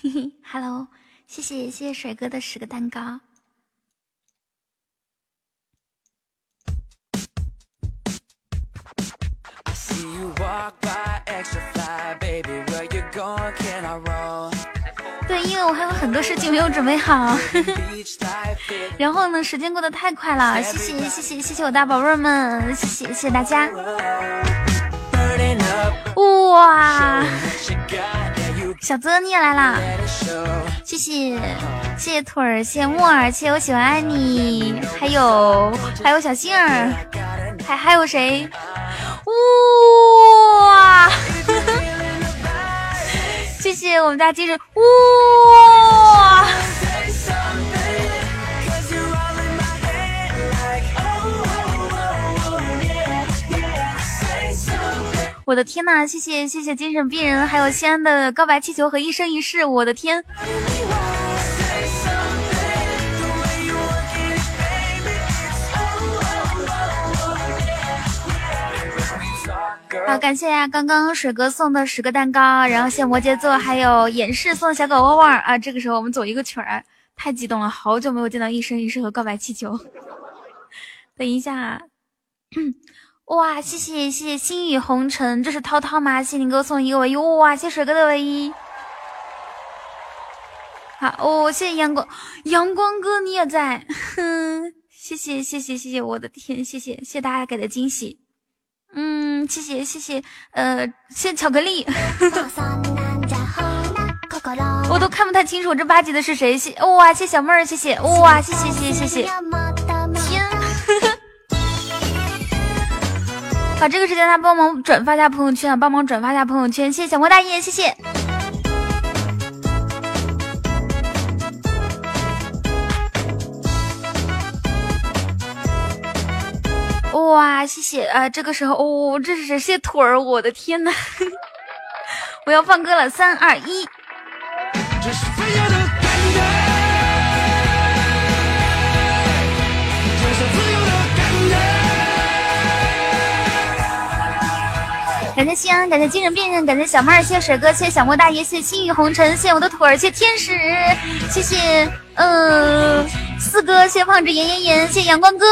Hello，谢谢谢谢水哥的十个蛋糕。对，因为我还有很多事情没有准备好。然后呢，时间过得太快了，谢谢谢谢谢谢我大宝贝们，谢谢谢谢大家。哇，小泽你也来啦，谢谢谢谢腿儿，谢谢木耳，谢谢我喜欢爱你，还有还有小杏儿，还还有谁？哇！谢谢我们家金人哇！我的天呐！谢谢谢谢精神病人，还有西安的告白气球和一生一世，我的天！好，感谢呀！刚刚水哥送的十个蛋糕，然后谢摩羯座还有演示送的小狗汪汪啊！这个时候我们走一个曲儿，太激动了，好久没有见到一生一世和告白气球。等一下，哇！谢谢谢谢星雨红尘，这是涛涛吗？谢谢你给我送一个唯一，哇！谢水哥的唯一。好哦，谢谢阳光阳光哥你也在，哼，谢谢谢谢谢谢我的天，谢谢谢谢大家给的惊喜。嗯，谢谢谢谢，呃，谢谢巧克力，我都看不太清楚这八级的是谁。谢哇，谢小妹儿，谢谢哇，谢谢谢谢谢谢，把，这个时间他帮忙转发一下朋友圈，帮忙转发一下朋友圈，谢谢小莫大爷，谢谢。哇，谢谢啊！这个时候，哦，这是谁？谢腿儿，我的天呐！我要放歌了，三二一。感谢西安，感谢精神病人，感谢小妹儿，谢谢水哥，谢谢小莫大爷，谢谢青雨红尘，谢谢我的腿儿，谢谢天使，谢谢嗯四哥，谢谢胖子，炎炎炎，谢谢阳光哥。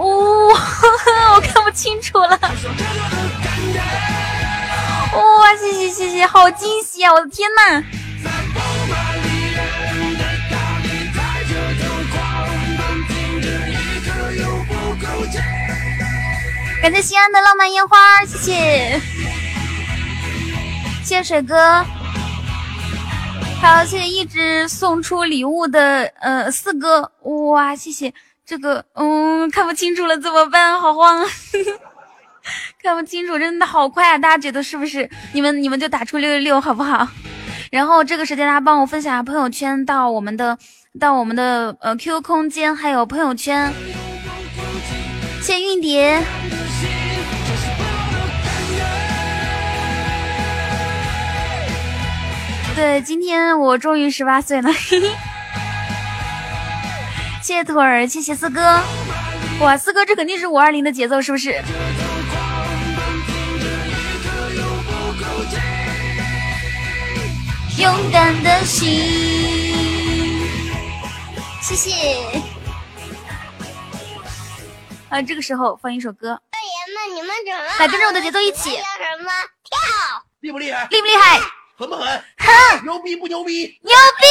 哇，我看不清楚了。哇，谢谢谢谢，好惊喜啊！我的天呐！感谢西安的浪漫烟花，谢谢，谢谢水哥，还有谢谢一直送出礼物的呃四哥，哇，谢谢。这个，嗯，看不清楚了，怎么办？好慌，看不清楚，真的好快啊！大家觉得是不是？你们你们就打出六六六，好不好？然后这个时间，大家帮我分享朋友圈，到我们的到我们的呃 QQ 空间，还有朋友圈。谢谢韵蝶。对，今天我终于十八岁了。嘿嘿。谢谢腿儿，谢谢四哥，哇，四哥这肯定是五二零的节奏，是不是？勇敢的心，谢谢。啊，这个时候放一首歌。大爷们，你们怎么？来跟着我的节奏一起。叫什么？跳。厉不厉害？厉不厉害？狠不狠？狠。牛逼不牛逼？牛逼！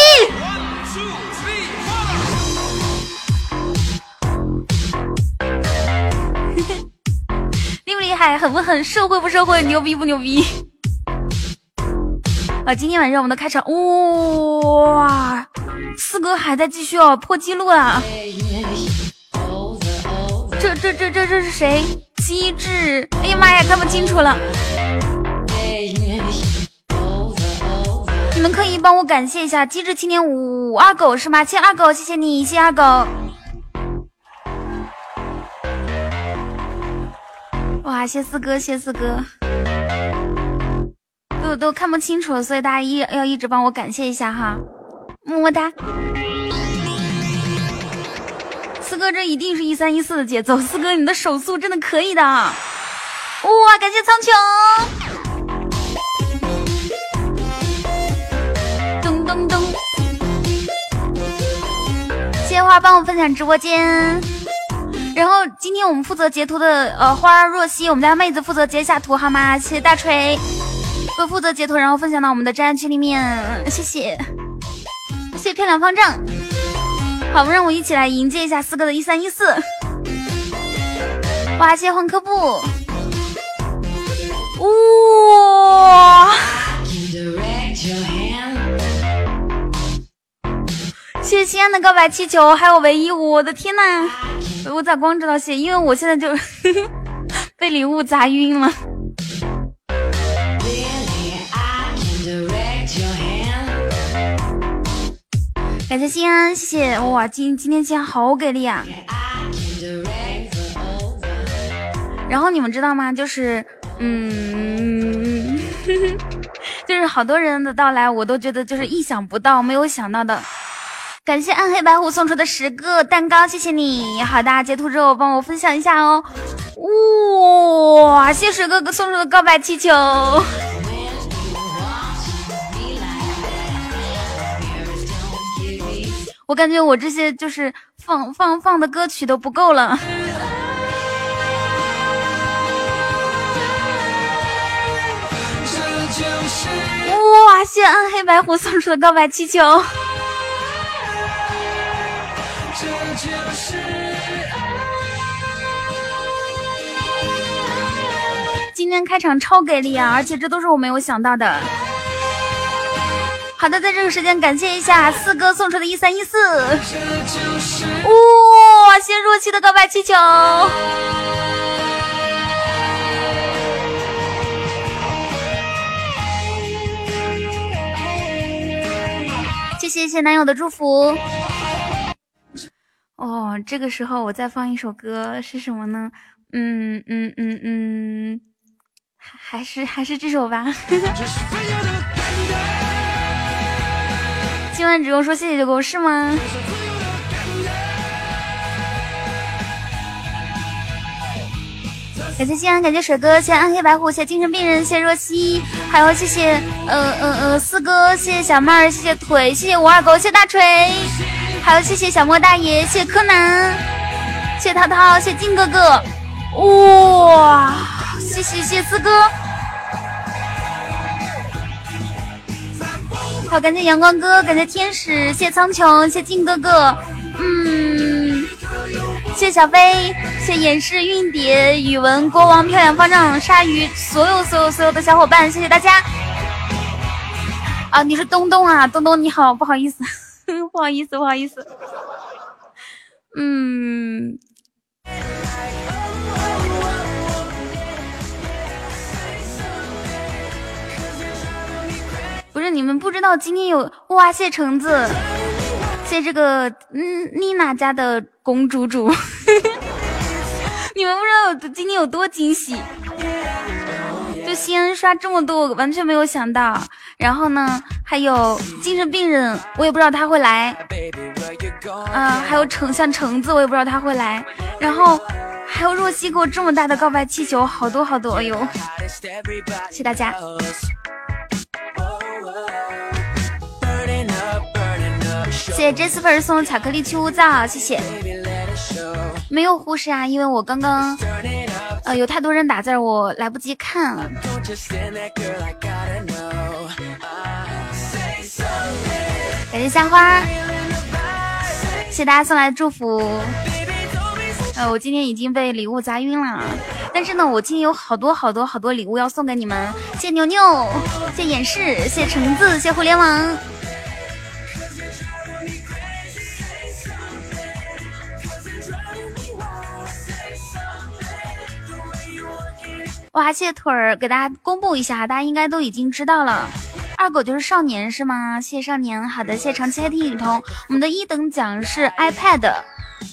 厉 不厉害？狠不狠？社会不社会？牛逼不牛逼？啊！今天晚上我们的开场，哇！四哥还在继续哦，破纪录了。这这这这这是谁？机智！哎呀妈呀，看不清楚了。你们可以帮我感谢一下机智青年五二狗是吗？谢二狗，谢谢你，谢二狗。哇，谢四哥，谢四哥，都都看不清楚，所以大家一要一直帮我感谢一下哈，么么哒。四哥，这一定是一三一四的节奏，四哥你的手速真的可以的，哇，感谢苍穹。花帮我分享直播间。然后今天我们负责截图的，呃，花若曦，我们家妹子负责截下图，好吗？谢谢大锤，会负责截图，然后分享到我们的战群里面，谢谢，谢谢漂亮方丈。好，让我一起来迎接一下四哥的一三一四。哇，谢谢换科布。哇！谢谢西安的告白气球，还有唯一，我的天呐！我咋光知道谢？因为我现在就 被礼物砸晕了。感谢西安，谢谢哇！今今天西安好给力啊！然后你们知道吗？就是嗯，就是好多人的到来，我都觉得就是意想不到，没有想到的。感谢暗黑白虎送出的十个蛋糕，谢谢你。好的，截图之后帮我分享一下哦。哇，谢水哥哥送出的告白气球。我感觉我这些就是放放放的歌曲都不够了。哇，谢暗黑白虎送出的告白气球。今天开场超给力啊！而且这都是我没有想到的。好的，在这个时间感谢一下四哥送出的一三一四。哇，谢若曦的告白气球。谢谢谢男友的祝福。哦，这个时候我再放一首歌是什么呢？嗯嗯嗯嗯，还是还是这首吧。今晚只用说谢谢就够是吗？感谢西安，感谢水哥，谢谢暗黑白虎，谢谢精神病人，谢谢若曦，还有谢谢呃呃呃四哥，谢谢小妹儿，谢谢腿，谢谢五二狗，谢谢大锤。还有谢谢小莫大爷，谢谢柯南，谢谢涛涛，谢谢金哥哥，哇，谢谢谢四哥，好，感谢阳光哥，感谢天使，谢苍穹，谢谢金哥哥，嗯，谢谢小飞，谢谢演示韵蝶，语文国王，漂亮方丈，鲨鱼，所有所有所有的小伙伴，谢谢大家。啊，你是东东啊，东东你好，不好意思。不好意思，不好意思。嗯，不是你们不知道今天有哇！谢橙子，谢这个嗯妮娜家的公主主，你们不知道今天有多惊喜。就西安刷这么多，我完全没有想到。然后呢，还有精神病人，我也不知道他会来。嗯，还有橙像橙子，我也不知道他会来。然后还有若曦给我这么大的告白气球，好多好多，哎呦！谢谢大家。谢谢 Jasper 送的巧克力去污皂，谢谢。没有护士啊，因为我刚刚。呃，有太多人打字，我来不及看。感谢夏花，谢谢大家送来的祝福。呃，我今天已经被礼物砸晕了，但是呢，我今天有好多好多好多礼物要送给你们。谢牛牛，谢谢演示，谢橙子，谢互联网。哇，谢腿儿，给大家公布一下，大家应该都已经知道了。二狗就是少年是吗？谢少年，好的，谢谢长期黑听雨桐。我们的一等奖是 iPad，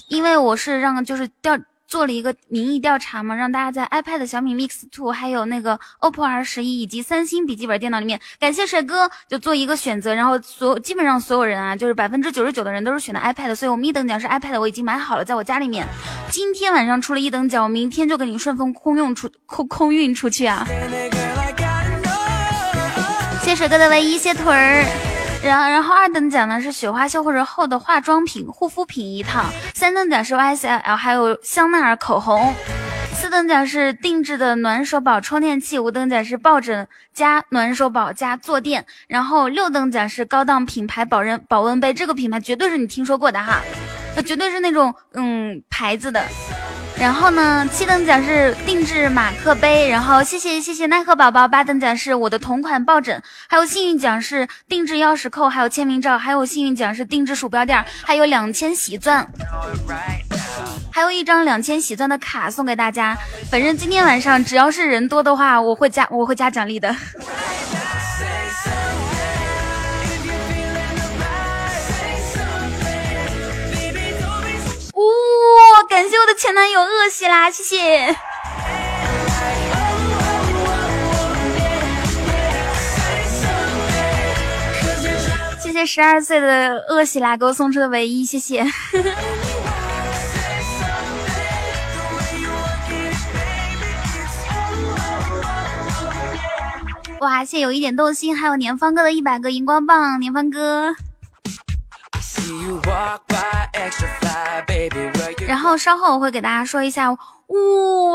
因为我是让就是掉。做了一个民意调查嘛，让大家在 iPad、小米 Mix Two，还有那个 OPPO R 十一以及三星笔记本电脑里面，感谢帅哥就做一个选择，然后所基本上所有人啊，就是百分之九十九的人都是选的 iPad，所以我们一等奖是 iPad，我已经买好了，在我家里面。今天晚上出了一等奖，我明天就给你顺丰空运出空空运出去啊！谢帅哥的唯一，谢腿儿。然然后二等奖呢是雪花秀或者厚的化妆品、护肤品一套，三等奖是 YSL 还有香奈儿口红，四等奖是定制的暖手宝充电器，五等奖是抱枕加暖手宝加坐垫，然后六等奖是高档品牌保温保温杯，这个品牌绝对是你听说过的哈，绝对是那种嗯牌子的。然后呢，七等奖是定制马克杯，然后谢谢谢谢奈何宝宝。八等奖是我的同款抱枕，还有幸运奖是定制钥匙扣，还有签名照，还有幸运奖是定制鼠标垫，还有两千喜钻，还有一张两千喜钻的卡送给大家。反正今天晚上只要是人多的话，我会加我会加奖励的。哇！感谢我的前男友恶喜啦，谢谢！谢谢十二岁的恶喜啦给我送出的唯一，谢谢！哇！谢谢有一点动心，还有年方哥的一百个荧光棒，年方哥。然后稍后我会给大家说一下，哇，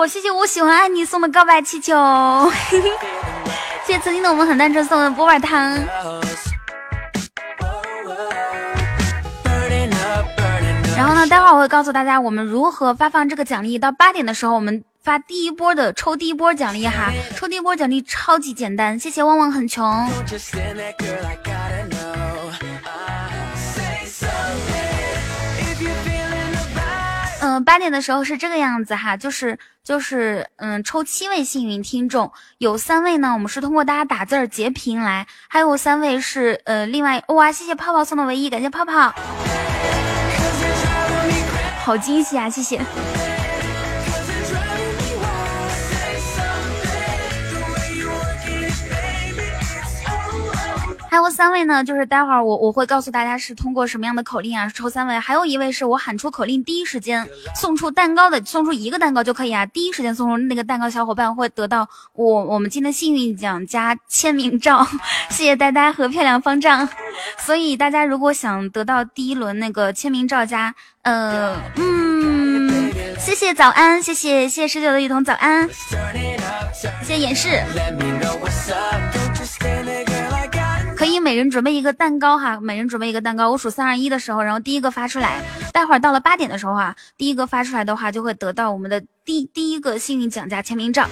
谢谢我喜欢爱你送的告白气球，谢谢曾经的我们很单纯送的波板糖。然后呢，待会儿我会告诉大家我们如何发放这个奖励。到八点的时候，我们发第一波的抽第一波奖励哈，抽第一波奖励超级简单。谢谢旺旺很穷。八点的时候是这个样子哈，就是就是嗯，抽七位幸运听众，有三位呢，我们是通过大家打字儿截屏来，还有三位是呃，另外哇，谢谢泡泡送的唯一，感谢泡泡，好惊喜啊，谢谢。还有三位呢，就是待会儿我我会告诉大家是通过什么样的口令啊抽三位，还有一位是我喊出口令第一时间送出蛋糕的，送出一个蛋糕就可以啊，第一时间送出那个蛋糕，小伙伴会得到我我们今天幸运奖加签名照，谢谢呆呆和漂亮方丈，所以大家如果想得到第一轮那个签名照加呃嗯，谢谢早安，谢谢谢谢十九的雨桐早安，谢谢演示。可以每人准备一个蛋糕哈，每人准备一个蛋糕。我数三二一的时候，然后第一个发出来。待会儿到了八点的时候啊，第一个发出来的话，就会得到我们的第第一个幸运奖加签名照。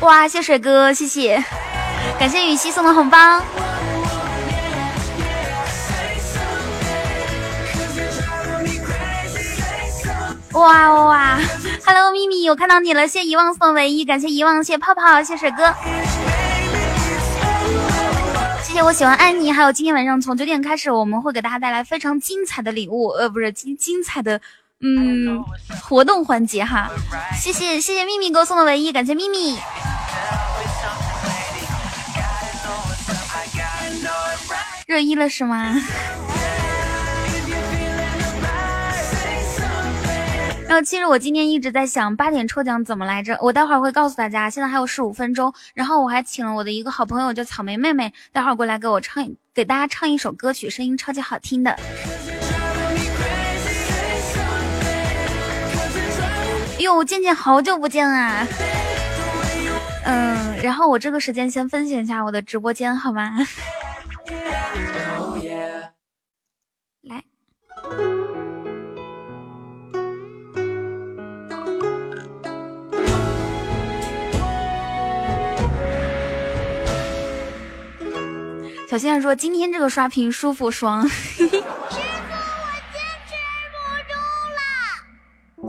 哇，谢水哥，谢谢，感谢雨熙送的红包。哇哇，Hello 咪咪，我看到你了，谢遗忘送唯一，感谢遗忘，谢泡泡，谢水哥。我喜欢安妮，还有今天晚上从九点开始，我们会给大家带来非常精彩的礼物，呃，不是精精彩的，嗯，活动环节哈。谢谢谢谢秘密给我送的唯一，感谢秘密。热议了是吗？然后其实我今天一直在想八点抽奖怎么来着，我待会儿会告诉大家。现在还有十五分钟，然后我还请了我的一个好朋友叫草莓妹妹，待会儿过来给我唱，给大家唱一首歌曲，声音超级好听的。哟，渐渐好久不见啊！嗯，然后我这个时间先分享一下我的直播间好吗？来。小仙儿说：“今天这个刷屏舒服爽。”师傅，我坚持不住了。我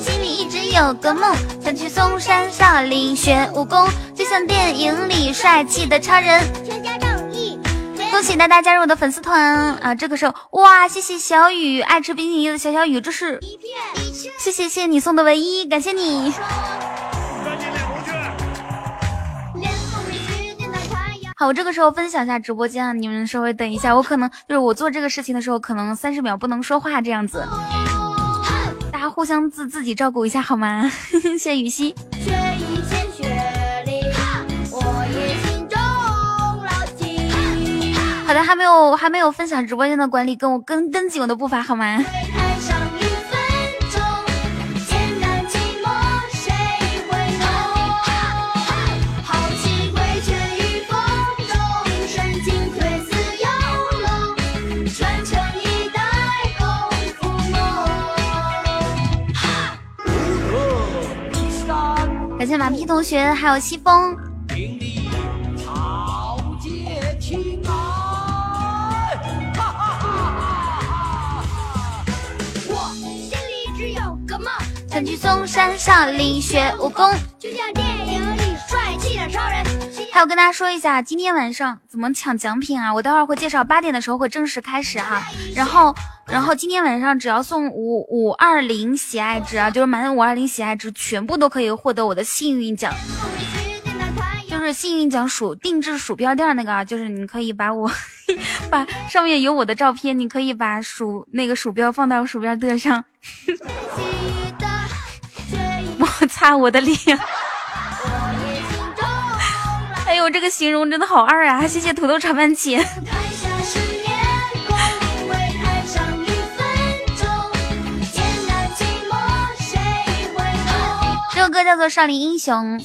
心里一直有个梦，想去嵩山少林学武功，就像电影里帅气的超人。全家仗义。恭喜大家加入我的粉丝团啊！这个时候，哇，谢谢小雨，爱吃冰淇淋的小小雨，这是谢谢谢谢你送的唯一，感谢你。好，我这个时候分享一下直播间啊，你们稍微等一下，我可能就是我做这个事情的时候，可能三十秒不能说话这样子，大家互相自自己照顾一下好吗？谢谢雨熙。好好的，还没有还没有分享直播间的管理，跟我跟跟紧我的步伐好吗？谢马屁同学，还有西风。嵩山少林学武功。还有跟大家说一下，今天晚上怎么抢奖品啊？我待会儿会介绍，八点的时候会正式开始哈。然后。然后今天晚上只要送五五二零喜爱值啊，就是满五二零喜爱值，全部都可以获得我的幸运奖，就是幸运奖鼠定制鼠标垫那个啊，就是你可以把我 把上面有我的照片，你可以把鼠那个鼠标放到鼠标垫上，摩擦我的脸。哎呦，这个形容真的好二啊！谢谢土豆炒番茄。这首歌叫做《少林英雄》。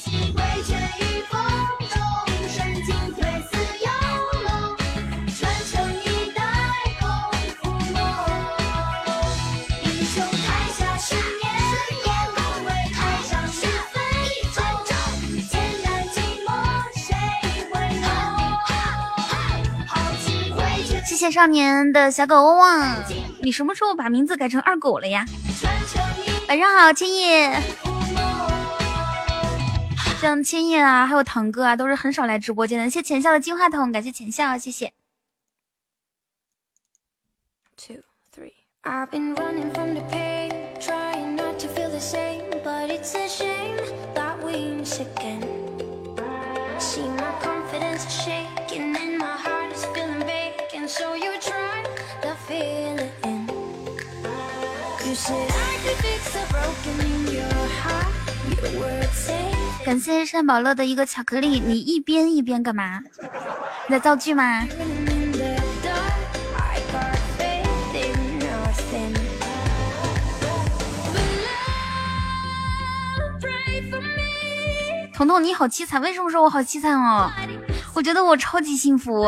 少年的小狗汪汪，你什么时候把名字改成二狗了呀？晚上好，千叶。像千叶啊，还有堂哥啊，都是很少来直播间的。谢谢浅笑的金话筒，感谢浅笑，谢谢。感谢善宝乐的一个巧克力，你一边一边干嘛？你在造句吗？彤彤你好凄惨，为什么说我好凄惨哦？我觉得我超级幸福。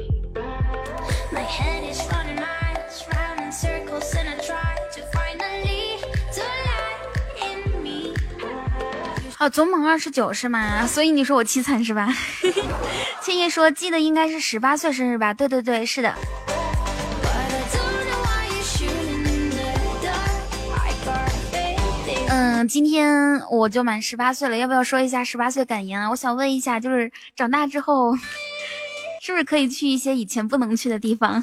哦，总猛二十九是吗？所以你说我凄惨是吧？千叶说记得应该是十八岁生日吧？对对对，是的。嗯，今天我就满十八岁了，要不要说一下十八岁感言啊？我想问一下，就是长大之后是不是可以去一些以前不能去的地方？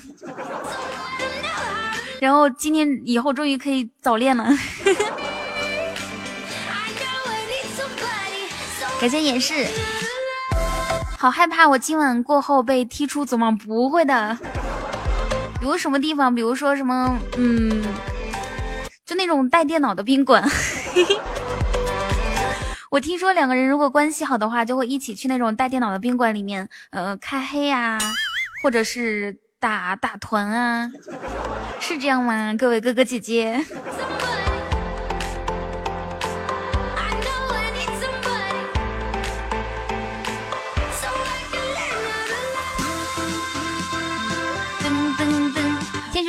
然后今天以后终于可以早恋了。感谢演示，好害怕我今晚过后被踢出总网，不会的。比如什么地方，比如说什么，嗯，就那种带电脑的宾馆。我听说两个人如果关系好的话，就会一起去那种带电脑的宾馆里面，呃，开黑啊，或者是打打团啊，是这样吗？各位哥哥姐姐。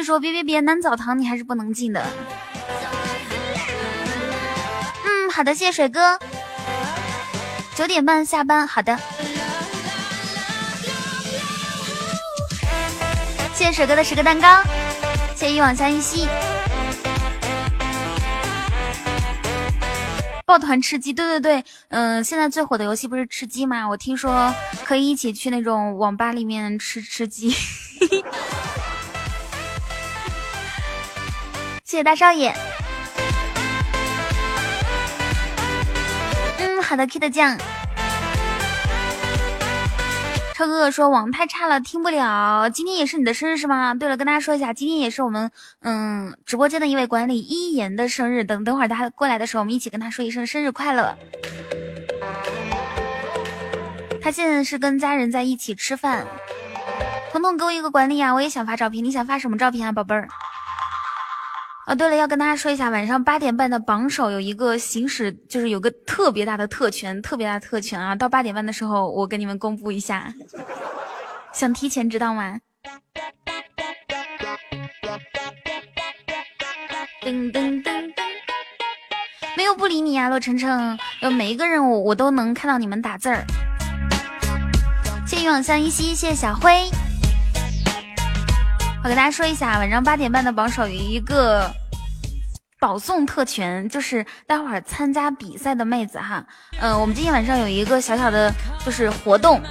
说别别别，男澡堂你还是不能进的。嗯，好的，谢谢水哥。九点半下班，好的。谢谢水哥的十个蛋糕，谢谢一往相依。抱团吃鸡，对对对，嗯，现在最火的游戏不是吃鸡吗？我听说可以一起去那种网吧里面吃吃鸡。谢谢大少爷。好的，Kid 酱。超哥哥说网太差了，听不了。今天也是你的生日是吗？对了，跟大家说一下，今天也是我们嗯直播间的一位管理一言的生日。等等会儿他过来的时候，我们一起跟他说一声生日快乐。他现在是跟家人在一起吃饭。彤彤给我一个管理啊，我也想发照片，你想发什么照片啊，宝贝儿？哦，对了，要跟大家说一下，晚上八点半的榜首有一个行使，就是有个特别大的特权，特别大的特权啊！到八点半的时候，我跟你们公布一下，想提前知道吗？噔噔噔噔，没有不理你啊，洛晨晨，有每一个任务我都能看到你们打字儿。谢谢往向依稀，谢谢小辉。我跟大家说一下，晚上八点半的榜首有一个保送特权，就是待会儿参加比赛的妹子哈，嗯，我们今天晚上有一个小小的，就是活动，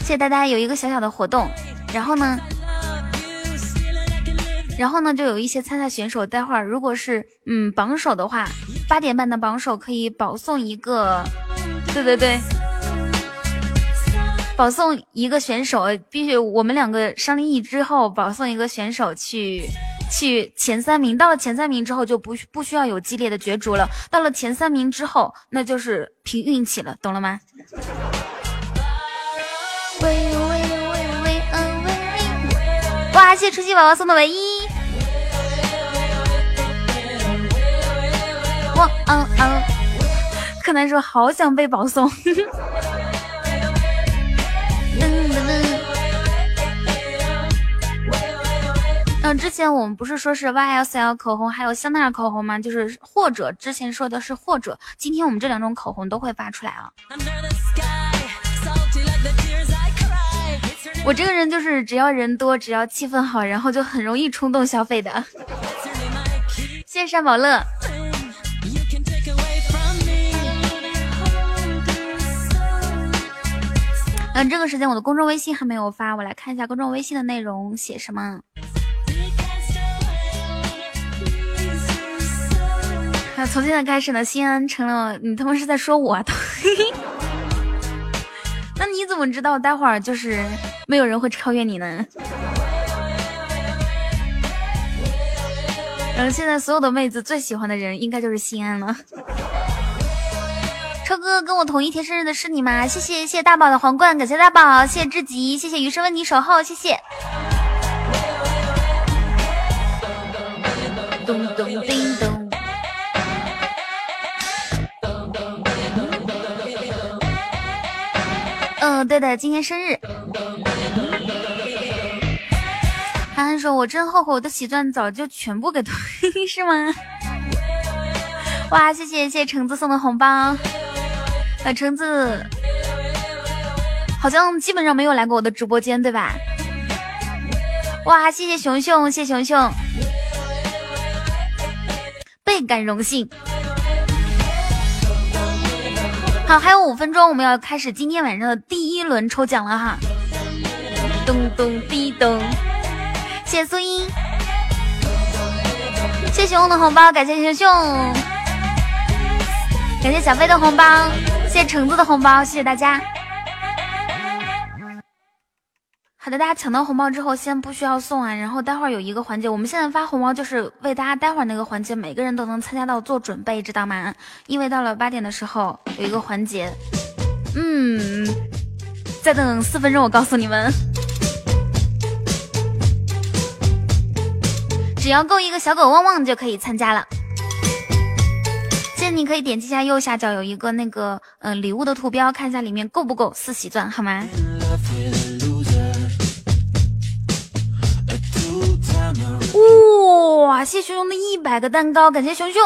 谢谢大家有一个小小的活动，然后呢，然后呢，就有一些参赛选手，待会儿如果是嗯榜首的话，八点半的榜首可以保送一个，对对对。保送一个选手，必须我们两个商议之后保送一个选手去去前三名。到了前三名之后，就不不需要有激烈的角逐了。到了前三名之后，那就是凭运气了，懂了吗？哇！谢谢初心宝宝送的唯一。哇嗯嗯，柯南说好想被保送。嗯，之前我们不是说是 YSL 口红，还有香奈儿口红吗？就是或者之前说的是或者，今天我们这两种口红都会发出来啊。我这个人就是只要人多，只要气氛好，然后就很容易冲动消费的。谢谢山宝乐。嗯，这个时间我的公众微信还没有发，我来看一下公众微信的内容写什么。那从现在开始呢，西安成了你他妈是在说我？那你怎么知道待会儿就是没有人会超越你呢？然后现在所有的妹子最喜欢的人应该就是西安了。超哥跟我同一天生日的是你吗？谢谢谢谢大宝的皇冠，感谢大宝，谢谢志吉，谢谢余生为你守候，谢谢。咚咚叮嗯，对的，今天生日。涵涵说：“我真后悔，我的喜钻早就全部给退，是吗？”哇，谢谢谢谢橙子送的红包。呃，橙子好像基本上没有来过我的直播间，对吧？哇，谢谢熊熊，谢熊熊，倍感荣幸。好，还有五分钟，我们要开始今天晚上的第一轮抽奖了哈！咚咚滴咚，谢谢苏英，谢谢熊熊的红包，感谢熊熊，感谢小飞的红包，谢谢橙子的红包，谢谢大家。好的，大家抢到红包之后，先不需要送啊。然后待会儿有一个环节，我们现在发红包就是为大家待会儿那个环节，每个人都能参加到做准备，知道吗？因为到了八点的时候有一个环节，嗯，再等四分钟，我告诉你们，只要够一个小狗汪汪就可以参加了。现在你可以点击一下右下角有一个那个嗯礼物的图标，看一下里面够不够四喜钻，好吗？哇！谢熊熊的一百个蛋糕，感谢熊熊。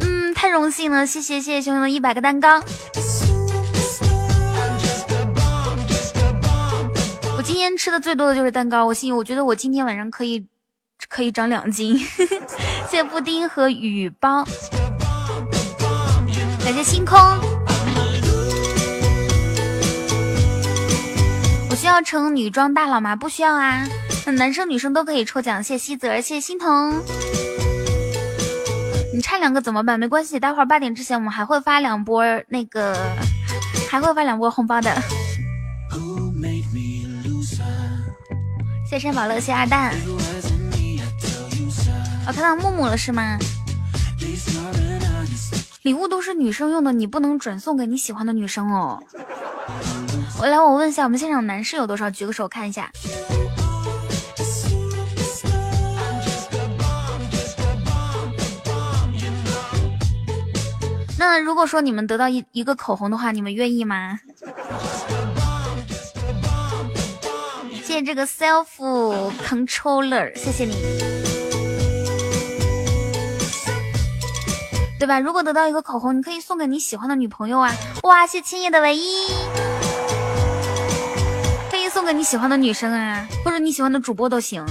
嗯，太荣幸了，谢谢谢谢熊熊的一百个蛋糕。我今今天吃的最多的就是蛋糕，我信，我觉得我今天晚上可以可以长两斤。谢谢布丁和雨包，感谢星空。要成女装大佬吗？不需要啊，男生女生都可以抽奖。谢西泽，谢谢心疼。你差两个怎么办？没关系，待会儿八点之前我们还会发两波那个，还会发两波红包的。谢谢宝乐，谢二蛋。我看到木木了是吗？礼物都是女生用的，你不能转送给你喜欢的女生哦。我来，我问一下，我们现场男士有多少？举个手看一下。那如果说你们得到一一个口红的话，你们愿意吗？谢谢这个 self controller，谢谢你，对吧？如果得到一个口红，你可以送给你喜欢的女朋友啊！哇，谢青叶的唯一，送给你喜欢的女生啊，或者你喜欢的主播都行。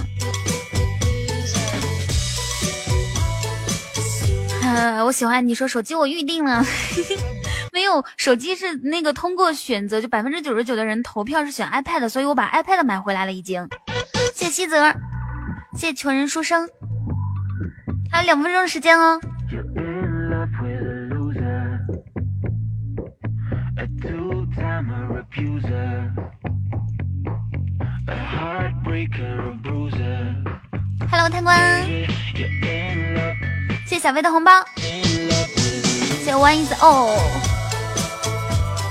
呃，我喜欢你说手机我预定了，没有手机是那个通过选择，就百分之九十九的人投票是选 iPad，所以我把 iPad 买回来了已经。谢谢西泽，谢谢穷人书生，还有两分钟的时间哦。Hello，贪官。谢谢小飞的红包，谢谢 One is all。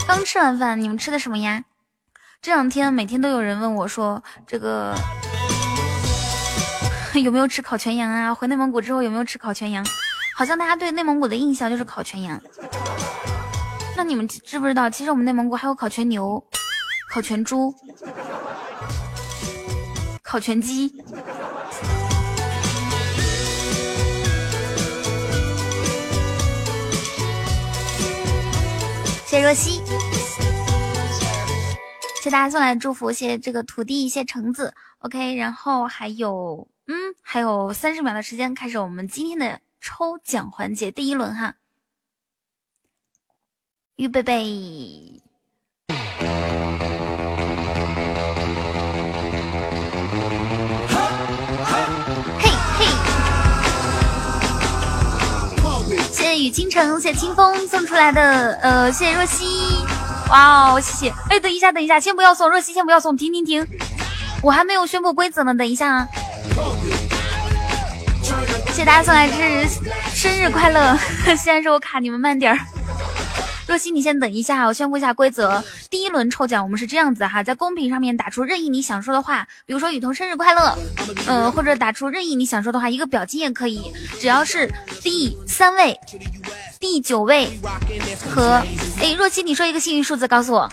刚吃完饭，你们吃的什么呀？这两天每天都有人问我说，这个 有没有吃烤全羊啊？回内蒙古之后有没有吃烤全羊？好像大家对内蒙古的印象就是烤全羊。那你们知不知道，其实我们内蒙古还有烤全牛、烤全猪、烤全鸡。谢若曦，谢大家送来的祝福，谢这个土地，谢橙子，OK，然后还有，嗯，还有三十秒的时间，开始我们今天的抽奖环节，第一轮哈，预备备。谢雨倾城，谢清风送出来的，呃，谢谢若曦，哇哦，谢谢，哎，等一下，等一下，先不要送，若曦先不要送，停停停，我还没有宣布规则呢，等一下啊，谢谢大家送来这是生日快乐，虽然说我卡，你们慢点儿。若曦，你先等一下，我宣布一下规则。第一轮抽奖我们是这样子哈，在公屏上面打出任意你想说的话，比如说雨桐生日快乐，嗯，或者打出任意你想说的话，一个表情也可以，只要是第三位、第九位和哎，若曦，你说一个幸运数字告诉我。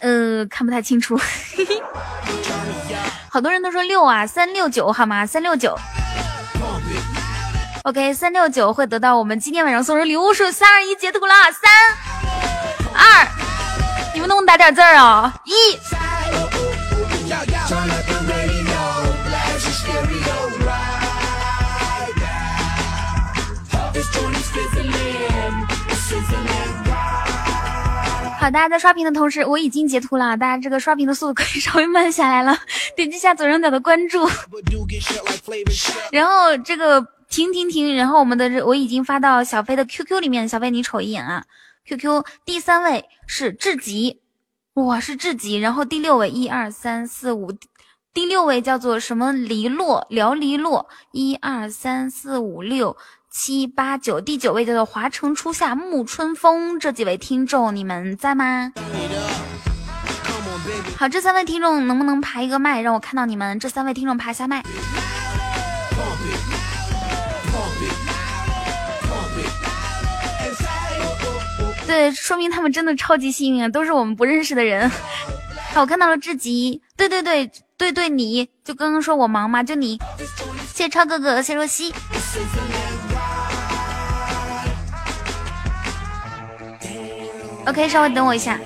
呃，看不太清楚，好多人都说六啊，三六九好吗？三六九，OK，三六九会得到我们今天晚上送出礼物，数三二一，截图了，三二，你们能不能打点字啊？一。好，大家在刷屏的同时，我已经截图了，大家这个刷屏的速度可以 稍微慢下来了。点击一下左上角的关注，然后这个停停停，然后我们的我已经发到小飞的 QQ 里面，小飞你瞅一眼啊，QQ 第三位是志吉，哇是志极，然后第六位一二三四五，第六位叫做什么黎落辽黎落，一二三四五六。七八九，第九位叫做华城初夏沐春风，这几位听众你们在吗？好，这三位听众能不能排一个麦，让我看到你们？这三位听众排下麦。对，说明他们真的超级幸运，都是我们不认识的人。好，我看到了志吉，对对对对对，你就刚刚说我忙吗？就你，谢超哥哥，谢若曦。OK，稍微等我一下。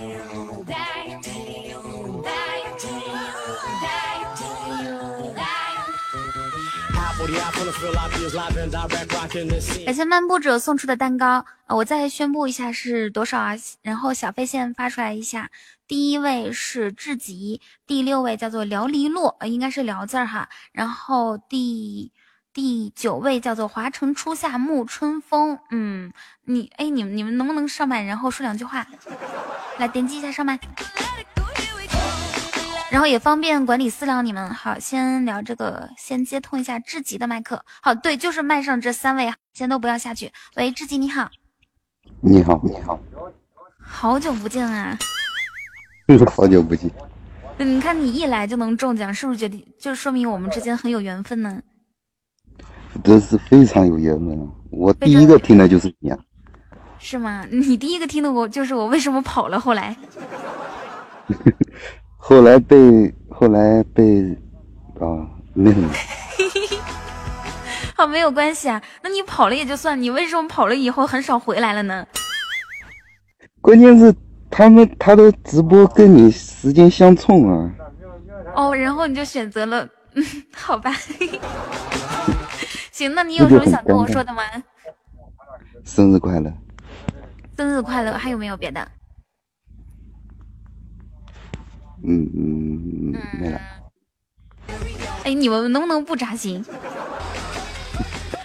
感谢漫步者送出的蛋糕，我再宣布一下是多少啊？然后小飞线发出来一下，第一位是志极，第六位叫做辽离落，呃，应该是辽字儿哈。然后第第九位叫做华城初夏沐春风，嗯，你哎，你们你们能不能上麦，然后说两句话？来点击一下上麦。然后也方便管理私聊你们。好，先聊这个，先接通一下志吉的麦克。好，对，就是麦上这三位，先都不要下去。喂，志吉你好。你好，你好。好久不见啊！好久不见。你看你一来就能中奖，是不是觉得就说明我们之间很有缘分呢？这是非常有缘分。我第一个听的就是你啊。是吗？你第一个听的我就是我，为什么跑了？后来。后来被后来被啊，那什么。好，没有关系啊。那你跑了也就算，你为什么跑了以后很少回来了呢？关键是他们他的直播跟你时间相冲啊。哦，然后你就选择了，嗯，好吧。行，那你有什么想跟我说的吗？生日快乐！生日快乐！还有没有别的？嗯嗯嗯，没了。哎，你们能不能不扎心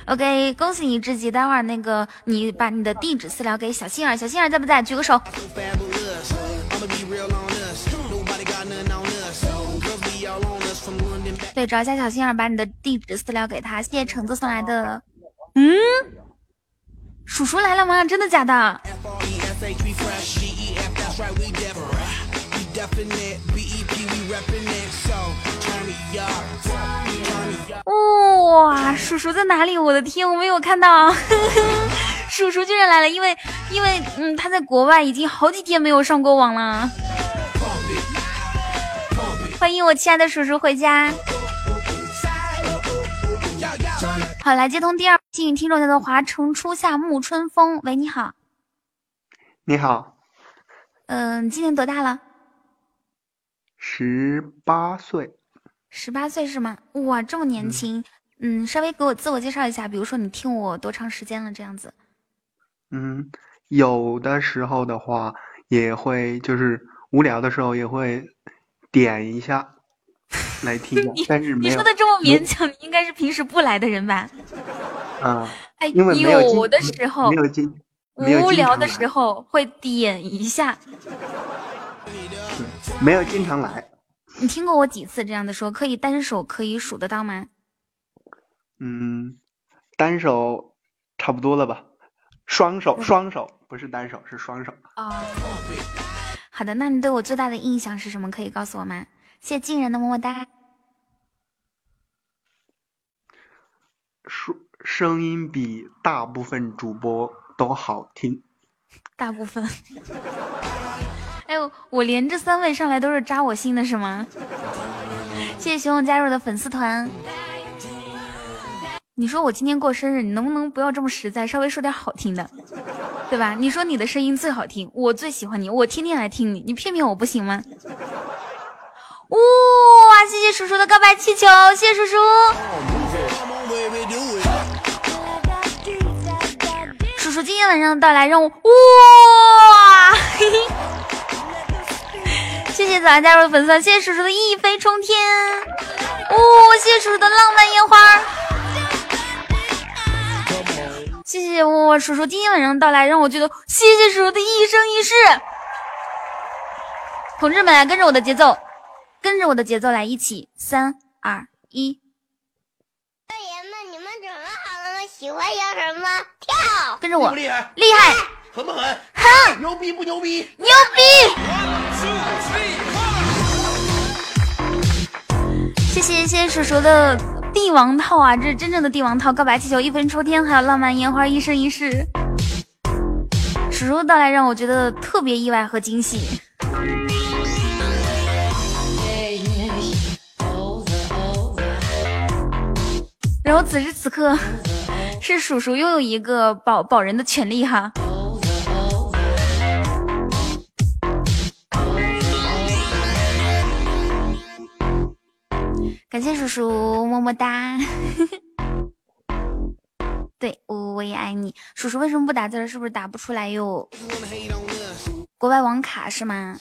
？OK，恭喜你知己，待会儿那个你把你的地址私聊给小杏儿，小杏儿在不在？举个手。对，找一下小心儿，把你的地址私聊给他。谢谢橙子送来的。嗯，叔叔来了吗？真的假的？哇，叔叔在哪里？我的天，我没有看到，叔叔居然来了！因为，因为，嗯，他在国外已经好几天没有上过网了。欢迎我亲爱的叔叔回家。好，来接通第二幸运听众，叫做华城初夏沐春风。喂，你好。你好。嗯，今年多大了？十八岁，十八岁是吗？哇，这么年轻。嗯，稍微给我自我介绍一下，比如说你听我多长时间了这样子。嗯，有的时候的话也会，就是无聊的时候也会点一下来听，但是你说的这么勉强，你应该是平时不来的人吧？啊，哎，因为有的时候没有经无聊的时候会点一下。没有经常来，你听过我几次这样的说？可以单手可以数得到吗？嗯，单手差不多了吧？双手，双手不是单手，是双手。哦，好的，那你对我最大的印象是什么？可以告诉我吗？谢谢静人的么么哒。说声音比大部分主播都好听。大部分。哎呦，我连这三位上来都是扎我心的，是吗？谢谢熊熊加入的粉丝团。你说我今天过生日，你能不能不要这么实在，稍微说点好听的，对吧？你说你的声音最好听，我最喜欢你，我天天来听你，你骗骗我不行吗？哇，谢谢叔叔的告白气球，谢谢叔叔。叔叔今天晚上的到来让我，哇！嘿嘿。谢谢早上加入的粉丝，谢谢叔叔的一飞冲天，哦，谢谢叔叔的浪漫烟花，谢谢我叔叔今天晚上到来，让我觉得谢谢叔叔的一生一世。同志们，跟着我的节奏，跟着我的节奏来，一起，三二一。大爷们，你们准备好了吗？喜欢摇什么？跳。跟着我，厉害，厉害，狠不狠？狠。牛逼不牛逼？牛逼。谢谢谢谢叔叔的帝王套啊，这是真正的帝王套！告白气球一分抽天，还有浪漫烟花一生一世。叔叔到来让我觉得特别意外和惊喜。然后此时此刻是叔叔拥有一个保保人的权利哈。感谢叔叔么么哒。对我我也爱你。叔叔为什么不打字是不是打不出来哟？国外网卡是吗？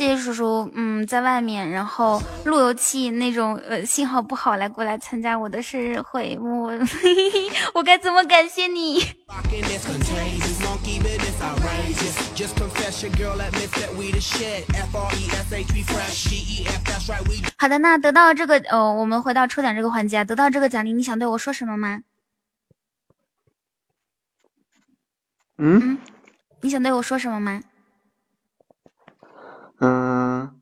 谢谢叔叔，嗯，在外面，然后路由器那种呃信号不好，来过来参加我的生日会，我 我该怎么感谢你？好的，那得到这个呃，我们回到抽奖这个环节啊，得到这个奖励，你想对我说什么吗？嗯你想对我说什么吗？嗯，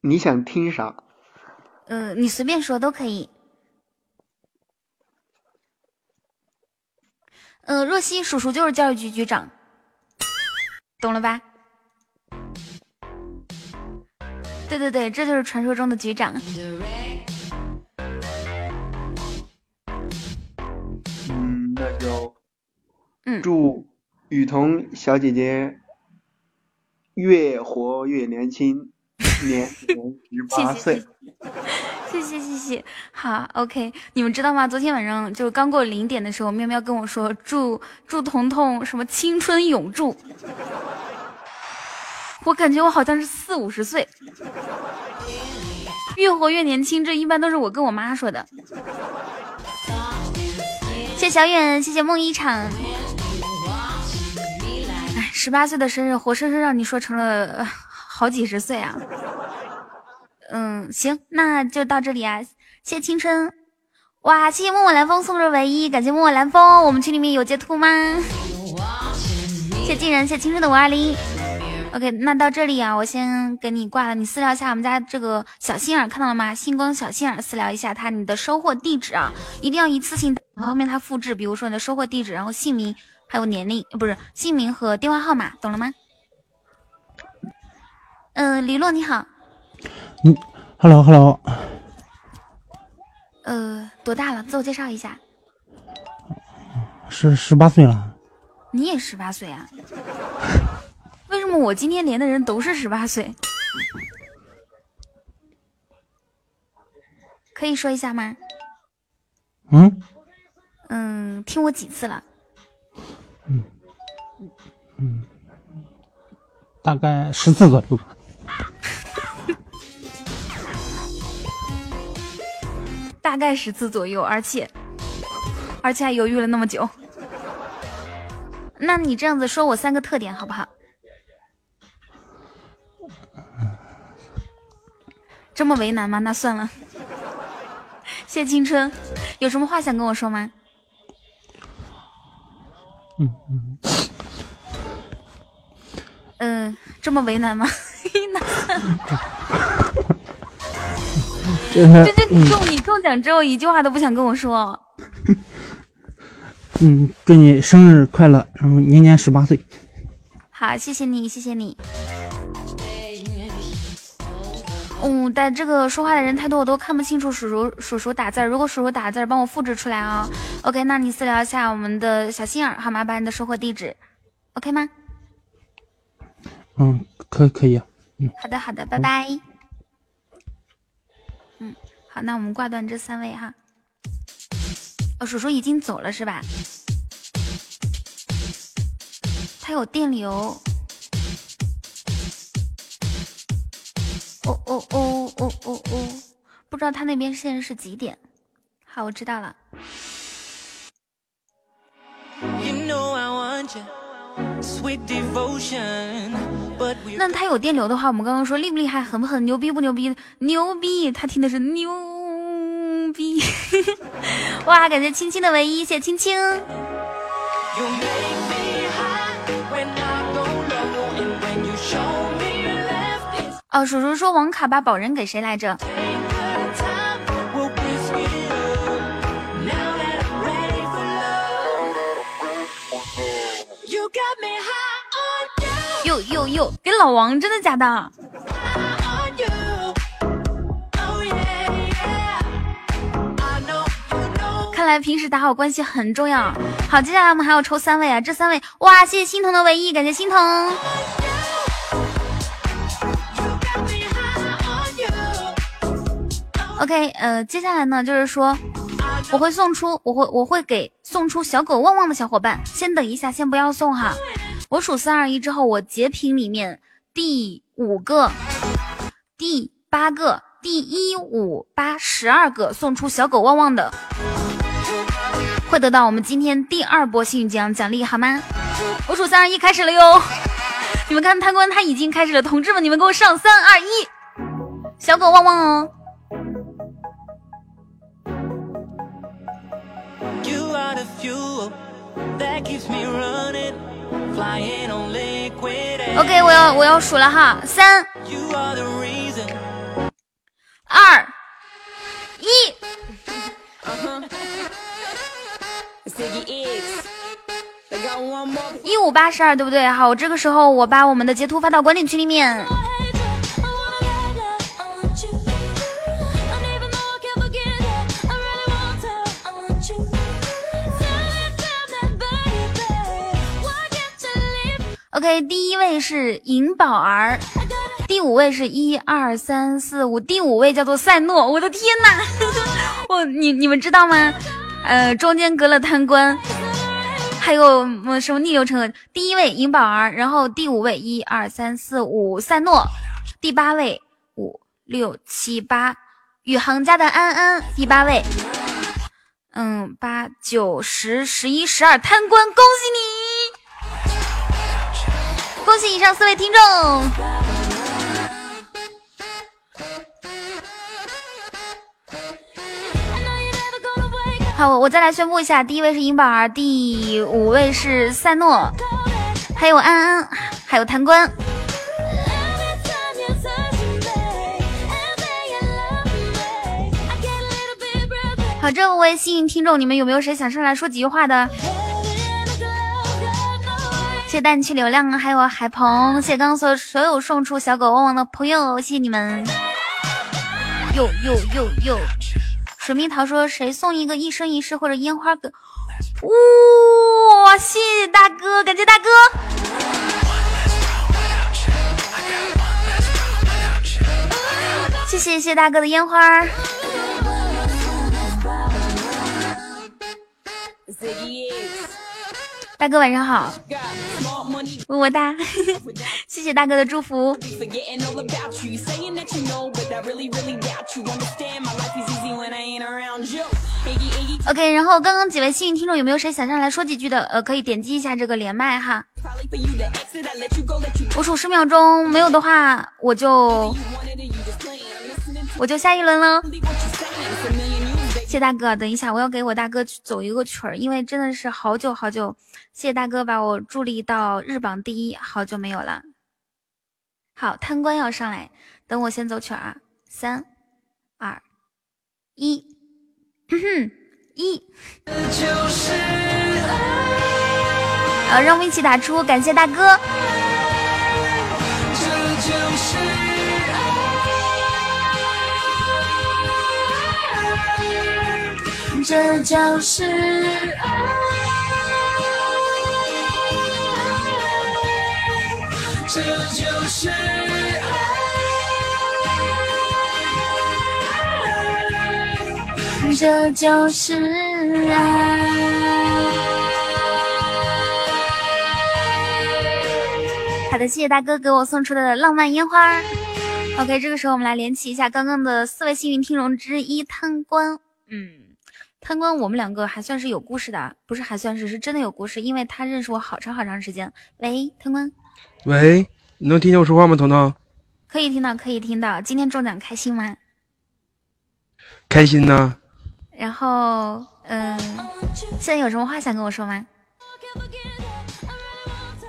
你想听啥？嗯，你随便说都可以。呃，若曦叔叔就是教育局局长，懂了吧？对对对，这就是传说中的局长。嗯，那就嗯，祝雨桐小姐姐越活越年轻，年年十八岁。谢谢谢谢，好，OK。你们知道吗？昨天晚上就刚过零点的时候，喵喵跟我说祝祝彤彤什么青春永驻，我感觉我好像是四五十岁，越活越年轻。这一般都是我跟我妈说的。谢谢小远，谢谢梦一场。十八岁的生日，活生生让你说成了好几十岁啊！嗯，行，那就到这里啊！谢谢青春，哇，谢谢默默蓝风送的唯一，感谢默默蓝风，我们群里面有截图吗？谢谢静人，谢谢青春的五二零。OK，那到这里啊，我先给你挂了，你私聊一下我们家这个小心眼，看到了吗？星光小心眼，私聊一下他你的收货地址啊，一定要一次性，后面他复制，比如说你的收货地址，然后姓名还有年龄，呃不是姓名和电话号码，懂了吗？嗯、李洛你好，嗯，hello hello，呃，多大了？自我介绍一下。是十八岁了，你也十八岁啊？为什么我今天连的人都是十八岁？可以说一下吗？嗯嗯，听我几次了？嗯嗯大概十次左右吧。大概十次左右，而且而且还犹豫了那么久。那你这样子说我三个特点好不好？这么为难吗？那算了。谢青春，有什么话想跟我说吗？嗯嗯，嗯，这么为难吗？那算了。这个这这你中你中奖之后一句话都不想跟我说，嗯，祝你生日快乐，然后年年十八岁。好，谢谢你，谢谢你。嗯，但这个说话的人太多，我都看不清楚叔叔叔叔打字儿。如果叔叔打字儿，帮我复制出来啊、OK，那你私聊一下我们的小心眼儿好吗？把你的收货地址，OK 吗？嗯，可以可以啊。好的，好的，拜拜。嗯，好，那我们挂断这三位哈。哦，叔叔已经走了是吧？他有电流。哦哦哦哦哦哦，不知道他那边现在是几点？好，我知道了。那他有电流的话，我们刚刚说厉不厉害，狠不狠，牛逼不牛逼？牛逼！他听的是牛逼。哇，感谢青青的唯一，谢谢青青。哦，叔叔说网卡把宝人给谁来着？take the time, we'll kiss me up. Now that I'm ready for love, you got me high on you, 哟哟哟，给老王，真的假的？看来平时打好关系很重要。好，接下来我们还要抽三位啊，这三位哇，谢谢心疼的唯一，感谢心疼。OK，呃，接下来呢，就是说我会送出，我会我会给送出小狗旺旺的小伙伴，先等一下，先不要送哈。我数三二一之后，我截屏里面第五个、第八个、第一五八十二个送出小狗旺旺的，会得到我们今天第二波幸运奖奖励，好吗？我数三二一，开始了哟！你们看贪官他已经开始了，同志们，你们给我上三二一，小狗旺旺哦！ok 我要我要数了哈三二一一五八十二对不对？好我这个时候我把我们的截图发到管理群里面。OK，第一位是银宝儿，第五位是一二三四五，第五位叫做赛诺。我的天呐，我你你们知道吗？呃，中间隔了贪官，还有什么逆流成河。第一位银宝儿，然后第五位一二三四五赛诺，第八位五六七八宇航家的安安，第八位，嗯八九十十一十二贪官，恭喜你！恭喜以上四位听众。好，我我再来宣布一下，第一位是银宝儿，第五位是赛诺，还有安安，还有贪官。好，这位幸运听众，你们有没有谁想上来说几句话的？谢谢带你去流量啊，还有海鹏，谢谢刚刚所有所有送出小狗汪汪的朋友，谢谢你们。哟哟哟哟，水蜜桃说谁送一个一生一世或者烟花哥？哇、谢谢大哥，感谢大哥。谢谢谢大哥的烟花。大哥晚上好么么哒 谢谢大哥的祝福。Ok 然后刚刚几位幸运听众有没有谁想上来说几句的呃可以点击一下这个连麦哈。我数十秒钟没有的话我就我就下一轮了。谢大哥，等一下我要给我大哥去走一个曲儿，因为真的是好久好久，谢谢大哥把我助力到日榜第一，好久没有了。好，贪官要上来，等我先走曲儿啊，三、二、一，哼哼，一。好，让我们一起打出，感谢大哥。这就是这就是爱，这就是爱，这就是爱。好的，谢谢大哥给我送出的浪漫烟花。OK，这个时候我们来连起一下刚刚的四位幸运听众之一贪官。嗯，贪官，我们两个还算是有故事的，不是还算是是真的有故事，因为他认识我好长好长时间。喂，贪官，喂，你能听见我说话吗，彤彤？可以听到，可以听到。今天中奖开心吗？开心呢！然后，嗯，现在有什么话想跟我说吗？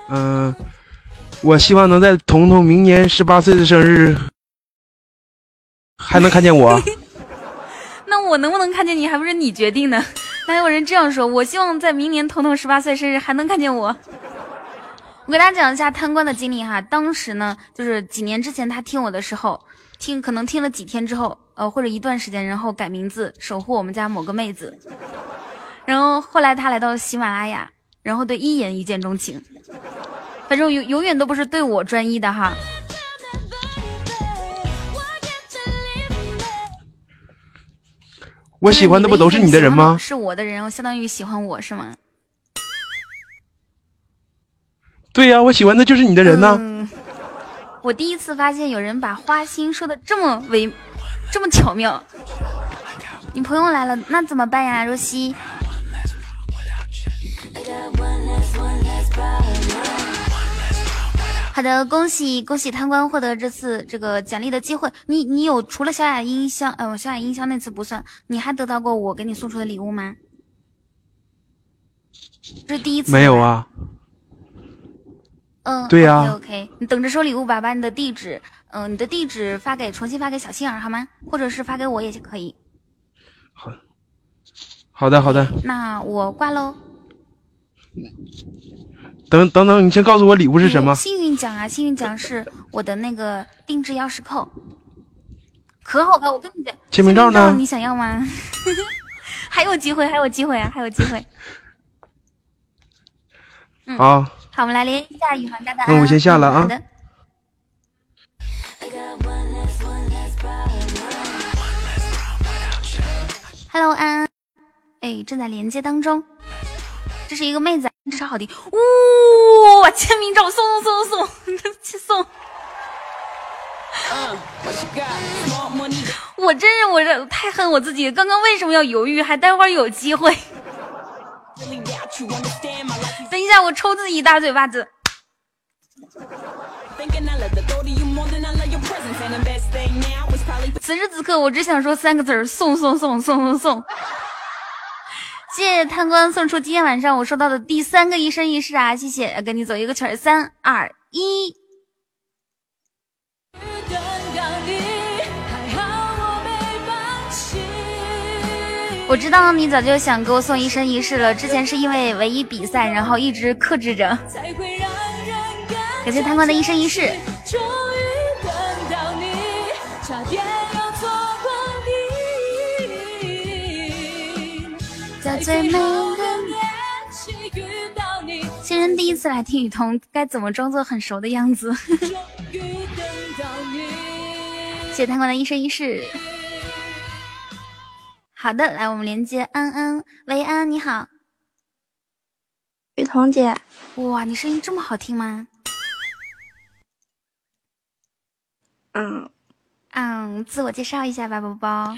嗯、我希望能在彤彤明年十八岁的生日还能看见我。那我能不能看见你，还不是你决定的。哪有人这样说？我希望在明年彤彤十八岁生日还能看见我。我给大家讲一下贪官的经历哈，当时呢，就是几年之前他听我的时候，听可能听了几天之后，呃，或者一段时间，然后改名字守护我们家某个妹子，然后后来他来到喜马拉雅，然后对一言一见钟情，反正永永远都不是对我专一的哈。我喜欢的不都是你的人吗？是我的人，相当于喜欢我是吗？对呀、我喜欢的就是你的人呢。嗯，我第一次发现有人把花心说的这么唯，这么巧妙。你朋友来了，那怎么办呀，若曦？好的，恭喜恭喜贪官获得这次这个奖励的机会。你你有除了小雅音箱，呃，小雅音箱那次不算，你还得到过我给你送出的礼物吗？这是第一次。没有。啊，嗯，对呀 OK OK，你等着收礼物吧，把你的地址，嗯、你的地址发给重新发给小杏儿好吗？或者是发给我也可以。好的好的，那我挂喽。等等等，你先告诉我礼物是什么？幸运奖啊，幸运奖是我的那个定制钥匙扣，可好看！我跟你讲，签名照呢你想要吗？还有机会，还有机会啊，还有机会。嗯好，好，我们来连一下宇航家的。那我先下了啊好的。Hello，安，哎，正在连接当中。这是一个妹子，这超好听。哇、签名照送送送送，去送。我真是我这太恨我自己，刚刚为什么要犹豫？还待会儿有机会。等一下，我抽自己一大嘴巴子。此时此刻，我只想说三个字儿：送送送送送送。谢谢贪官送出今天晚上我收到的第三个一生一世啊！谢谢，跟你走一个曲儿，三二一。我知道你早就想给我送一生一世了，之前是因为唯一比赛，然后一直克制着。感谢贪官的一生一世。在最美的新人第一次来听雨桐，该怎么装作很熟的样子？谢谢贪官的一生一世。好的，来我们连接安安，喂，安安你好，雨桐姐，哇，你声音这么好听吗？嗯嗯，自我介绍一下吧，宝宝。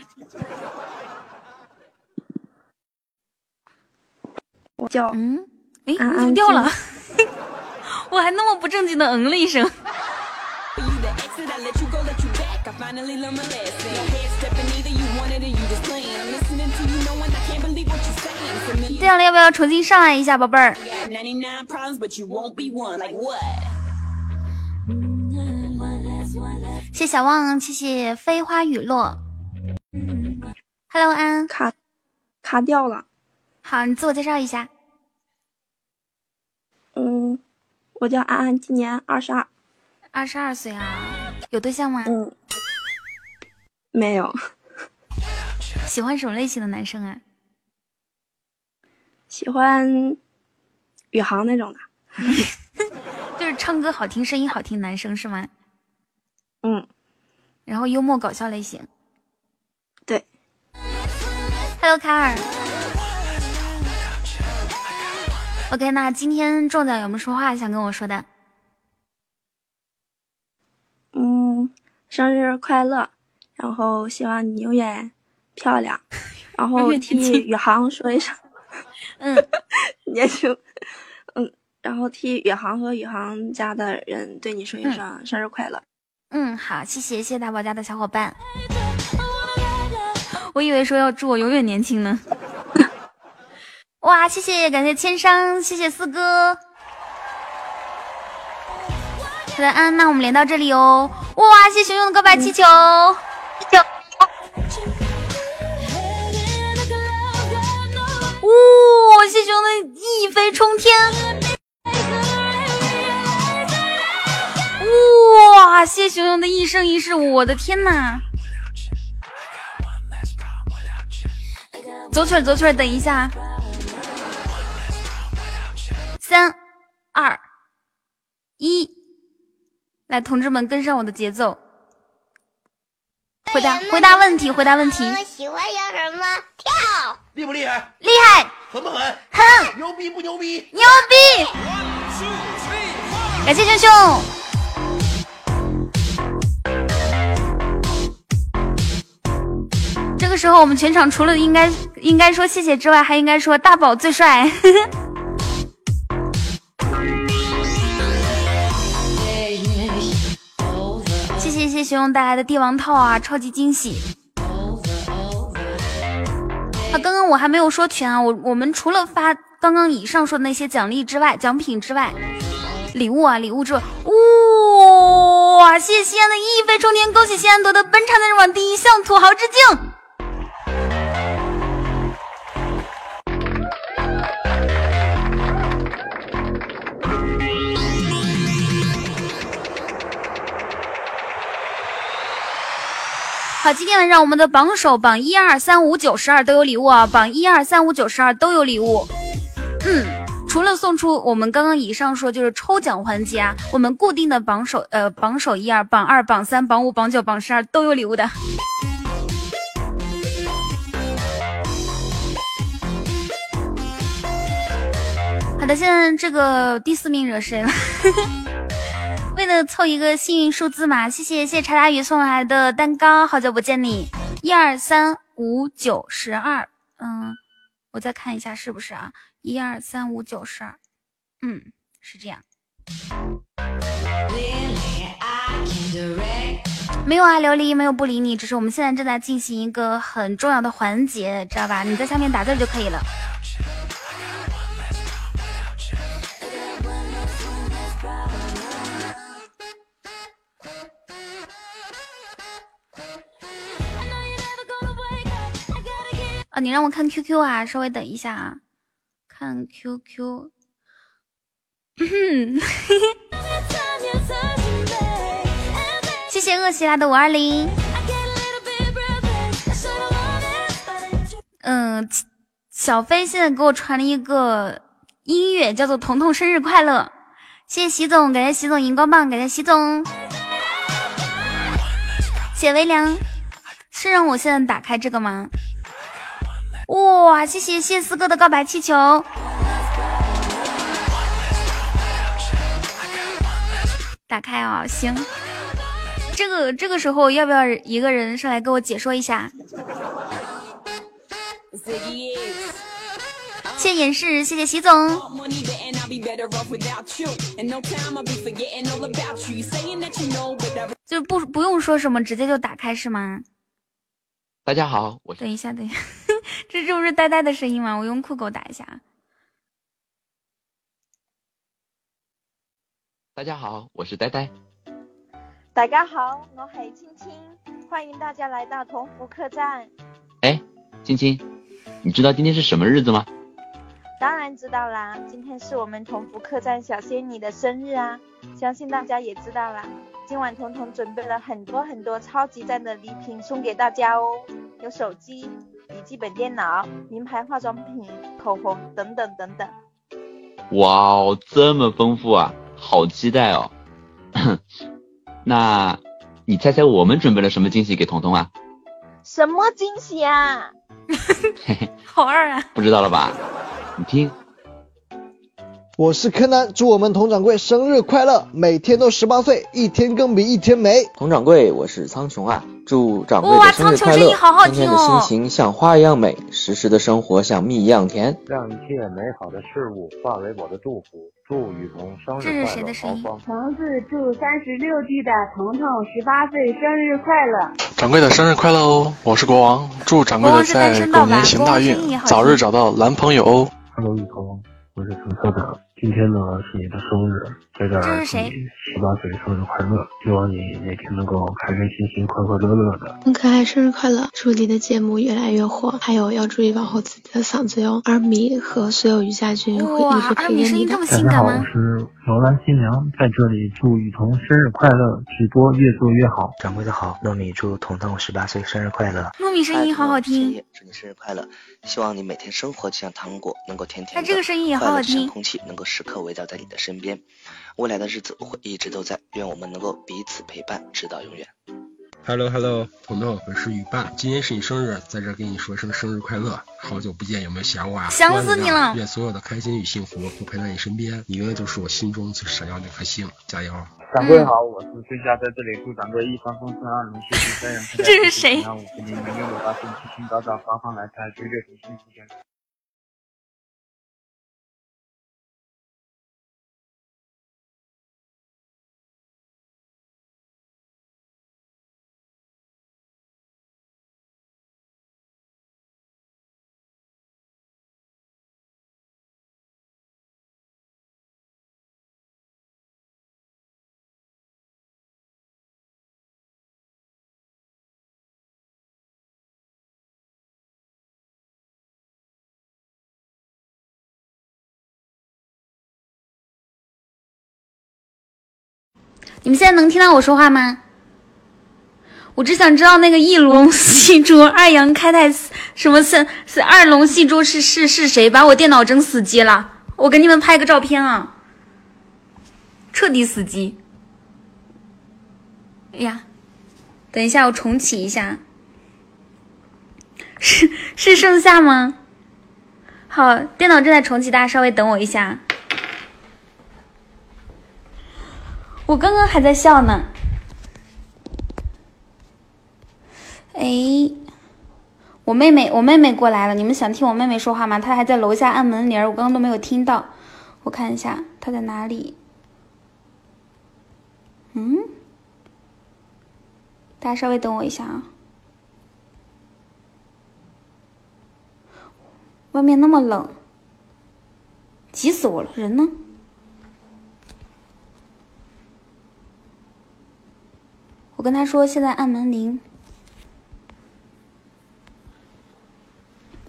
我叫嗯，哎，安安你怎么掉了？我还那么不正经的嗯了一声。掉了，要不要重新上来一下，宝贝儿？谢小旺，谢谢飞花雨落。Hello，安，卡卡掉了。好，你自我介绍一下。嗯，我叫安安，今年二十二。二十二岁啊，有对象吗？嗯，没有，喜欢什么类型的男生啊？喜欢宇航那种的。就是唱歌好听、声音好听男生是吗？嗯，然后幽默搞笑类型。对。Hello，卡尔。OK，那今天中奖有没有说话想跟我说的？嗯，生日快乐，然后希望你永远漂亮，然后替宇航说一声，嗯，年轻，嗯，然后替宇航和宇航家的人对你说一声生日快乐。嗯，好，谢谢谢谢大宝家的小伙伴。我以为说要祝我永远年轻呢。哇，谢谢，感谢千商，谢谢四哥。好的，啊，那我们连到这里哦。哇，谢谢熊熊的告白气球，气球。哇，谢谢熊的一飞冲天。哇，谢谢熊熊的一生一世，我的天呐！走曲儿走曲儿，等一下，三二一，来，同志们跟上我的节奏。回答回答问题，回答问题。我喜欢摇什么？跳。厉不厉害？厉害，狠不狠？狠，牛逼不牛逼？牛逼！感谢熊熊。这个时候，我们全场除了应该应该说谢谢之外，还应该说大宝最帅。谢谢熊熊带来的帝王套啊，超级惊喜！啊，刚刚我还没有说全啊，我我们除了发刚刚以上说的那些奖励之外，奖品之外，礼物啊礼物之外，哇！谢谢西安的一飞冲天，恭喜西安夺得本场的日网第一，向土豪致敬！今天晚上我们的榜首榜一二三五九十二都有礼物啊，榜一二三五九十二都有礼物。嗯，除了送出我们刚刚以上说就是抽奖环节啊，我们固定的榜首呃榜首一二榜二榜三榜五榜九榜十二都有礼物的。好的，现在这个第四名惹谁了？为了凑一个幸运数字嘛，谢谢谢谢茶大鱼送来的蛋糕，好久不见你，一二三五九十二，嗯，我再看一下是不是啊，一二三五九十二，嗯，是这样。没有啊，琉璃没有不理你，只是我们现在正在进行一个很重要的环节，知道吧？你在下面打字就可以了。啊，你让我看 QQ 啊，稍微等一下啊，看 QQ。谢谢恶习拉的五二零。嗯，小飞现在给我传了一个音乐，叫做《彤彤生日快乐》。谢谢习总，感谢习总荧光棒，感谢习总。谢微凉，是让我现在打开这个吗？哇，谢谢谢四哥的告白气球。打开啊、行。这个这个时候要不要一个人上来给我解说一下？谢谢演示，谢谢习总。就不不用说什么，直接就打开是吗？大家好，我等一下，等一下，这是不是呆呆的声音吗？我用酷狗打一下。大家好，我是呆呆。大家好，我係青青，欢迎大家来到同福客栈。哎，青青，你知道今天是什么日子吗？当然知道啦，今天是我们同福客栈小仙女的生日啊，相信大家也知道啦。今晚彤彤准备了很多很多超级赞的礼品送给大家哦，有手机、笔记本电脑、名牌化妆品、口红等等等等。哇哦，这么丰富啊，好期待哦。那，你猜猜我们准备了什么惊喜给彤彤啊？什么惊喜啊？嘿嘿，好二啊！不知道了吧？你聽，我是柯南，祝我们佟掌柜生日快乐，每天都十八岁，一天更比一天美。佟掌柜，我是苍穹啊，祝掌柜的生日快蒼穹聲音好好樂，今天的心情像花一样美，时时的生活像蜜一样甜。让一切美好的事物化为我的祝福，祝雨桐生日快乐谁的声音。橙子祝三十六 G 的彤彤十八岁生日快乐！掌柜的生日快乐哦！我是国王，祝掌柜的在狗年行大运，早日找到男朋友哦。Hello，雨桐，我是橙色的。今天呢是你的生日，在这儿这是谁祝你十八岁生日快乐！希望你每天能够开开心心、快快乐乐的。很可爱，生日快乐！祝你的节目越来越火，还有要注意保护自己的嗓子哟。二米和所有瑜伽君会一直陪着你的。大家好，我是罗兰新娘，在这里祝雨桐生日快乐，直播越做越好。掌柜的好，糯米祝彤彤十八岁生日快乐。糯米声音好好听，祝你生日快乐！希望你每天生活就像糖果，能够甜甜的。他这个声音也好好快乐就像听空气，能够时刻围绕在你的身边。未来的日子我会一直都在，愿我们能够彼此陪伴，直到永远。Hello Hello，彤彤，我是雨伴，今天是你生日，在这儿给你说声生日快乐，好久不见，有没有想我啊？想死你了！愿所有的开心与幸福都陪在你身边，你永远就是我心中最闪耀的那颗星，加油！掌柜好，我是孙夏，在这里祝掌柜一帆风顺，二龙戏珠，三人这是谁？我给你们拥有到身，清清早早，方方来财，绝对不幸福健你们现在能听到我说话吗？我只想知道那个一龙戏珠、二阳开泰什么三是二龙戏珠是是是谁把我电脑整死机了？我给你们拍个照片啊，彻底死机。哎呀，等一下我重启一下，是是盛夏吗？好，电脑正在重启，大家稍微等我一下。我刚刚还在笑呢。哎，我妹妹，我妹妹过来了。你们想听我妹妹说话吗？她还在楼下按门铃，我刚刚都没有听到。我看一下她在哪里。嗯，大家稍微等我一下啊。外面那么冷，急死我了。人呢？我跟他说现在按门铃。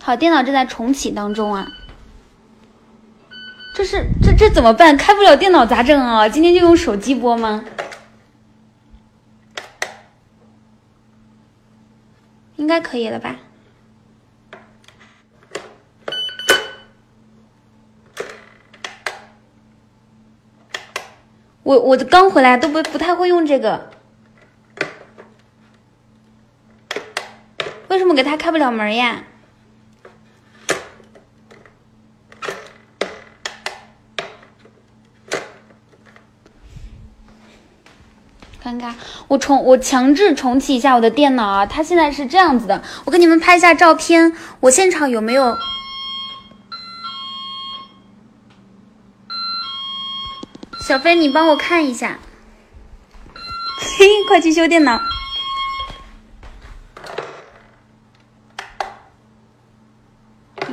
好，电脑正在重启当中啊。这是这这怎么办？开不了电脑咋整啊？今天就用手机播吗？应该可以了吧？我我刚回来都不不太会用这个。为什么给他开不了门呀？尴尬，我重我强制重启一下我的电脑啊！它现在是这样子的，我给你们拍一下照片。我现场有没有？小飞，你帮我看一下。嘿，快去修电脑。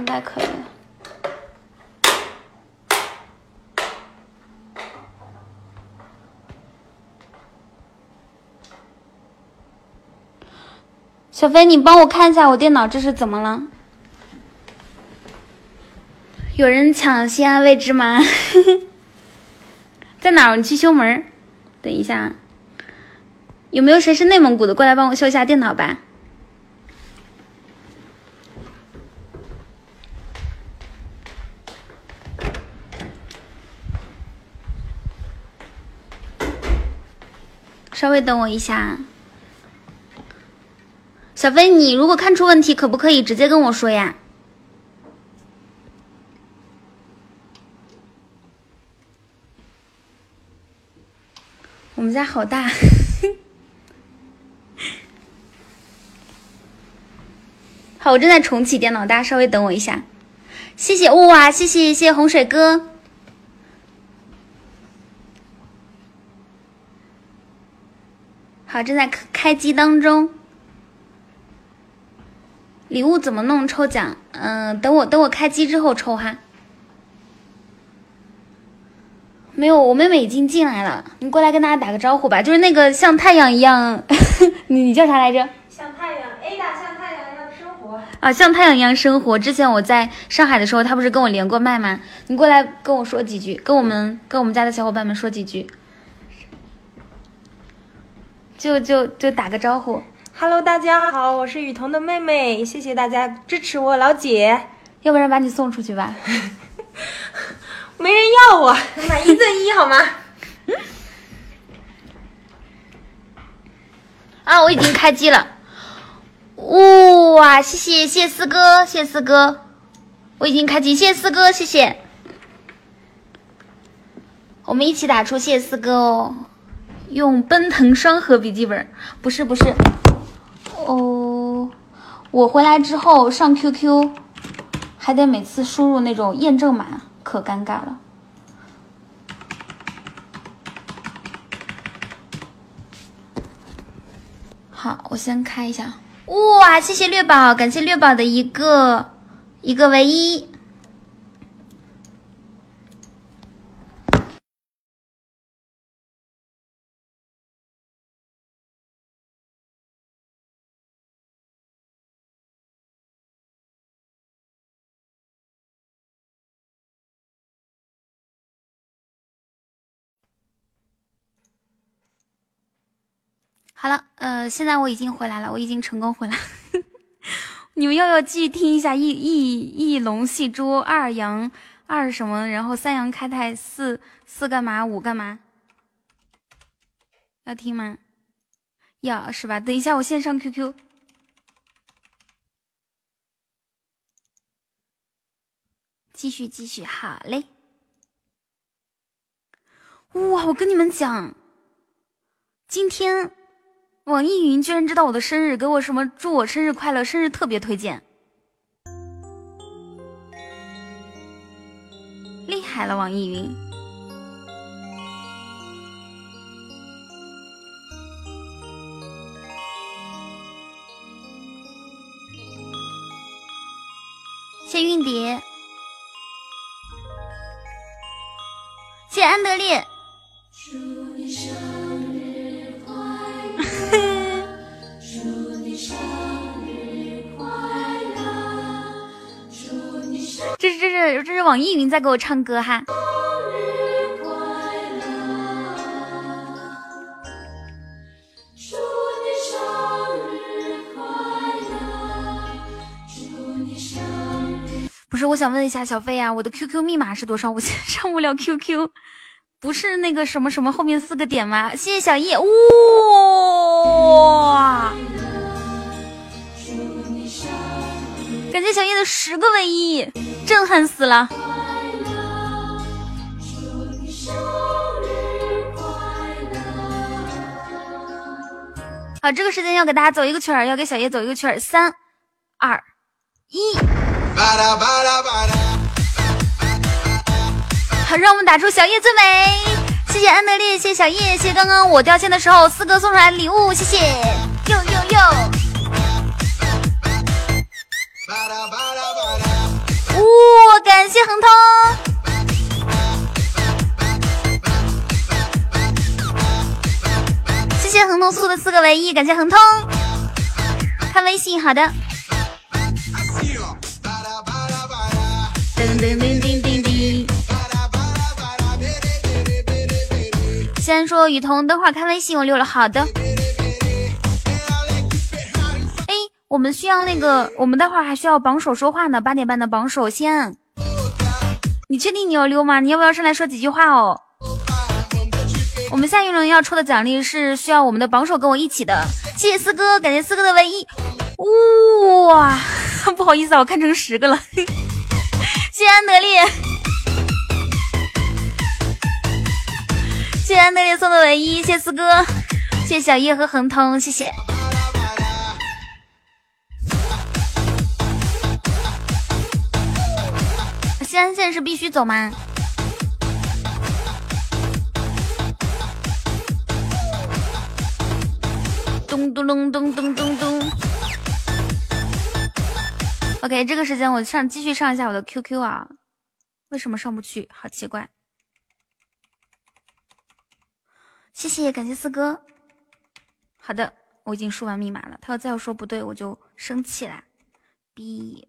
应该可以。小飞，你帮我看一下我电脑这是怎么了？有人抢西安位置吗？在哪儿？你去修门。等一下，有没有谁是内蒙古的？过来帮我修一下电脑吧。稍微等我一下，小飞，你如果看出问题，可不可以直接跟我说呀？我们家好大，好，我正在重启电脑，大家稍微等我一下。谢谢哇，谢谢谢谢洪水哥。好，正在开机当中。礼物怎么弄？抽奖？嗯，等我等我开机之后抽哈。没有，我妹妹已经进来了，你过来跟大家打个招呼吧。就是那个像太阳一样，你你叫啥来着？像太阳，Ada 像太阳一样生活。啊，像太阳一样生活。之前我在上海的时候，他不是跟我连过麦吗？你过来跟我说几句，跟我们跟我们家的小伙伴们说几句。就就就打个招呼。Hello，大家好，我是雨桐的妹妹，谢谢大家支持我，老姐。要不然把你送出去吧。没人要我，买一赠一好吗？啊，我已经开机了。哇，谢谢谢谢四哥，谢谢四哥，我已经开机，谢谢四哥，谢谢。我们一起打出，谢谢四哥哦。用奔腾双核笔记本，不是不是。哦，我回来之后上 QQ，还得每次输入那种验证码，可尴尬了。好，我先开一下。哇，谢谢略宝，感谢略宝的一个一个唯一。好了，呃，现在我已经回来了，我已经成功回来。你们要不要继续听一下一一一龙戏珠二羊二什么，然后三羊开泰四四干嘛五干嘛？要听吗？要是吧？等一下，我先上 QQ。继续继续，好嘞。哇，我跟你们讲，今天。网易云居然知道我的生日，给我什么祝我生日快乐，生日特别推荐，厉害了网易云！谢韵蝶，谢安德烈。这是这是这是网易云在给我唱歌哈。不是，我想问一下小飞呀，我的 QQ 密码是多少？我现在上不了 QQ，不是那个什么什么后面四个点吗？谢谢小叶，哇！感谢小叶的十个唯一，震撼死了！好，这个时间要给大家走一个曲儿，要给小叶走一个曲儿，三、二、一。好，让我们打出小叶最美！谢谢安德烈，谢谢小叶，谢谢刚刚我掉线的时候四哥送出来的礼物，谢谢！哟哟哟！哇！感谢恒通，谢谢恒通送的四个唯一，感谢恒通。看微信，好的。噔噔噔噔噔噔。先说雨桐，等会儿看微信，我溜了。好的。我们需要那个，我们待会儿还需要榜首说话呢。八点半的榜首先，你确定你要溜吗？你要不要上来说几句话哦？我们下一轮要抽的奖励是需要我们的榜首跟我一起的。谢谢四哥，感谢四哥的唯一。哇，不好意思啊，我看成十个了。谢谢安德烈，谢谢安德烈送的唯一，谢谢四哥，谢谢小叶和恒通，谢谢。西安县是必须走吗？咚咚咚咚咚咚咚。OK，这个时间我上继续上一下我的 QQ 啊，为什么上不去？好奇怪。谢谢，感谢四哥。好的，我已经输完密码了。他要再要说不对，我就生气了。B。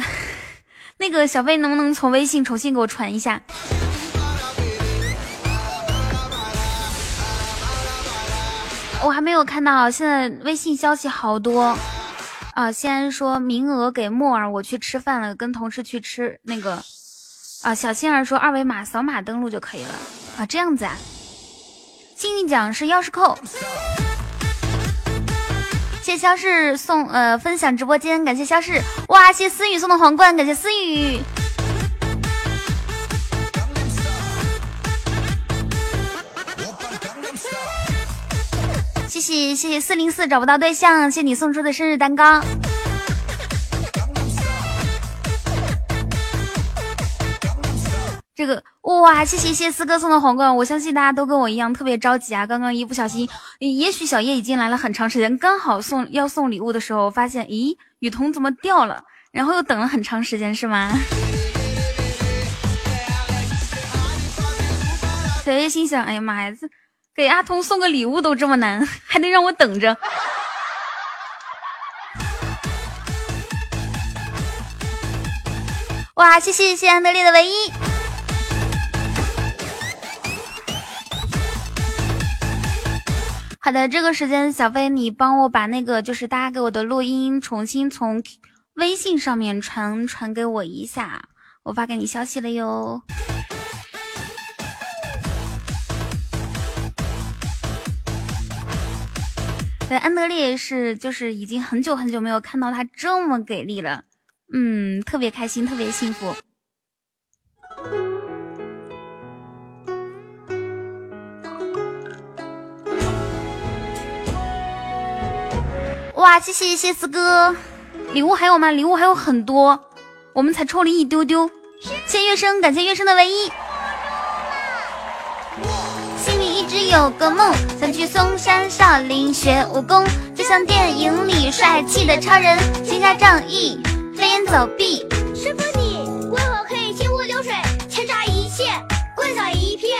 那个小飞能不能从微信重新给我传一下？我还没有看到，现在微信消息好多啊！先说名额给木耳，我去吃饭了，跟同事去吃那个啊。小杏儿说二维码扫码登录就可以了啊，这样子啊。幸运奖是钥匙扣。谢谢肖氏送呃分享直播间，感谢肖氏。哇，谢思雨送的皇冠，感谢思雨。谢谢谢谢四零四找不到对象，谢你送出的生日蛋糕。这个哇，谢谢谢四哥送的皇冠，我相信大家都跟我一样特别着急啊！刚刚一不小心，也许小叶已经来了很长时间，刚好送要送礼物的时候，发现咦，雨桐怎么掉了？然后又等了很长时间，是吗？小叶心想，哎呀妈呀，这给阿童送个礼物都这么难，还得让我等着。哇，谢谢谢安德烈的唯一。好的，这个时间，小飞，你帮我把那个就是大家给我的录音重新从微信上面传传给我一下，我发给你消息了哟。对，安德烈是就是已经很久很久没有看到他这么给力了，嗯，特别开心，特别幸福。哇，谢谢谢四哥，礼物还有吗？礼物还有很多，我们才抽了一丢丢。谢谢月生，感谢月生的唯一。心里一直有个梦，想去嵩山少林学武功，就像电影里帅气的超人，行侠仗义，飞檐走壁。师傅你为何可以行如流水，千扎一线，棍扫一片？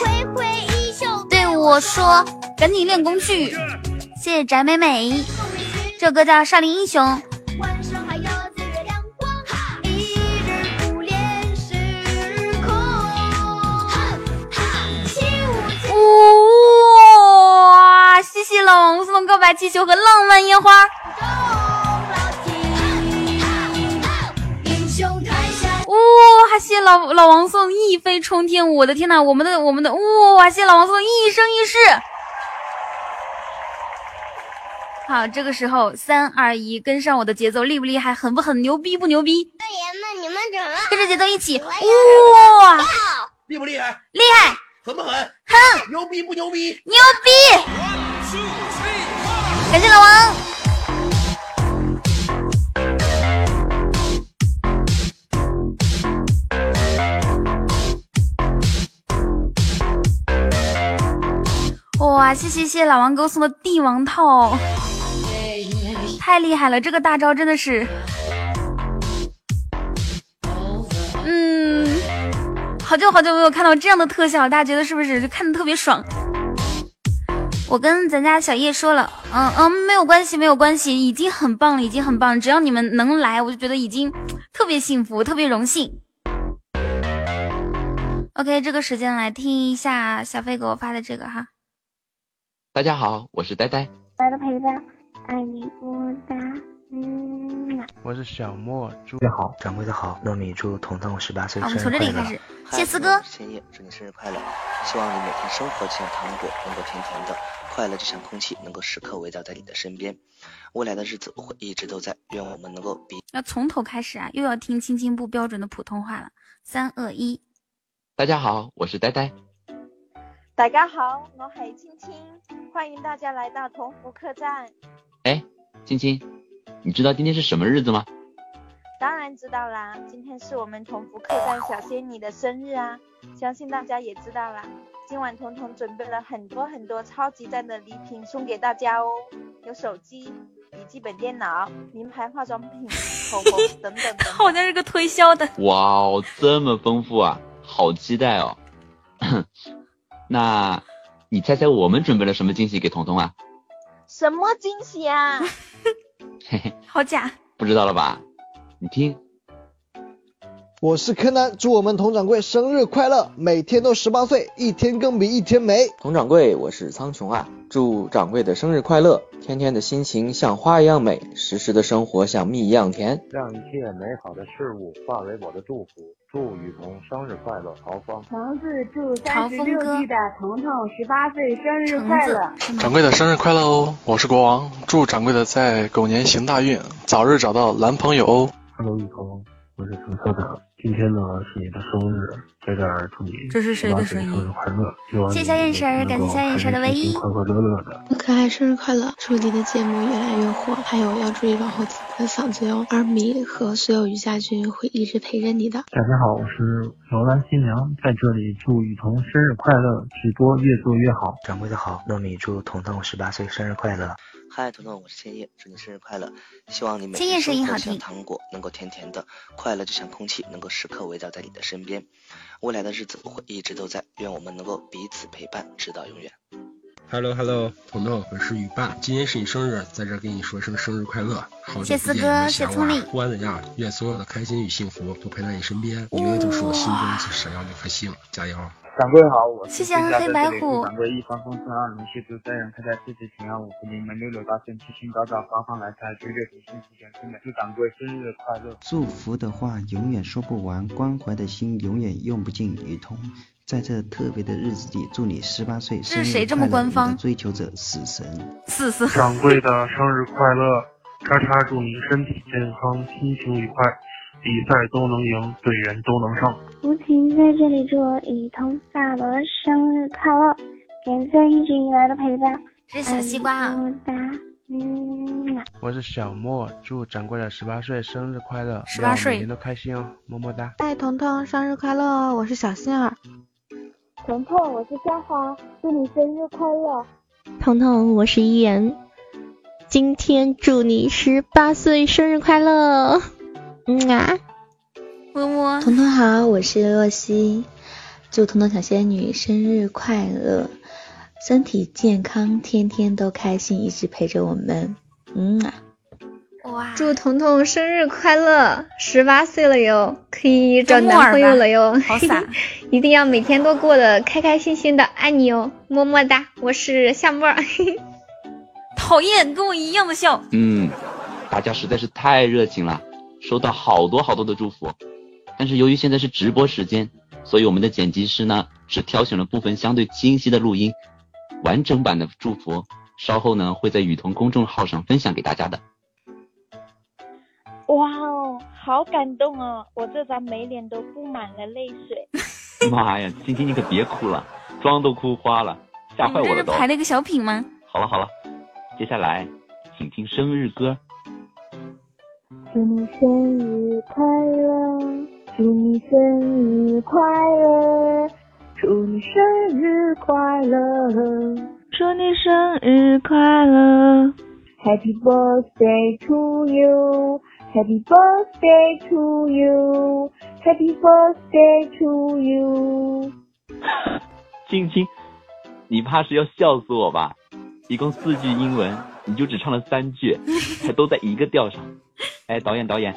挥挥衣袖对我说，赶紧练功去。谢谢翟美美，这歌叫《少林英雄》。哇！谢谢老王送的告白气球和浪漫烟花。英雄台下，哇！谢谢老老王送一飞冲天，我的天呐，我们的我们的哇！谢谢老王送一生一世。好，这个时候三二一，跟上我的节奏，厉不厉害？狠不狠？牛逼不牛逼？大爷们，你们怎么跟着节奏一起？哇！厉不厉害？厉害！狠不狠？狠！牛逼不牛逼？牛逼！感谢老王。哇！谢谢谢谢老王给我送的帝王套。太厉害了！这个大招真的是，嗯，好久好久没有看到这样的特效，大家觉得是不是就看的特别爽？我跟咱家小叶说了，嗯嗯，没有关系，没有关系，已经很棒了，已经很棒，只要你们能来，我就觉得已经特别幸福，特别荣幸。OK，这个时间来听一下小飞给我发的这个哈。大家好，我是呆呆。来的陪伴。爱你不打，嗯。我是小莫，祝你好，掌柜的好，糯米祝彤彤十八岁生日快乐。从这里开始，谢四哥。千叶，祝你生日快乐！希望你每天生活就像糖果，能够甜甜的，快乐就像空气，能够时刻围绕在你的身边。未来的日子我会一直都在，愿我们能够比。要从头开始啊，又要听青青不标准的普通话了。三二一，大家好，我是呆呆。大家好，我係青青，欢迎大家来到同福客栈。哎，青青，你知道今天是什么日子吗？当然知道啦，今天是我们同福客栈小仙女的生日啊！相信大家也知道啦。今晚彤彤准备了很多很多超级赞的礼品送给大家哦，有手机、笔记本电脑、名牌化妆品、口红等等等。好像是个推销的。哇哦，这么丰富啊，好期待哦！那，你猜猜我们准备了什么惊喜给彤彤啊？什么惊喜啊？嘿嘿，好假，不知道了吧？你听，我是柯南，祝我们佟掌柜生日快乐，每天都十八岁，一天更比一天美。佟掌柜，我是苍穹啊，祝掌柜的生日快乐，天天的心情像花一样美，时时的生活像蜜一样甜，让一切美好的事物化为我的祝福。祝雨桐生日快乐，曹芳。橙子祝三十六 G 的彤彤十八岁生日快乐。掌柜的生日快乐哦！我是国王，祝掌柜的在狗年行大运，早日找到男朋友哦。Hello，雨桐，我是橙色的。今天呢是你的生日，在这儿祝你这是谁的声音生日快乐！希望谢谢小眼神感谢小眼神的唯一快快乐乐的。可爱生日快乐！祝你的节目越来越火，还有要注意保护自己的嗓子哟。二米和所有瑜伽君会一直陪着你的。大家好，我是楼兰新娘，在这里祝雨桐生日快乐，直播越做越好。掌柜的好，糯米祝彤彤十八岁生日快乐。嗨，彤彤，我是千叶，祝你生日快乐！希望你每千叶天生活声音好像糖果，能够甜甜的，快乐就像空气，能够时刻围绕在你的身边。未来的日子我会一直都在，愿我们能够彼此陪伴，直到永远。Hello Hello，彤彤，我是雨爸，今天是你生日，在这儿跟你说声生日快乐，好久谢四不见，哥没想我啊谢聪明不管怎样，愿所有的开心与幸福都陪在你身边，你永远都是我心中最闪耀的一颗星，加油！掌柜好，我是谢谢啊黑白虎掌柜一帆风顺二龙戏珠三人开泰四季平安五福临门六六大顺七星高照八方来财绝对福幸福全生美，祝掌柜生日快乐！祝福的话永远说不完，关怀的心永远用不尽。雨桐，在这特别的日子里，祝你十八岁生日这是谁这么快乐官方追求者死神。死死掌柜的生日快乐！叉叉祝您身体健康，心情愉快，比赛都能赢，对人都能胜。无情在这里祝雨桐萨罗生日快乐，感谢一直以来的陪伴。这是小西瓜啊么么哒，嗯。我是小莫，祝掌柜的十八岁生日快乐，十八岁每天都开心哦，么么哒。嗨，彤彤，生日快乐哦！我是小杏儿。彤彤，我是夏花，祝你生日快乐。彤彤，我是依言，今天祝你十八岁生日快乐！嗯啊，么么。彤彤好，我是洛西，祝彤彤小仙女生日快乐，身体健康，天天都开心，一直陪着我们。嗯啊，哇！祝彤彤生日快乐，十八岁了哟，可以找男朋友了哟，好 傻一定要每天都过得开开心心的，爱你哦，么么哒，我是夏沫儿。讨厌，跟我一样的笑。嗯，大家实在是太热情了，收到好多好多的祝福。但是由于现在是直播时间，所以我们的剪辑师呢只挑选了部分相对清晰的录音，完整版的祝福稍后呢会在雨桐公众号上分享给大家的。哇哦，好感动哦！我这张美脸都布满了泪水。妈呀，晶晶你可别哭了，妆都哭花了，吓坏我了都。这是排了一个小品吗？好了好了，接下来请听生日歌。祝你生日快乐，祝你生日快乐，祝你生日快乐，祝你生日快乐，Happy birthday to you，Happy birthday to you，Happy birthday to you。青青，你怕是要笑死我吧？一共四句英文，你就只唱了三句，还都在一个调上。哎，导演导演，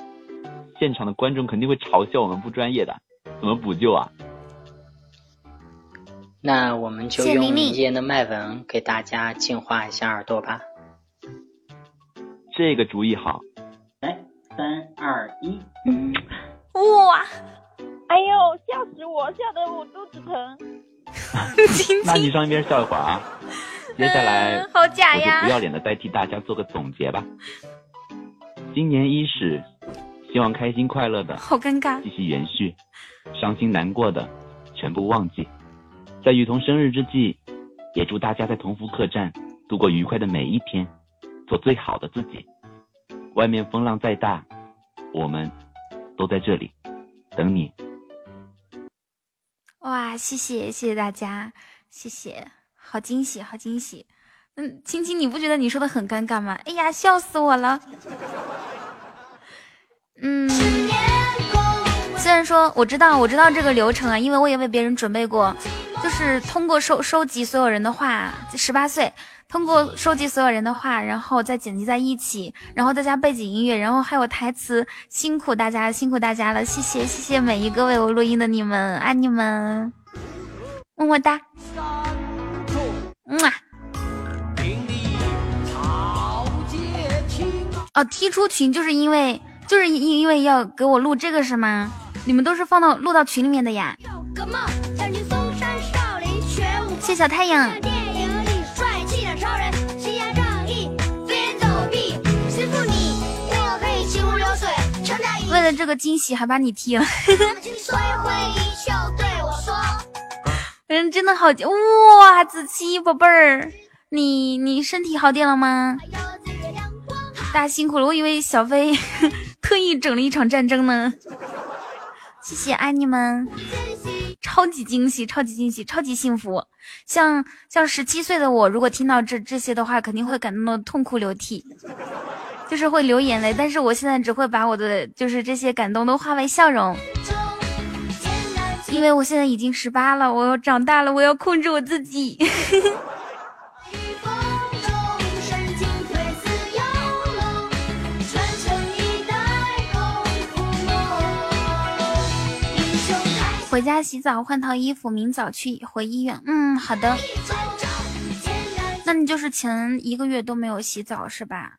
现场的观众肯定会嘲笑我们不专业的，怎么补救啊？那我们就用谢玲玲民间的麦文给大家净化一下耳朵吧。这个主意好。来，三二一，哇！哎呦，吓死我，吓得我肚子疼。那你上一边笑一会儿啊。接下来，嗯好假我呀就不要脸的代替大家做个总结吧。新年伊始，希望开心快乐的好尴尬继续延续，伤心难过的全部忘记。在雨桐生日之际，也祝大家在同福客栈度过愉快的每一天，做最好的自己。外面风浪再大，我们都在这里等你。哇，谢谢谢谢大家，谢谢，好惊喜，好惊喜。嗯，青青，你不觉得你说的很尴尬吗？哎呀，笑死我了。嗯，虽然说我知道我知道这个流程啊，因为我也为别人准备过，就是通过收收集所有人的话，十八岁，通过收集所有人的话，然后再剪辑在一起，然后再加背景音乐，然后还有台词，辛苦大家，辛苦大家了，谢谢谢谢每一个为我录音的你们，爱你们，么么哒，嗯啊。哦，踢出群就是因为就是因因为要给我录这个是吗？你们都是放到录到群里面的呀。谢小太阳。为了这个惊喜，还把你踢了。嗯，真的好哇，子期宝贝儿，你你身体好点了吗？大家辛苦了，我以为小飞特意整了一场战争呢。谢谢，爱你们，超级惊喜，超级惊喜，超级幸福。像像十七岁的我，如果听到这这些的话，肯定会感动的痛哭流涕，就是会流眼泪。但是我现在只会把我的就是这些感动都化为笑容，因为我现在已经十八了，我要长大了，我要控制我自己。回家洗澡换套衣服，明早去回医院。嗯，好的。那你就是前一个月都没有洗澡是吧？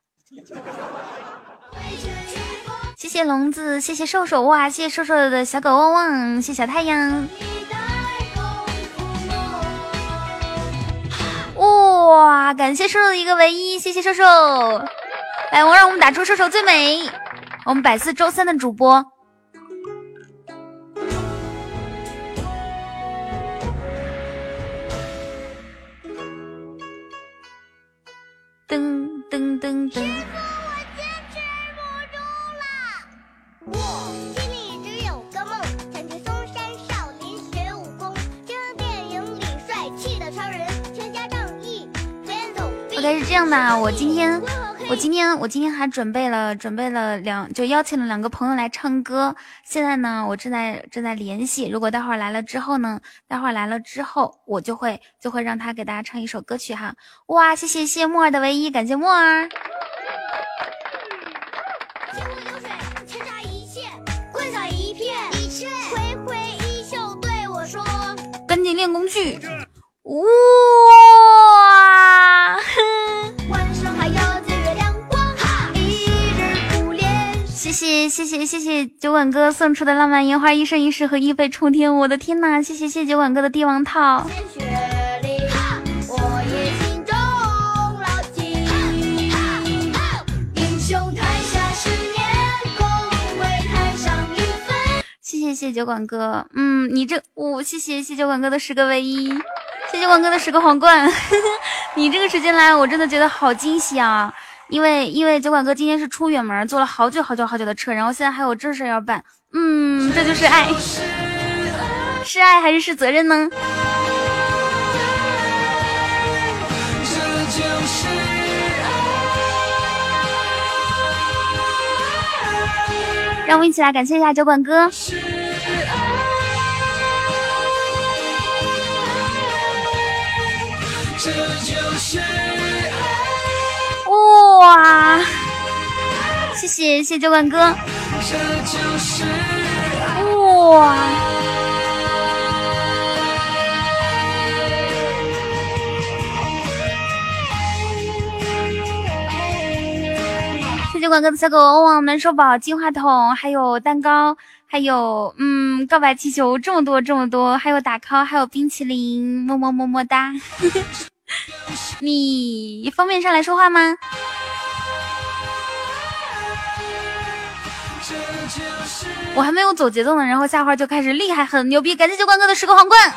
谢谢笼子，谢谢瘦瘦哇，谢谢瘦瘦的小狗汪汪，谢小太阳。哇，感谢瘦瘦的一个唯一，谢谢瘦瘦。来，我让我们打出瘦瘦最美，我们百思周三的主播。正义，边走。OK，是这样的，我今天。我今天我今天还准备了准备了两就邀请了两个朋友来唱歌，现在呢我正在正在联系，如果待会儿来了之后呢，待会儿来了之后我就会就会让他给大家唱一首歌曲哈。哇，谢谢谢木耳的唯一，感谢木耳。流水，一线，灌洒一片，挥挥衣袖对我说，赶紧练功去。哇，谢谢谢谢谢谢酒馆哥送出的浪漫烟花一生一世和一飞冲天，我的天呐！谢谢谢谢酒馆哥的帝王套。谢谢谢酒馆哥，嗯，你这我谢谢谢酒馆哥的十个唯一，谢谢酒馆哥的十个皇冠，你这个时间来，我真的觉得好惊喜啊！因为因为酒馆哥今天是出远门，坐了好久好久好久的车，然后现在还有正事要办。嗯，这就是爱，是爱还是是责任呢？让我们一起来感谢一下酒馆哥。哇！谢谢谢谢酒馆哥。哇！谢谢酒馆哥的小狗汪汪、暖手宝、金话筒，还有蛋糕，还有嗯告白气球，这么多这么多，还有打 call，还有冰淇淋，么么么么哒。你方便上来说话吗？我还没有走节奏呢，然后下花就开始厉害，很牛逼！感谢酒馆哥的十个皇冠。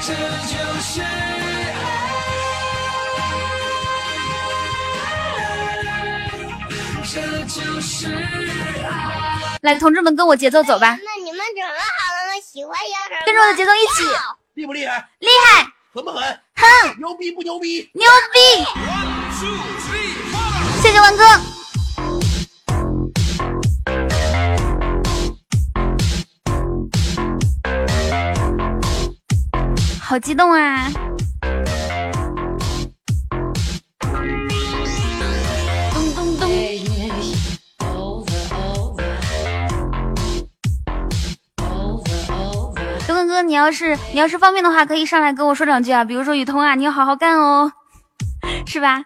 这就是爱，这就是爱来，同志们，跟我节奏走吧。那你们准备好了吗？喜欢摇什跟着我的节奏一起。厉不厉害？厉害。狠不狠？狠。牛逼不牛逼？牛逼！谢谢万哥。好激动啊！哥，你要是你要是方便的话，可以上来跟我说两句啊，比如说雨桐啊，你要好好干哦，是吧？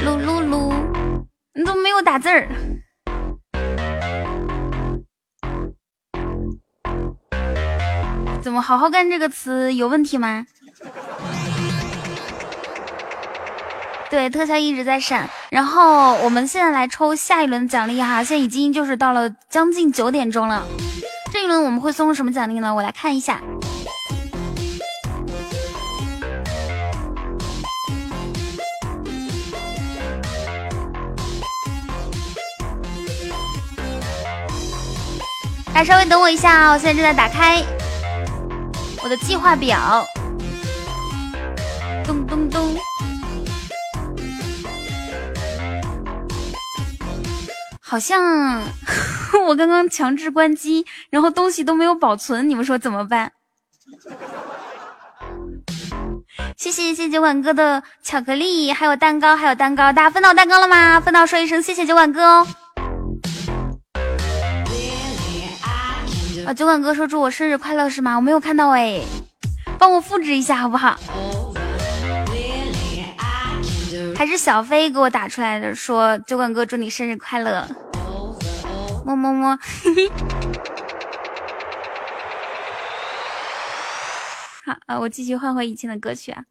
噜噜噜。你怎么没有打字儿？怎么“好好干”这个词有问题吗？对，特效一直在闪。然后我们现在来抽下一轮奖励哈，现在已经就是到了将近九点钟了。这一轮我们会送什么奖励呢？我来看一下。大家稍微等我一下啊，我现在正在打开我的计划表。咚咚咚。好像 我刚刚强制关机，然后东西都没有保存，你们说怎么办？谢谢谢谢酒馆哥的巧克力，还有蛋糕，还有蛋糕，大家分到蛋糕了吗？分到说一声谢谢酒馆哥哦。啊，酒馆哥说祝我生日快乐是吗？我没有看到哎，帮我复制一下好不好？还是小飞给我打出来的，说酒馆哥祝你生日快乐，么么么。好啊，我继续换回以前的歌曲啊。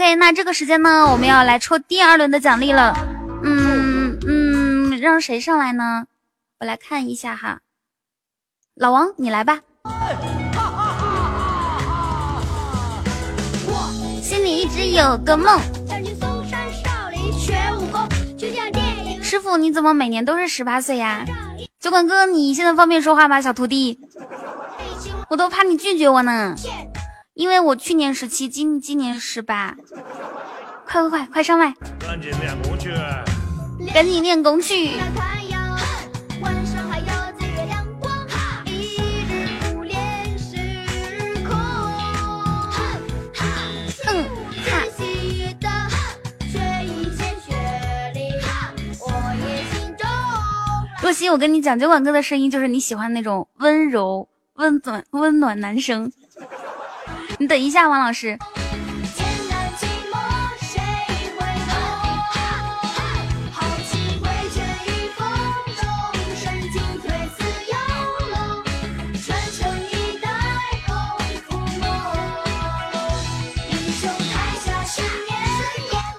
OK，那这个时间呢，我们要来抽第二轮的奖励了。嗯嗯，让谁上来呢？我来看一下哈，老王你来吧。心里一直有个梦。师傅你怎么每年都是十八岁呀？酒馆哥你现在方便说话吗？小徒弟，我都怕你拒绝我呢。因为我去年十七，今今年十八，快快快快上麦！赶紧练功去，赶紧练功去。嗯哈。若曦，我跟你讲，酒馆哥的声音就是你喜欢那种温柔、温暖、温暖男生。你等一下，王老师。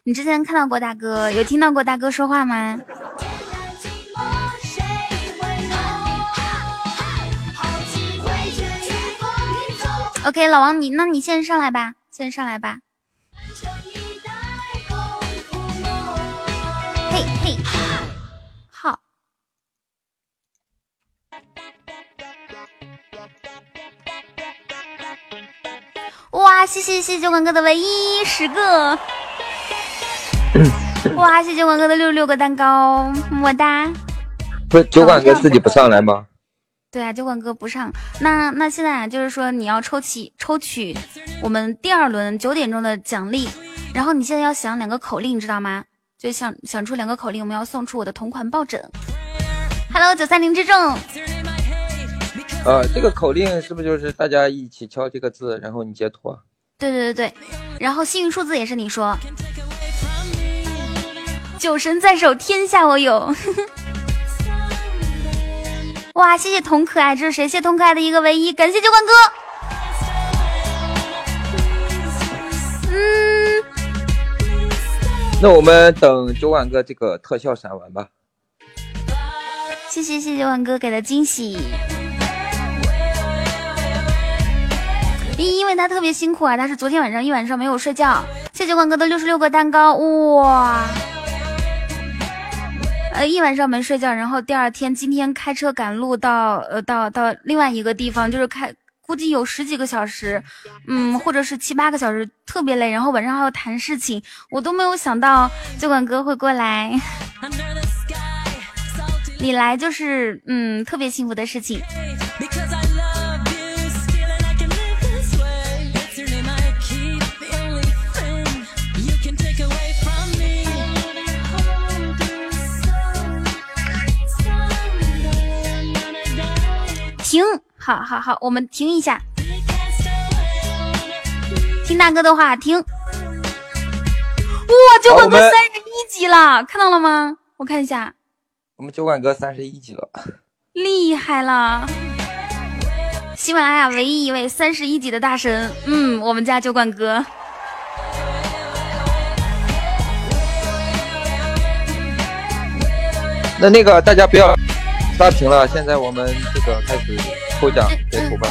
你之前看到过大哥，有听到过大哥说话吗？OK，老王，你那你先上来吧，先上来吧。嘿嘿，好。哇，谢谢谢谢酒馆哥的唯一十个。哇，谢谢酒馆哥的六十六个蛋糕，么么哒。不是酒馆哥自己不上来吗？对啊，酒馆哥不上。那那现在啊，就是说你要抽起抽取我们第二轮九点钟的奖励，然后你现在要想两个口令，你知道吗？就想想出两个口令，我们要送出我的同款抱枕。Hello，九三零之众。呃，这个口令是不是就是大家一起敲这个字，然后你截图？对对对对，然后幸运数字也是你说。酒神在手，天下我有。哇，谢谢童可爱，这是谁？谢童可爱的一个唯一，感谢酒馆哥。嗯，那我们等酒馆哥这个特效闪完吧。谢谢谢酒馆哥给的惊喜。因因为他特别辛苦啊，他是昨天晚上一晚上没有睡觉。谢酒馆哥的六十六个蛋糕，哇。呃，一晚上没睡觉，然后第二天今天开车赶路到呃到到另外一个地方，就是开估计有十几个小时，嗯，或者是七八个小时，特别累。然后晚上还要谈事情，我都没有想到酒馆哥会过来。你来就是嗯特别幸福的事情。好好好，我们停一下，听大哥的话，停。哇，酒馆哥三十一级了，看到了吗？我看一下，我们酒馆哥三十一级了，厉害了！喜马拉雅唯一一位三十一级的大神，嗯，我们家酒馆哥。那那个大家不要刷屏了，现在我们这个开始抽奖截图吧。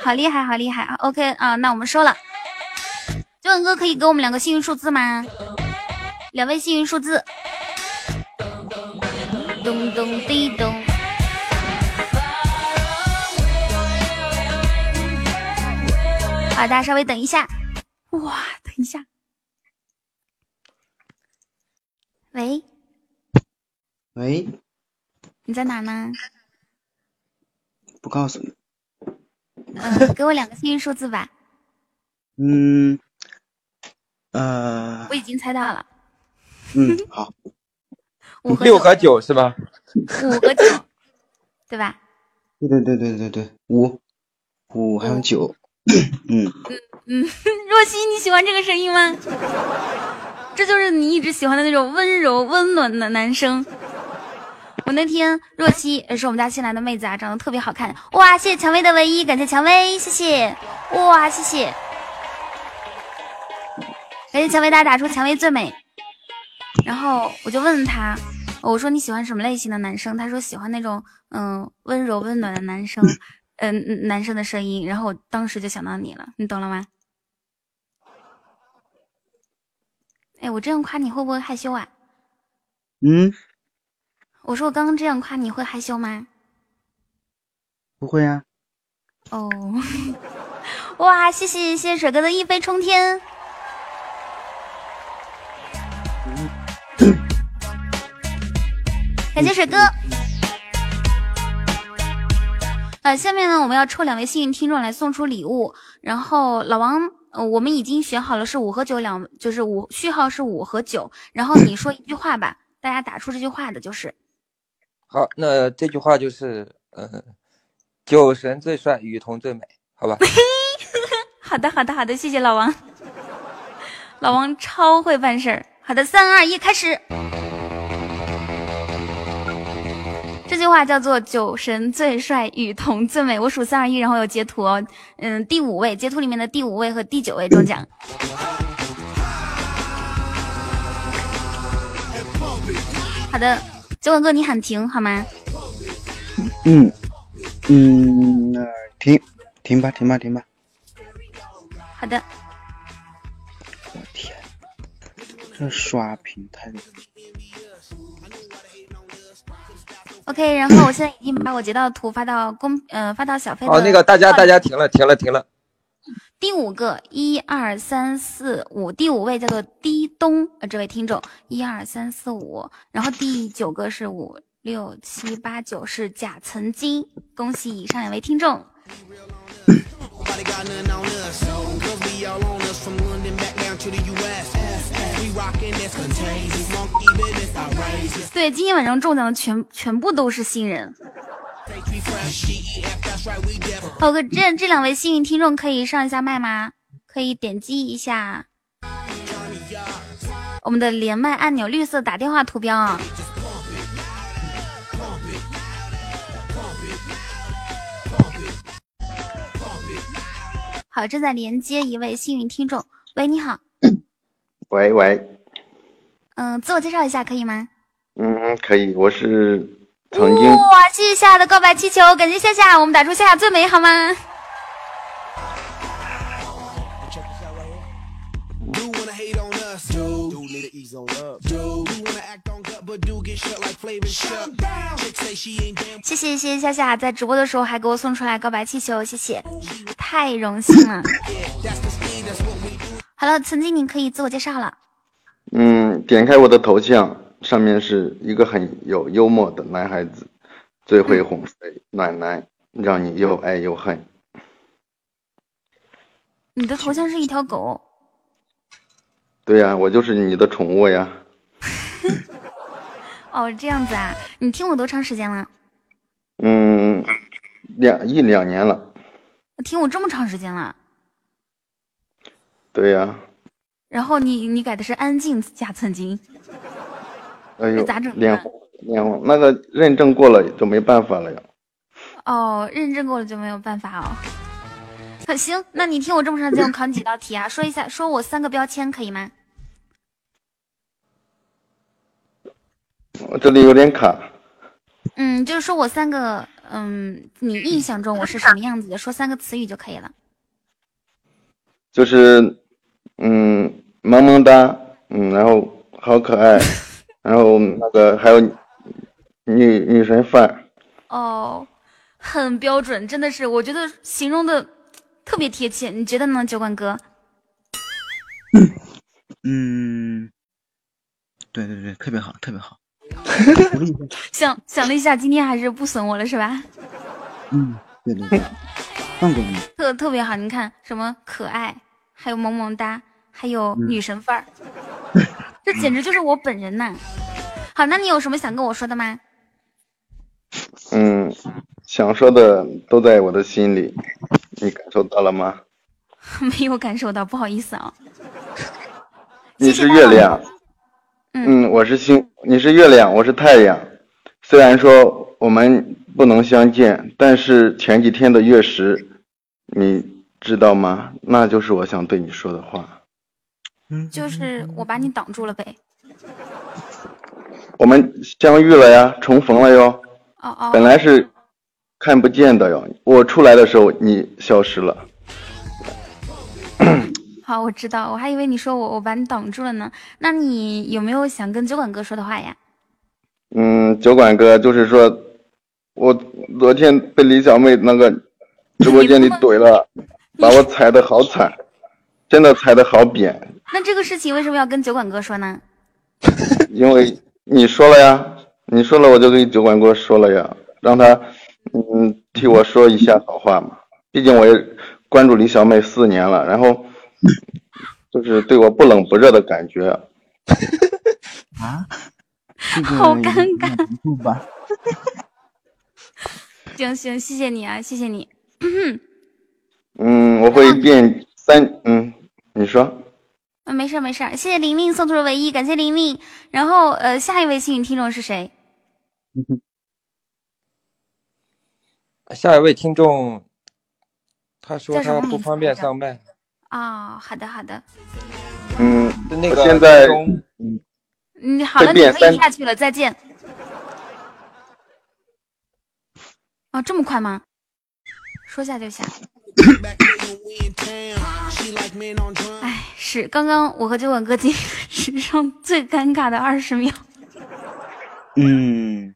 好厉害，好厉害啊！OK 啊，那我们收了。九文哥可以给我们两个幸运数字吗？两位幸运数字。咚咚滴咚。好，大家稍微等一下。哇，等一下。喂，喂，你在哪呢？不告诉你。嗯，给我两个幸运数字吧。嗯，呃，我已经猜到了。嗯，好。五和六和九是吧？五和九，对吧？对对对对对对，五五还有九。嗯嗯，若曦，你喜欢这个声音吗？这就是你一直喜欢的那种温柔温暖的男生。我那天若曦也是我们家新来的妹子啊，长得特别好看。哇，谢谢蔷薇的唯一，感谢蔷薇，谢谢。哇，谢谢，感谢蔷薇，大家打出蔷薇最美。然后我就问他，我说你喜欢什么类型的男生？他说喜欢那种嗯温柔温暖的男生，嗯男生的声音。然后我当时就想到你了，你懂了吗？哎，我这样夸你会不会害羞啊？嗯，我说我刚刚这样夸你会害羞吗？不会啊。哦，哇，谢谢谢谢水哥的一飞冲天，感谢水哥。呃，下面呢，我们要抽两位幸运听众来送出礼物，然后老王。呃，我们已经选好了，是五和九两，就是五序号是五和九，然后你说一句话吧，大家打出这句话的就是。好，那这句话就是，嗯，酒神最帅，雨桐最美，好吧？好的，好的，好的，谢谢老王，老王超会办事儿。好的，三二一，开始。这句话叫做“酒神最帅，雨桐最美”。我数三二一，然后有截图哦。嗯，第五位截图里面的第五位和第九位中奖。好的，九文哥你喊停好吗？嗯嗯，那停停吧，停吧，停吧。好的。我天，这刷屏太。OK，然后我现在已经把我截到的图发到公，呃，发到小飞。哦，那个大家大家停了，停了，停了。第五个，一二三四五，第五位叫做低东，呃，这位听众，一二三四五，然后第九个是五六七八九是甲层金，恭喜以上两位听众。对，今天晚上中奖的全全部都是新人。好哥，这这两位幸运听众可以上一下麦吗？可以点击一下我们的连麦按钮，绿色打电话图标啊。好，正在连接一位幸运听众。喂，你好。喂喂。嗯，自我介绍一下可以吗？嗯，可以，我是曾经。哇，谢谢夏夏的告白气球，感谢夏夏，我们打出夏夏最美好吗？谢谢谢谢夏夏在直播的时候还给我送出来告白气球，谢谢，太荣幸了。好了，曾经你可以自我介绍了。嗯，点开我的头像，上面是一个很有幽默的男孩子，最会哄睡，暖男，让你又爱又恨。你的头像是一条狗。对呀，我就是你的宠物呀。哦，这样子啊，你听我多长时间了？嗯两一两年了。听我这么长时间了，对呀、然后你你改的是安静加曾经，哎呦咋整，脸红脸红，那个认证过了就没办法了呀。哦，认证过了就没有办法哦。可行，那你听我这么长时间，我考你几道题啊？说一下，说我三个标签可以吗？我这里有点卡，嗯，就是说我三个，嗯，你印象中我是什么样子的？说三个词语就可以了。就是嗯萌萌哒，嗯，然后好可爱，然后那个还有女女神范儿。哦，很标准，真的是，我觉得形容的特别贴切。你觉得呢，酒馆哥？嗯，对对对，特别好，特别好。想想了一下，今天还是不损我了，是吧？嗯，对对对，放过你。特特别好，你看什么可爱，还有萌萌哒，还有女神范儿，这简直就是我本人呐！好，那你有什么想跟我说的吗？嗯，想说的都在我的心里，你感受到了吗？没有感受到，不好意思啊。你是月亮，嗯，我是星，你是月亮，我是太阳。虽然说我们不能相见，但是前几天的月食，你知道吗？那就是我想对你说的话。就是我把你挡住了呗。我们相遇了呀，重逢了哟。哦哦。本来是看不见的哟，我出来的时候你消失了。好，我知道，我还以为你说我我把你挡住了呢。那你有没有想跟酒馆哥说的话呀？嗯，酒馆哥，就是说，我昨天被李小妹那个直播间里怼了，把我踩的好惨，真的踩的好扁，那这个事情为什么要跟酒馆哥说呢？因为你说了呀，你说了我就跟酒馆哥说了呀，让他嗯替我说一下好话嘛，毕竟我也关注李小妹四年了，然后 就是对我不冷不热的感觉。啊？这个好尴尬不吧？行行，谢谢你啊，谢谢你。嗯，我会变三嗯，你说。嗯，没事儿没事儿，谢谢玲玲送出的唯一，感谢玲玲。然后呃，下一位幸运听众是谁？下一位听众，他说他不方便上麦。啊、好的好的，嗯，那个现在嗯，好了，你可以下去了，再见。哦，这么快吗？说下就下。哎，是刚刚我和酒馆哥经历了史上最尴尬的二十秒。嗯，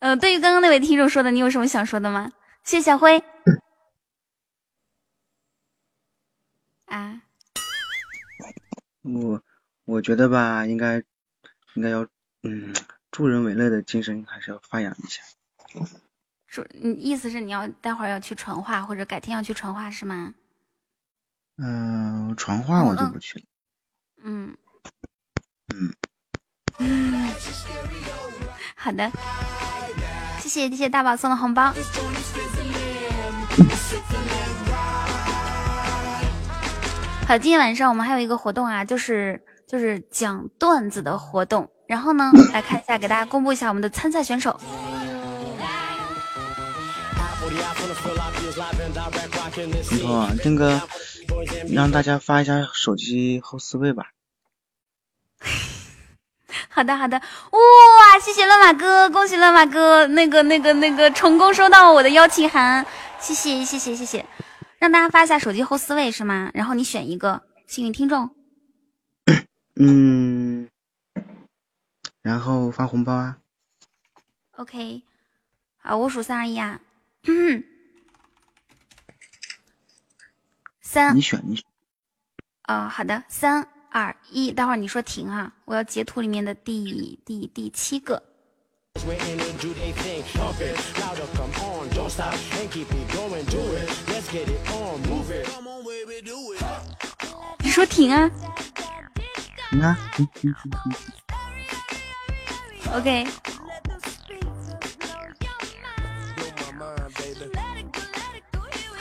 呃，对于刚刚那位听众说的，你有什么想说的吗？谢谢小辉。啊，我我觉得吧，应该应该要嗯，助人为乐的精神还是要发扬一下。说你意思是你要待会儿要去传话，或者改天要去传话是吗？嗯、传话我就不去了。嗯嗯，嗯，好的，谢谢谢谢大宝送的红包。好，今天晚上我们还有一个活动啊，就是就是讲段子的活动。然后呢，来看一下，给大家公布一下我们的参赛选手。以后啊，那个让大家发一下手机后四位吧。好的，好的，哇，谢谢乱马哥，恭喜乱马哥，那个、那个、那个成功收到我的邀请函，谢谢，谢谢，谢谢，让大家发一下手机后四位是吗？然后你选一个幸运听众，嗯，然后发红包啊。OK，好，我数三二一啊，三你选，你选。啊、好的，三二一，待会儿你说停啊，我要截图里面的第第第七个。你说停啊你看，嗯嗯嗯嗯，OK。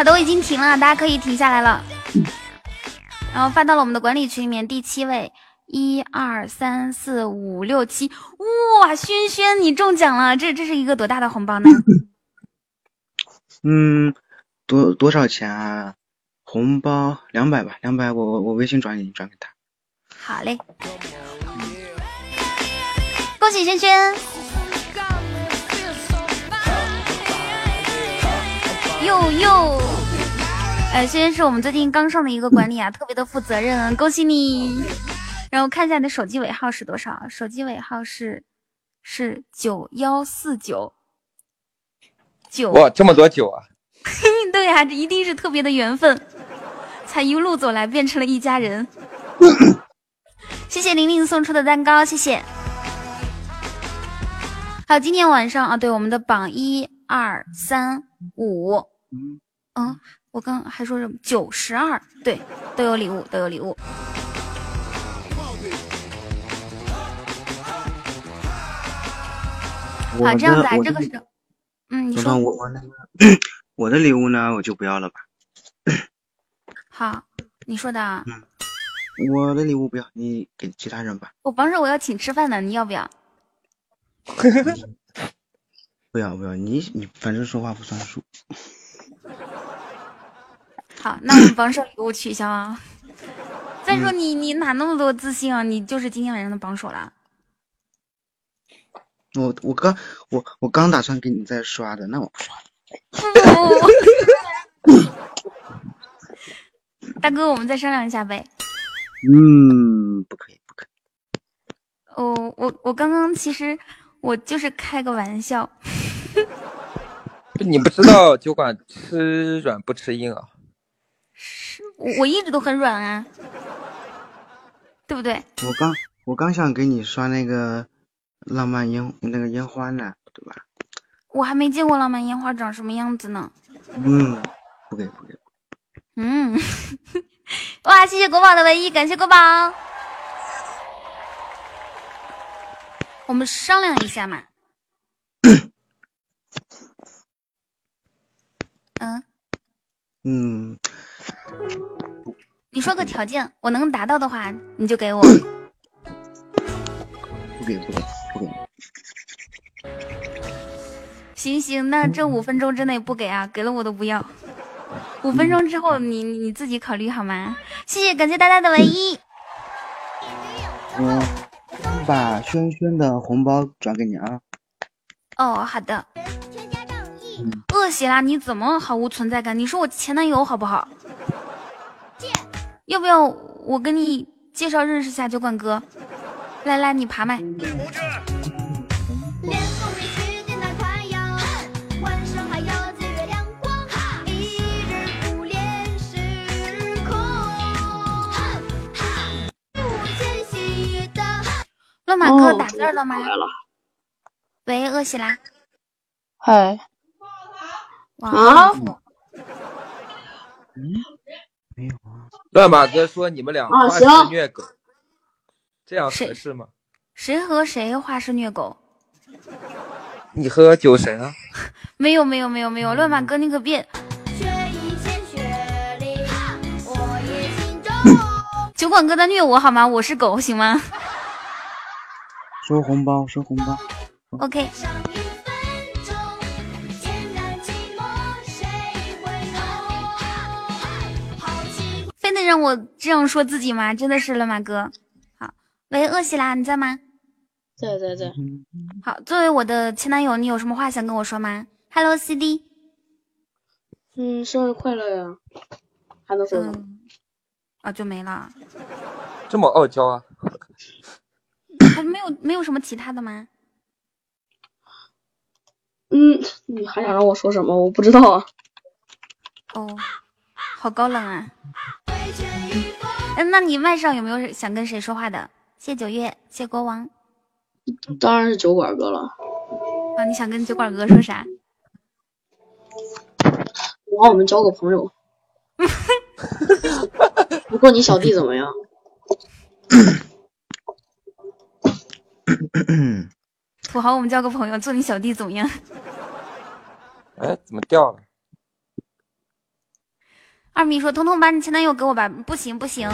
好的，我已经停了，大家可以停下来了。然后发到了我们的管理群里面，第七位，一二三四五六七，哇，轩轩你中奖了，这这是一个多大的红包呢？嗯，多多少钱啊？红包两百吧，两百，我我我微信转给你，转给他。好嘞，恭喜轩轩！哟哟，哎，轩轩是我们最近刚上的一个管理啊，特别的负责任，恭喜你！然后看一下你的手机尾号是多少？手机尾号是是九幺四九九。哇，这么多九啊！对呀，这一定是特别的缘分，才一路走来变成了一家人。谢谢玲玲送出的蛋糕，谢谢。好，今天晚上啊，对我们的榜一二三五，嗯，我刚还说什么九十二，对，都有礼物，都有礼物。好，这样子啊，这个是，嗯，你说我我那个我的礼物呢，我就不要了吧。好，你说的啊。嗯，我的礼物不要，你给其他人吧。我帮着我要请吃饭的，你要不要？不要不要，你你反正说话不算数。好，那我们榜首礼物取消啊。再说你你哪那么多自信啊？你就是今天晚上的榜首了。我我刚我我刚打算给你再刷的，那我不刷了。大哥，我们再商量一下呗。嗯，不可以不可以。哦，我我刚刚其实我就是开个玩笑。你不知道酒馆吃软不吃硬啊？是，我我一直都很软啊，对不对？我刚我刚想给你刷那个浪漫烟那个烟花呢，对吧？我还没见过浪漫烟花长什么样子呢。嗯，不给不给。嗯，哇，谢谢国宝的唯一，感谢国宝。我们商量一下嘛。嗯嗯，你说个条件，我能达到的话，你就给我。不给不给不给。行行，那这五分钟之内不给啊，给了我都不要。五分钟之后，你你自己考虑好吗？谢谢，感谢大家的唯一。我把轩轩的红包转给你啊。哦，好的。恶习啦！你怎么毫无存在感？你说我前男友好不好？要不要我给你介绍认识下酒馆哥？来来，你爬麦。乱马哥打字了吗？喂，恶喜啦。嗨。啊？嗯，没有啊。乱马哥说你们俩画师虐狗，这样合适吗？谁和谁画师虐狗？你和酒神啊？没有没有没有没有，乱马哥你可别。酒馆哥在虐我好吗？我是狗行吗？收红包，收红包。OK。让我这样说自己吗？真的是了，吗哥。好，喂，恶西啦，你在吗？在在在。好，作为我的前男友，你有什么话想跟我说吗？Hello CD。嗯，生日快乐呀！还能说什么？啊，就没了。这么傲娇啊？还没有没有什么其他的吗？嗯，你还想让我说什么？我不知道啊。哦，好高冷啊。嗯，那你麦上有没有想跟谁说话的？谢九月，谢国王。当然是酒馆哥了。啊，你想跟酒馆哥说啥？我让我们交个朋友。不过你小弟怎么样？土豪，我们交个朋友，做你小弟怎么样？哎，怎么掉了？二米说：“彤彤把你前男友给我吧。”不行 不行，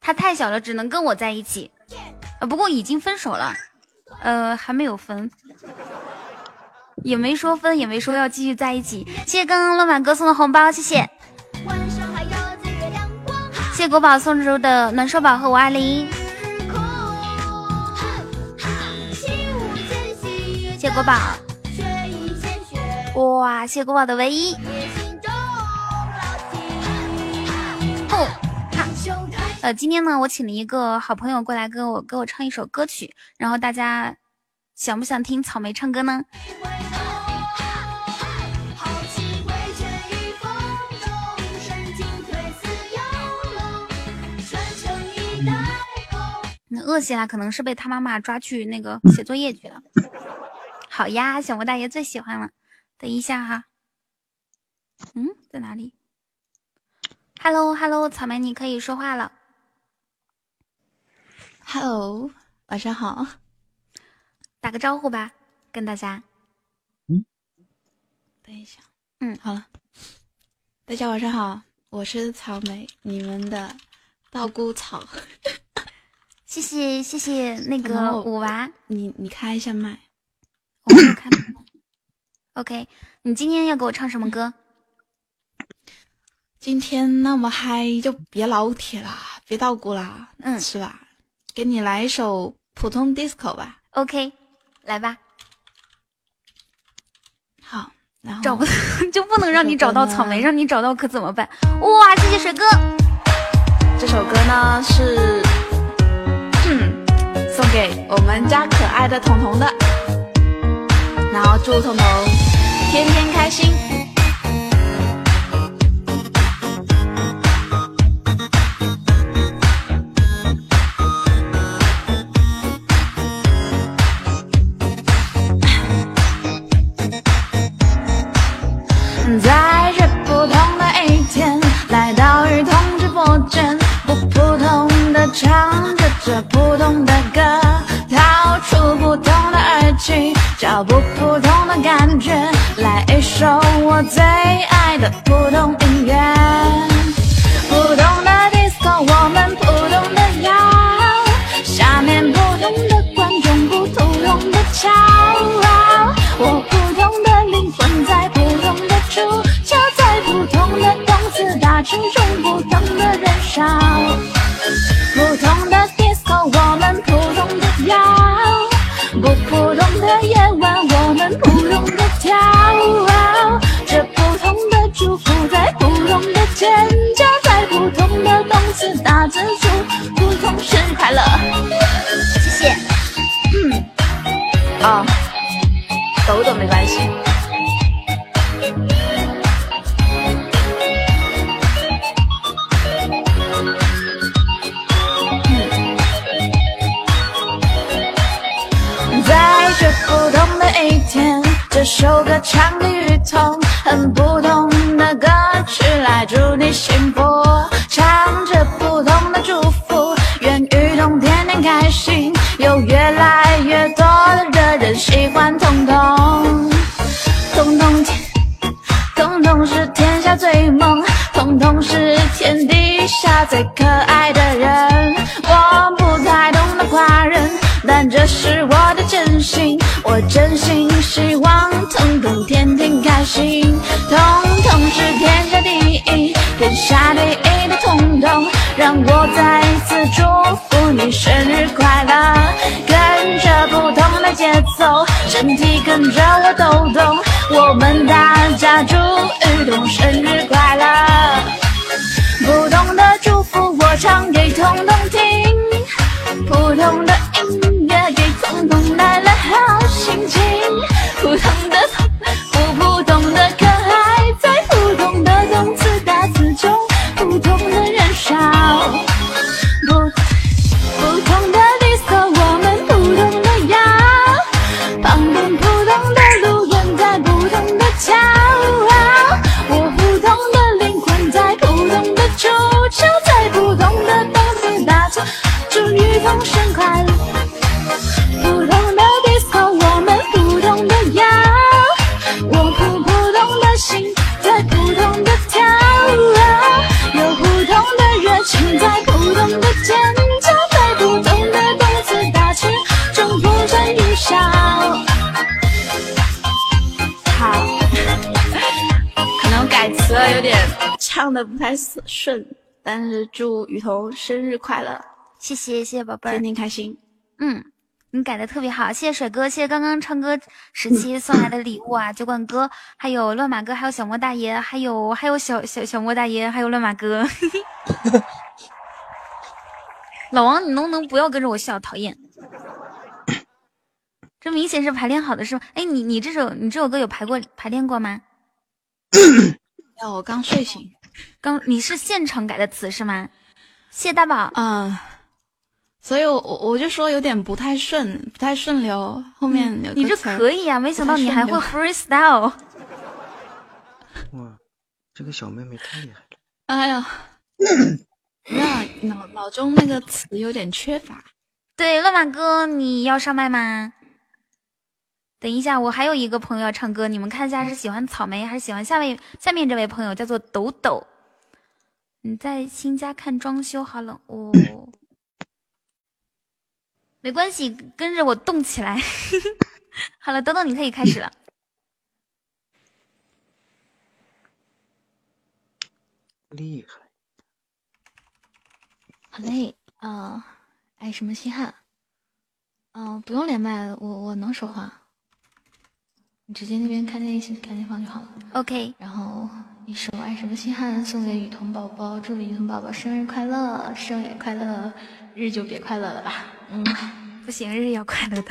他太小了，只能跟我在一起。呃，不过已经分手了，呃，还没有分，也没说分，也没说要继续在一起。谢谢刚刚老板哥送的红包，谢谢。谢谢国宝送出的暖手宝和五二零。谢国宝。哇，谢国宝的唯一。呃，今天呢，我请了一个好朋友过来给我给我唱一首歌曲，然后大家想不想听草莓唱歌呢？那饿起来，可能是被他妈妈抓去那个写作业去了。好呀，小莫大爷最喜欢了。等一下哈，嗯，在哪里？Hello Hello，草莓你可以说话了。Hello，晚上好，打个招呼吧，跟大家。嗯，等一下，嗯，好了，大家晚上好，我是草莓，你们的稻谷草。谢谢谢谢那个五娃，你你开一下麦，我没有开麦。OK，你今天要给我唱什么歌？今天那么嗨，就别老铁了，别捣鼓了，嗯，是吧？给你来一首普通 disco 吧。OK，来吧。好，然后找不 就不能让你找到草莓，让你找到可怎么办？哇，谢谢水哥。这首歌呢是。送给我们家可爱的彤彤的，然后祝彤彤天天开心。在这普通的一天，来到儿童直播间，不普通的唱着这普通的歌，掏出普通找不普通的感觉，来一首我最爱的普通音乐。普通的 disco，我们普通的摇，下面普通的观众不普通的跳，我普通的灵魂在普通的出糗，在普通的动词大声中普通的燃烧。普通的 disco，我们普通的摇，不普通的夜晚，我们普通的跳。这普通的祝福在普通的尖叫，在普通的动词打字祝普通生日快乐。谢谢。嗯，啊，抖抖没关系。这首歌唱给雨桐，很普通的歌曲来祝你幸福，唱着普通的祝福，愿雨桐天天开心，有越来越多的人喜欢彤彤，彤彤天，彤彤是天下最萌，彤彤是天底下最可爱的人，我不太懂得夸人。但这是我的真心，我真心希望心。痛痛是天下第一，天下第一的痛痛，让我再一次祝福你生日快乐。跟着不同的节奏，身体跟着我抖动，我们大家祝雨桐生日的不太顺，但是祝雨桐生日快乐，谢谢谢谢宝贝儿，天天开心。嗯，你改的特别好，谢谢水哥，谢谢刚刚唱歌时期 送来的礼物啊，酒馆哥，还有乱马哥，还有小莫大爷，还有还有小小小莫大爷，还有乱马哥。老王，你能不能不要跟着我笑？讨厌。这明显是排练好的，是吗？哎，你你这首你这首歌有排过排练过吗？要 我刚睡醒，刚你是现场改的词是吗？谢大宝，嗯，所以我我我就说有点不太顺，不太顺流，后面有你这可以啊，没想到你还会 freestyle。哇，这个小妹妹太厉害了！哎呀，那脑脑中那个词有点缺乏。对，乱马哥，你要上麦吗？等一下，我还有一个朋友要唱歌，你们看一下是喜欢草莓还是喜欢下面下面这位朋友，叫做抖抖。你在新家看装修，好冷哦。没关系，跟着我动起来。好了，等等你可以开始了。厉害。好嘞，啊，哎什么稀罕？嗯，不用连麦，我我能说话。你直接那边看见赶紧放就好了。OK，然后一首《爱什么稀罕》送给雨桐宝宝，祝雨桐宝宝生日快乐，生日快乐，日就别快乐了吧。嗯，不行，日要快乐的。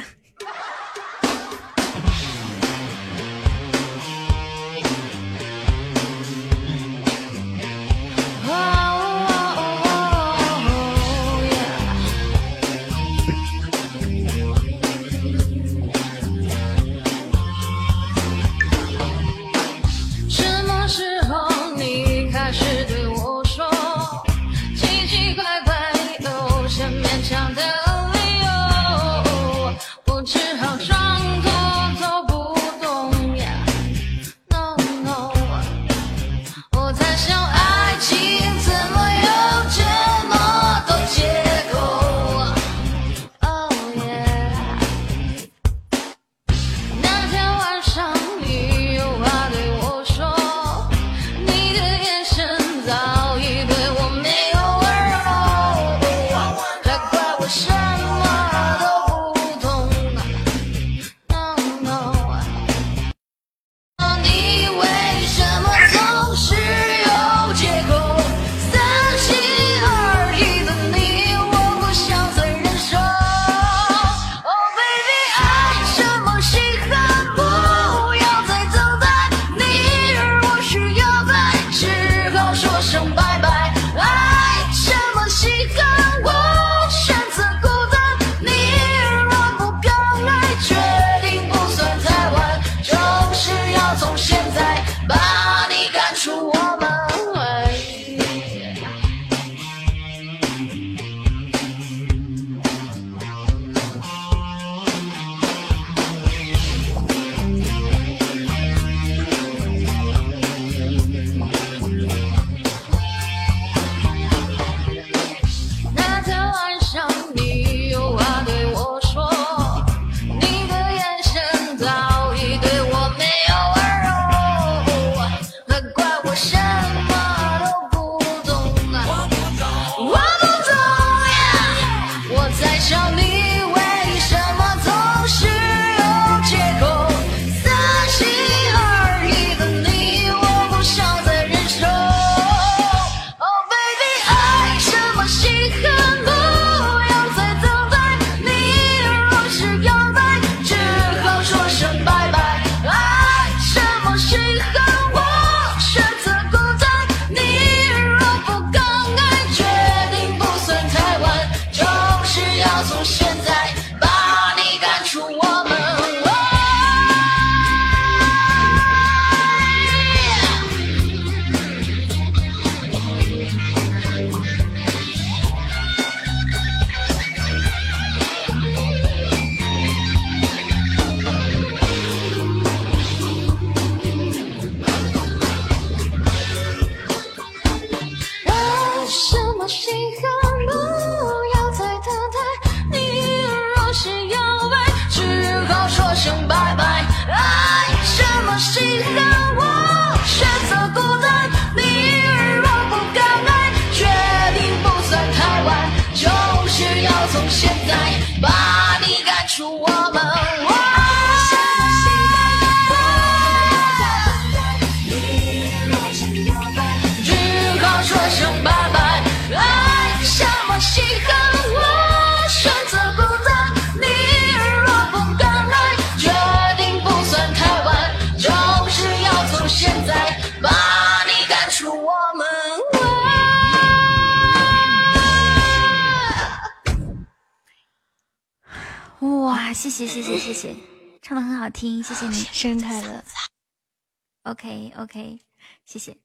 OK 谢谢。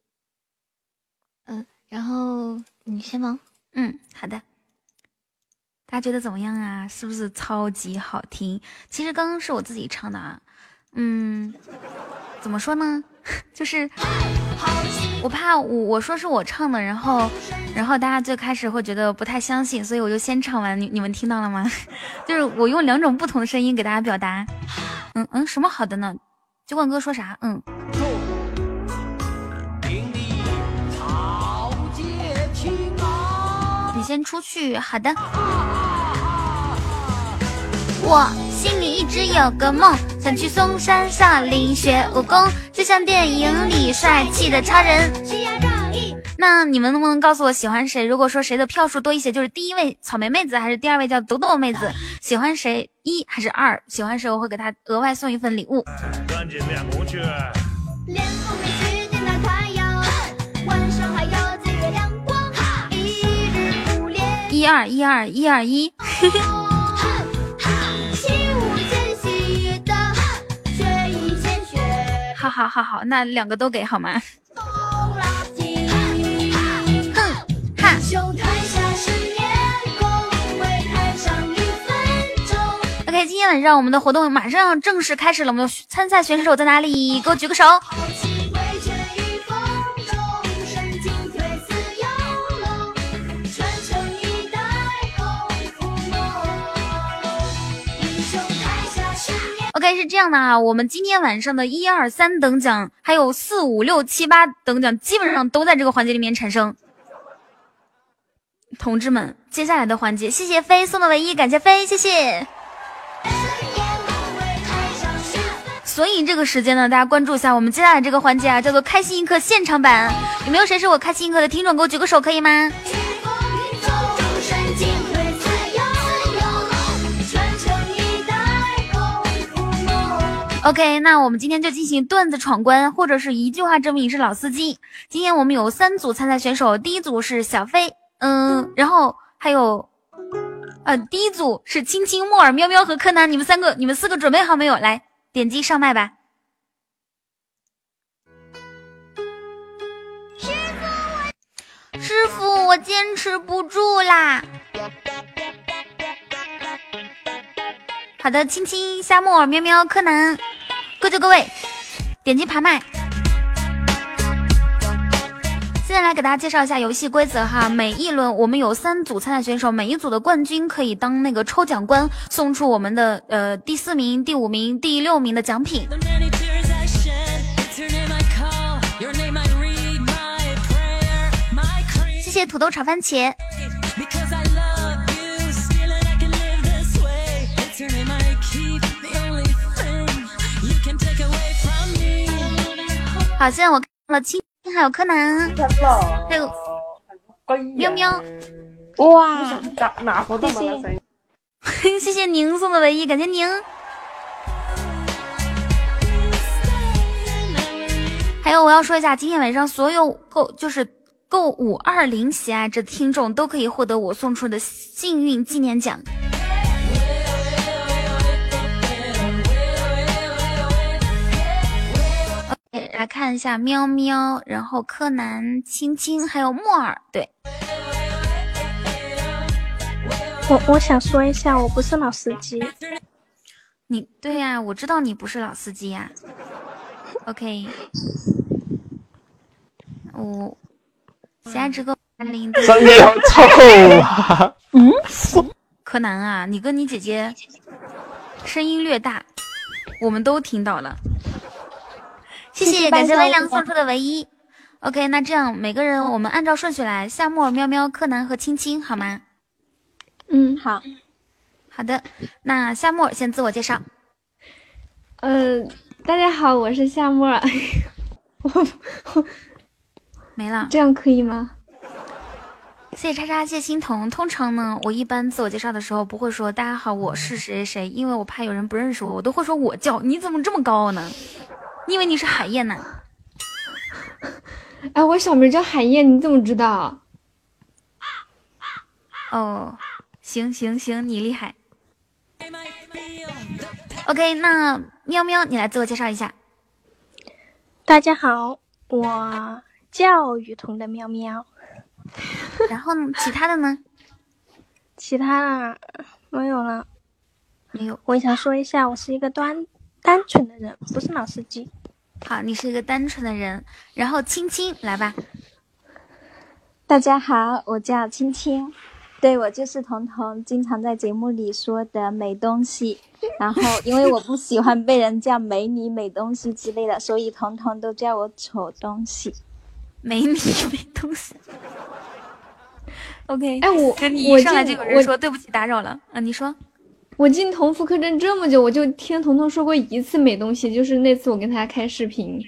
嗯，然后你先忙。嗯，好的。大家觉得怎么样啊？是不是超级好听？其实刚刚是我自己唱的啊。嗯，怎么说呢？就是我怕我我说是我唱的，然后然后大家最开始会觉得不太相信，所以我就先唱完。你你们听到了吗？就是我用两种不同的声音给大家表达。嗯嗯，什么好的呢？酒馆哥说啥？嗯。先出去，好的。我心里一直有个梦，想去嵩山少林学武功，就像电影里帅气的超人。那你们能不能告诉我喜欢谁？如果说谁的票数多一些，就是第一位草莓妹子，还是第二位叫豆豆妹子？喜欢谁？一还是二？喜欢谁？我会给他额外送一份礼物。赶紧练功去。一二一二一二一。好好好好，那两个都给好吗？OK，今天晚上我们的活动马上要正式开始了，我们的参赛选手在哪里？给我举个手。OK，是这样的啊，我们今天晚上的一二三等奖，还有四五六七八等奖，基本上都在这个环节里面产生。同志们，接下来的环节，谢谢飞送的唯一，感谢飞，谢谢。所以这个时间呢，大家关注一下我们接下来这个环节啊，叫做开心一刻现场版。有没有谁是我开心一刻的听众？给我举个手，可以吗？OK，那我们今天就进行段子闯关，或者是一句话证明你是老司机。今天我们有三组参赛选手，第一组是小飞，嗯，然后还有，呃，第一组是青青、木耳、喵喵和柯南，你们三个、你们四个准备好没有？来，点击上麦吧。师傅，我坚持不住啦。好的，亲亲、夏沫、喵喵、柯南，各就各位，点击爬麦。现在来给大家介绍一下游戏规则哈，每一轮我们有三组参赛选手，每一组的冠军可以当那个抽奖官，送出我们的呃第四名、第五名、第六名的奖品。谢谢土豆炒番茄。好，现在我看了青青，还有柯南，还有喵喵。哇，哪哪活动谢谢谢谢宁送的唯一，感谢宁。还有我要说一下，今天晚上所有购就是购五二零喜爱这听众都可以获得我送出的幸运纪念奖。来看一下喵喵，然后柯南、青青还有木耳，对，我我想说一下，我不是老司机。你对呀、我知道你不是老司机呀、OK，我喜爱值个零真的好臭啊！嗯，柯南啊，你跟你姐姐声音略大，我们都听到了。谢谢，感谢微凉送出的唯一。OK，那这样每个人我们按照顺序来，夏沫、喵喵、柯南和青青，好吗？嗯，好。好的，那夏沫先自我介绍。呃，大家好，我是夏沫。没了，这样可以吗？谢谢叉叉，谢谢心疼。通常呢，我一般自我介绍的时候不会说“大家好，我是谁谁谁”，因为我怕有人不认识我，我都会说我叫。你怎么这么高呢？你以为你是海燕呢？哎，我小名叫海燕，你怎么知道？哦，行行行，你厉害。OK，那喵喵，你来自我介绍一下。大家好，我叫雨桐的喵喵。然后呢？其他的呢？其他的没有了。没有。我想说一下，我是一个单单纯的人，不是老司机。好，你是一个单纯的人。然后青青来吧。大家好，我叫青青。对我就是彤彤经常在节目里说的美东西，然后因为我不喜欢被人叫美女、美东西之类的，所以彤彤都叫我丑东西。美女、美东西。OK，哎，我跟你我一上来就进有人说对不起打扰了啊，你说我进同福客栈这么久，我就听彤彤说过一次美东西，就是那次我跟他开视频。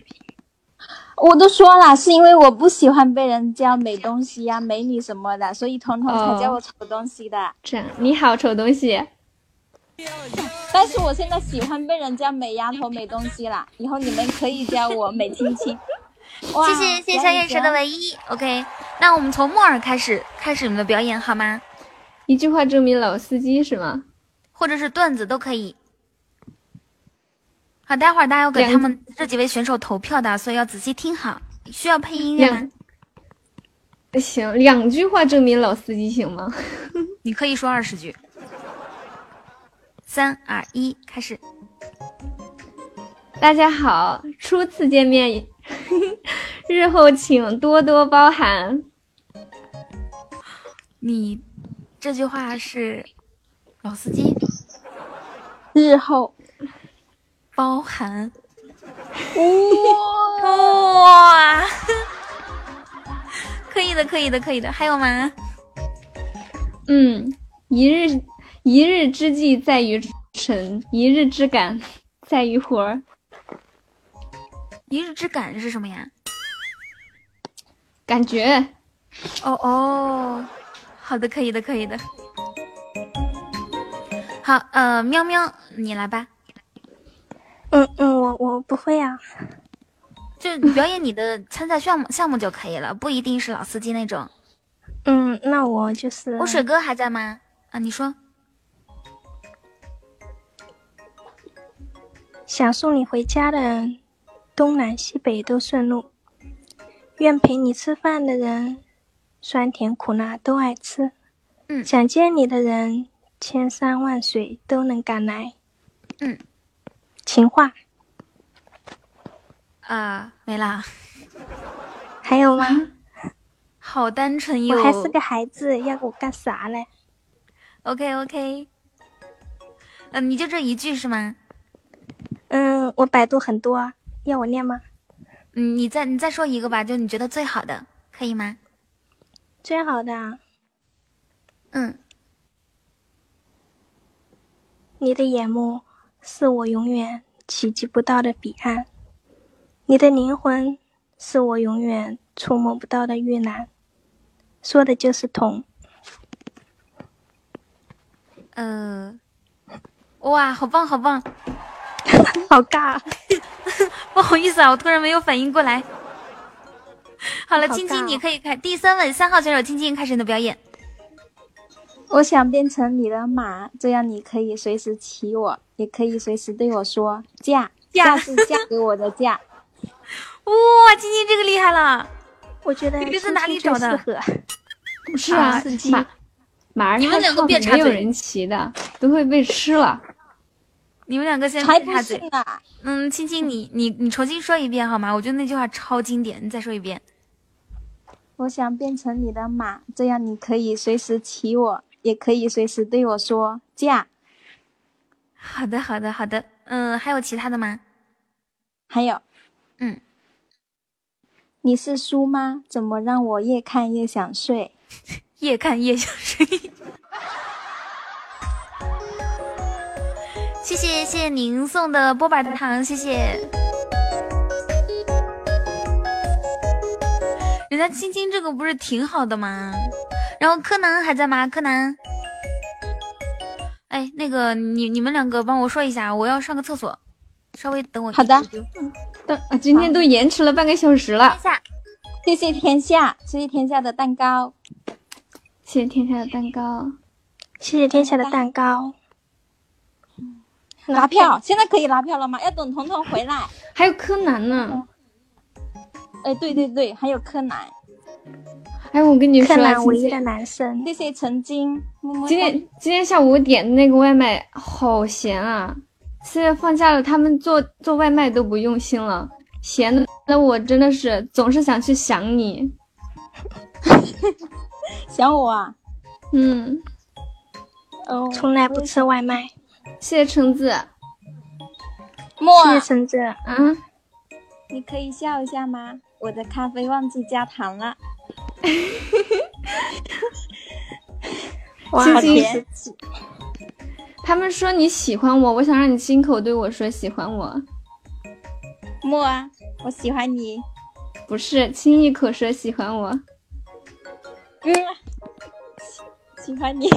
我都说了，是因为我不喜欢被人叫美东西呀、美女什么的，所以彤彤才叫我丑东西的。这样，你好，丑东西。但是我现在喜欢被人叫美丫头、美东西了，以后你们可以叫我美青青。哇谢谢谢谢小眼神的唯一。OK，那我们从木耳开始开始你们的表演好吗？一句话证明老司机是吗？或者是段子都可以。好，待会儿大家要给他们这几位选手投票的，所以要仔细听好。需要配音乐吗？行，两句话证明老司机行吗？你可以说二十句。三二一，开始。大家好，初次见面，日后请多多包涵。你这句话是老司机日后包含。哇，可以的，可以的，可以的。还有吗？嗯，一日一日之计在于晨，一日之感在于活儿。一日之感是什么呀？感觉。哦哦，好的，可以的，可以的。好，呃，喵喵，你来吧。嗯嗯，我我不会啊。就表演你的参赛项目项目就可以了，不一定是老司机那种。嗯，那我就是我水哥还在吗？啊，你说。想送你回家的人，东南西北都顺路；愿陪你吃饭的人，酸甜苦辣都爱吃。嗯，想见你的人，千山万水都能赶来。嗯，情话啊，没啦。还有吗？好单纯哟。我还是个孩子，要我干啥嘞？OK OK。嗯、你就这一句是吗？嗯，我百度很多，要我念吗？嗯，你再你再说一个吧，就你觉得最好的，可以吗？最好的啊，嗯，你的眼目是我永远企及不到的彼岸，你的灵魂是我永远触摸不到的玉兰，说的就是痛。呃，哇，好棒好棒，好尬，不好意思啊，我突然没有反应过来。好了，好青青，你可以开第三位三号选手青青开始你的表演。我想变成你的马，这样你可以随时骑我，也可以随时对我说嫁。嫁是嫁给我的嫁。哇，青青这个厉害了，我觉得你这是哪里青找的？不是啊司机，马马儿你们两个太胖别插嘴没有人骑的，都会被吃了。你们两个先别插嘴！嗯，青青，你你你重新说一遍好吗？我觉得那句话超经典，你再说一遍。我想变成你的马，这样你可以随时骑我，也可以随时对我说嫁。好的，好的，好的。嗯，还有其他的吗？还有，嗯，你是书吗？怎么让我越看越想睡？越看越想睡。谢谢谢谢您送的波板糖，谢谢。人家青青这个不是挺好的吗？然后柯南还在吗？柯南，哎，那个你你们两个帮我说一下，我要上个厕所，稍微等我。好的。等啊，今天都延迟了半个小时了。谢谢天下，谢谢天下的蛋糕，谢谢天下的蛋糕。谢谢天下的蛋糕。拉票，现在可以拉票了吗？要等彤彤回来。还有柯南呢。哎，对对对，还有柯南。哎，我跟你说，柯南今天唯一的男生。谢谢曾经，今天今天下午我点的那个外卖好咸啊！现在放假了，他们做做外卖都不用心了，咸的那我真的是总是想去想你。想我啊？嗯，哦，从来不吃外卖。谢谢橙子，莫谢谢橙子。嗯，你可以笑一下吗？我的咖啡忘记加糖了。哇，青青好甜。他们说你喜欢我，我想让你亲口对我说喜欢我，莫啊，我喜欢你。不是亲一口说喜欢我。嗯，喜喜欢你。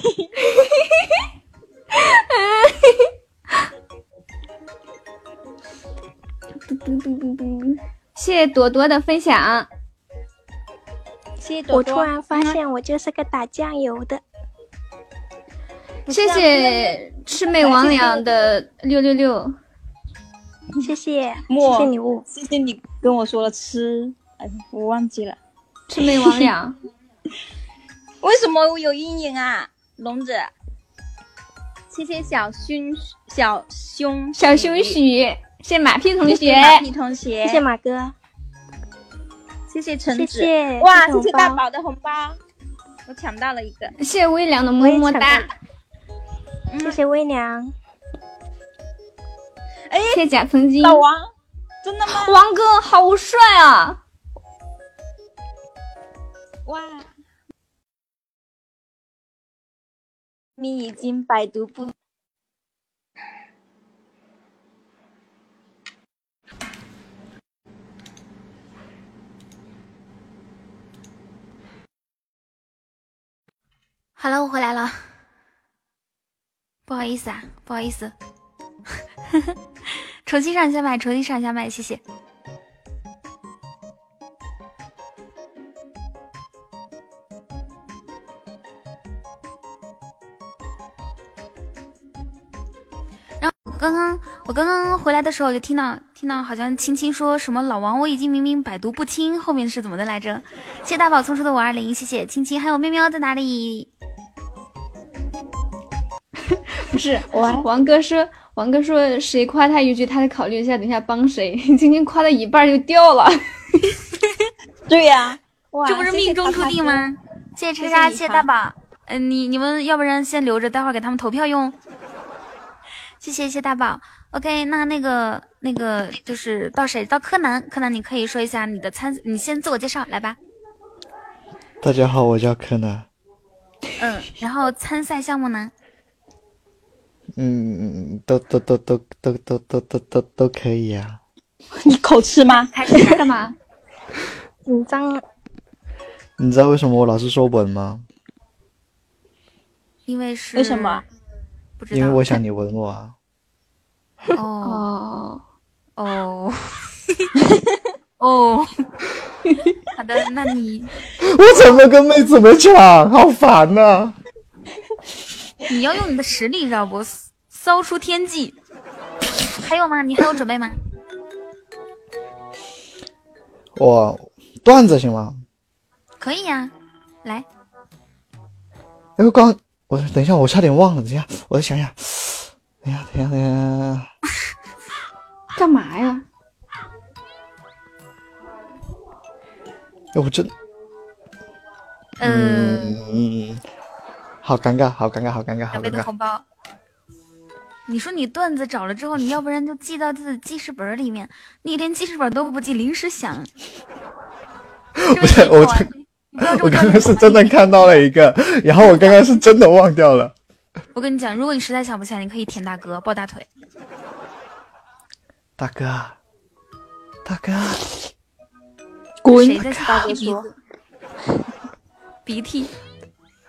嘟嘟嘟嘟嘟，谢谢朵朵的分享。谢谢朵朵。我突然发现我就是个打酱油的。谢谢魑魅魍魉的六六六，谢谢，谢谢礼物。谢谢你跟我说了吃，哎，我忘记了。魑魅魍魉，为什么我有阴影啊，龙子？谢谢小胸小胸小胸许，谢谢马屁同学，谢谢马屁同学，谢谢马哥，谢谢橙子，谢谢哇，谢谢大宝的红包，我抢到了一个，谢谢微凉的么么哒，谢谢微凉。哎，谢谢贾曾经，老王，真的吗？王哥好帅啊！哇，你已经百毒不。好了，我回来了，不好意思啊，不好意思，重新上一下麦，重新上一下麦，谢谢。然后我刚刚我刚刚回来的时候，就听到听到好像青青说什么老王，我已经明明百毒不侵，后面是怎么的来着？谢谢大宝送出的五二零，谢谢青青，还有喵喵在哪里？不是王王哥说，王哥说谁夸他一句，他得考虑一下，等一下帮谁。今天夸到一半就掉了。对呀、哇这不是命中注定吗？谢谢陈莎，谢谢大宝。嗯、你你们要不然先留着，待会儿给他们投票用。谢谢谢谢大宝。OK，那那个那个就是到谁？到柯南，柯南你可以说一下你的参，你先自我介绍来吧。大家好，我叫柯南。嗯，然后参赛项目呢？嗯，都都都都都都都都都都可以啊。你口吃吗？还是干嘛？紧张。你知道为什么我老是说稳吗？因为是为什么？不知道。因为我想你吻我啊。哦哦哦，好的，那你我怎么跟妹子们抢？好烦呐、你要用你的实力，知道不？骚出天际。还有吗？你还有准备吗？我段子行吗？可以呀、来，哎，我刚我等一下，我差点忘了，等一下，我再想想。等一下，等一下，等一下。干嘛呀？哎，我真，嗯，嗯，好尴尬，好尴尬，好尴尬，好尴尬。的红包。你说你段子找了之后，你要不然就记到自己记事本里面，你连记事本都不记，临时想。我 这我我刚刚是真的看到了一个，然后我刚刚是真的忘掉了。我跟你讲，如果你实在想不起来，你可以舔大哥抱大腿。大哥，大哥，滚谁在大哥说擤鼻子？鼻涕。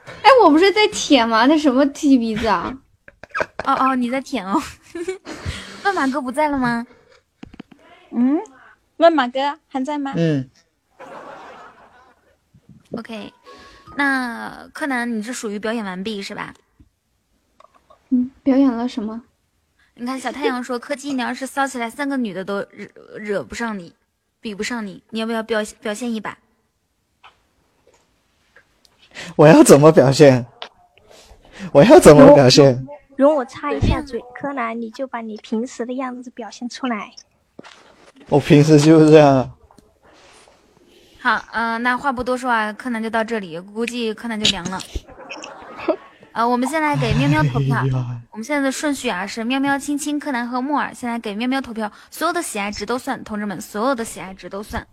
哎，我不是在舔吗？那什么踢鼻子啊？哦哦，你在舔哦。万马哥不在了吗？嗯，问马哥还在吗？嗯，OK，那柯南你是属于表演完毕是吧？嗯，表演了什么？你看小太阳说，柯基，你要是骚起来，三个女的都惹惹不上你，比不上你，你要不要表表现一把？我要怎么表现？我要怎么表现？容我插一下嘴，柯南，你就把你平时的样子表现出来。我平时就是这样。好，嗯、那话不多说啊，柯南就到这里，估计柯南就凉了。呃，我们先来给喵喵投票。我们现在的顺序啊是喵喵、亲亲、柯南和木耳。现在给喵喵投票，所有的喜爱值都算，同志们，所有的喜爱值都算。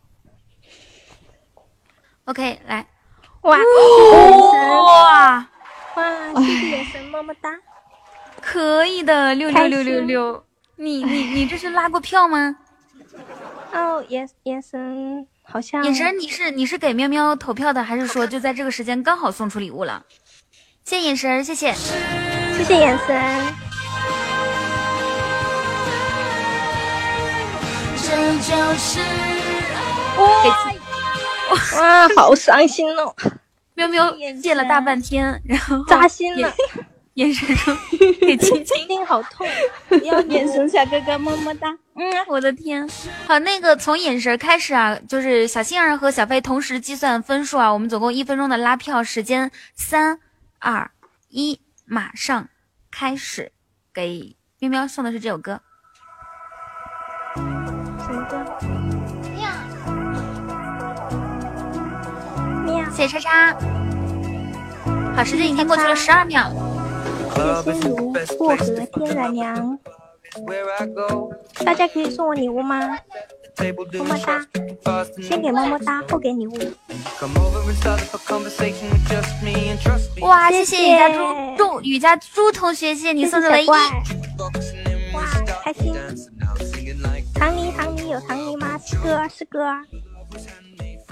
OK，来，哇哇哇，谢谢眼神，么么哒。可以的，六六六六六。你你你这是拉过票吗？哦，眼眼神好像眼神，你是你是给喵喵投票的，还是说就在这个时间刚好送出礼物了？谢谢眼神，谢谢，谢谢眼神。这就是哇 哇，好伤心哦！喵喵借了大半天，然后扎心了。眼神中给青青，心好痛，要眼神小哥哥么么哒。嗯，我的天，好，那个从眼神开始啊，就是小杏儿和小飞同时计算分数啊，我们总共一分钟的拉票时间，三二一，马上开始，给喵喵送的是这首歌，什么歌？谢谢叉叉，好，时间已经过去了十二秒，谢谢如薄荷天然凉。大家可以送我礼物吗？么么哒，先给么么哒，后给礼物。哇，谢谢谢雨家猪猪雨家猪同学，谢谢你送的唯一，哇，开心！糖泥糖泥有糖泥吗？是哥，是哥，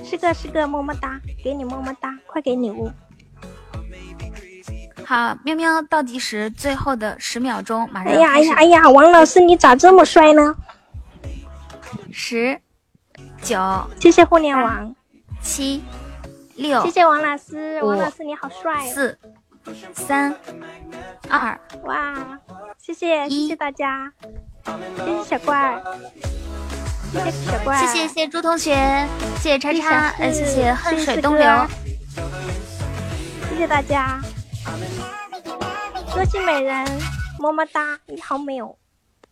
是个是个，么么哒，给你么么哒，快给礼物。好，喵喵倒计时最后的十秒钟，马上哎呀哎呀哎呀，王老师你咋这么帅呢？十、九、谢谢互联网，七、六，谢谢王老师，王老师你好帅哦。四、三、二，哇，谢谢谢谢大家，谢谢小怪儿，谢谢小怪，谢谢谢谢朱同学，谢谢叉谢谢叉，小呃，谢谢恨水东流，谢谢大家。歌星美人，么么哒，你好美哦。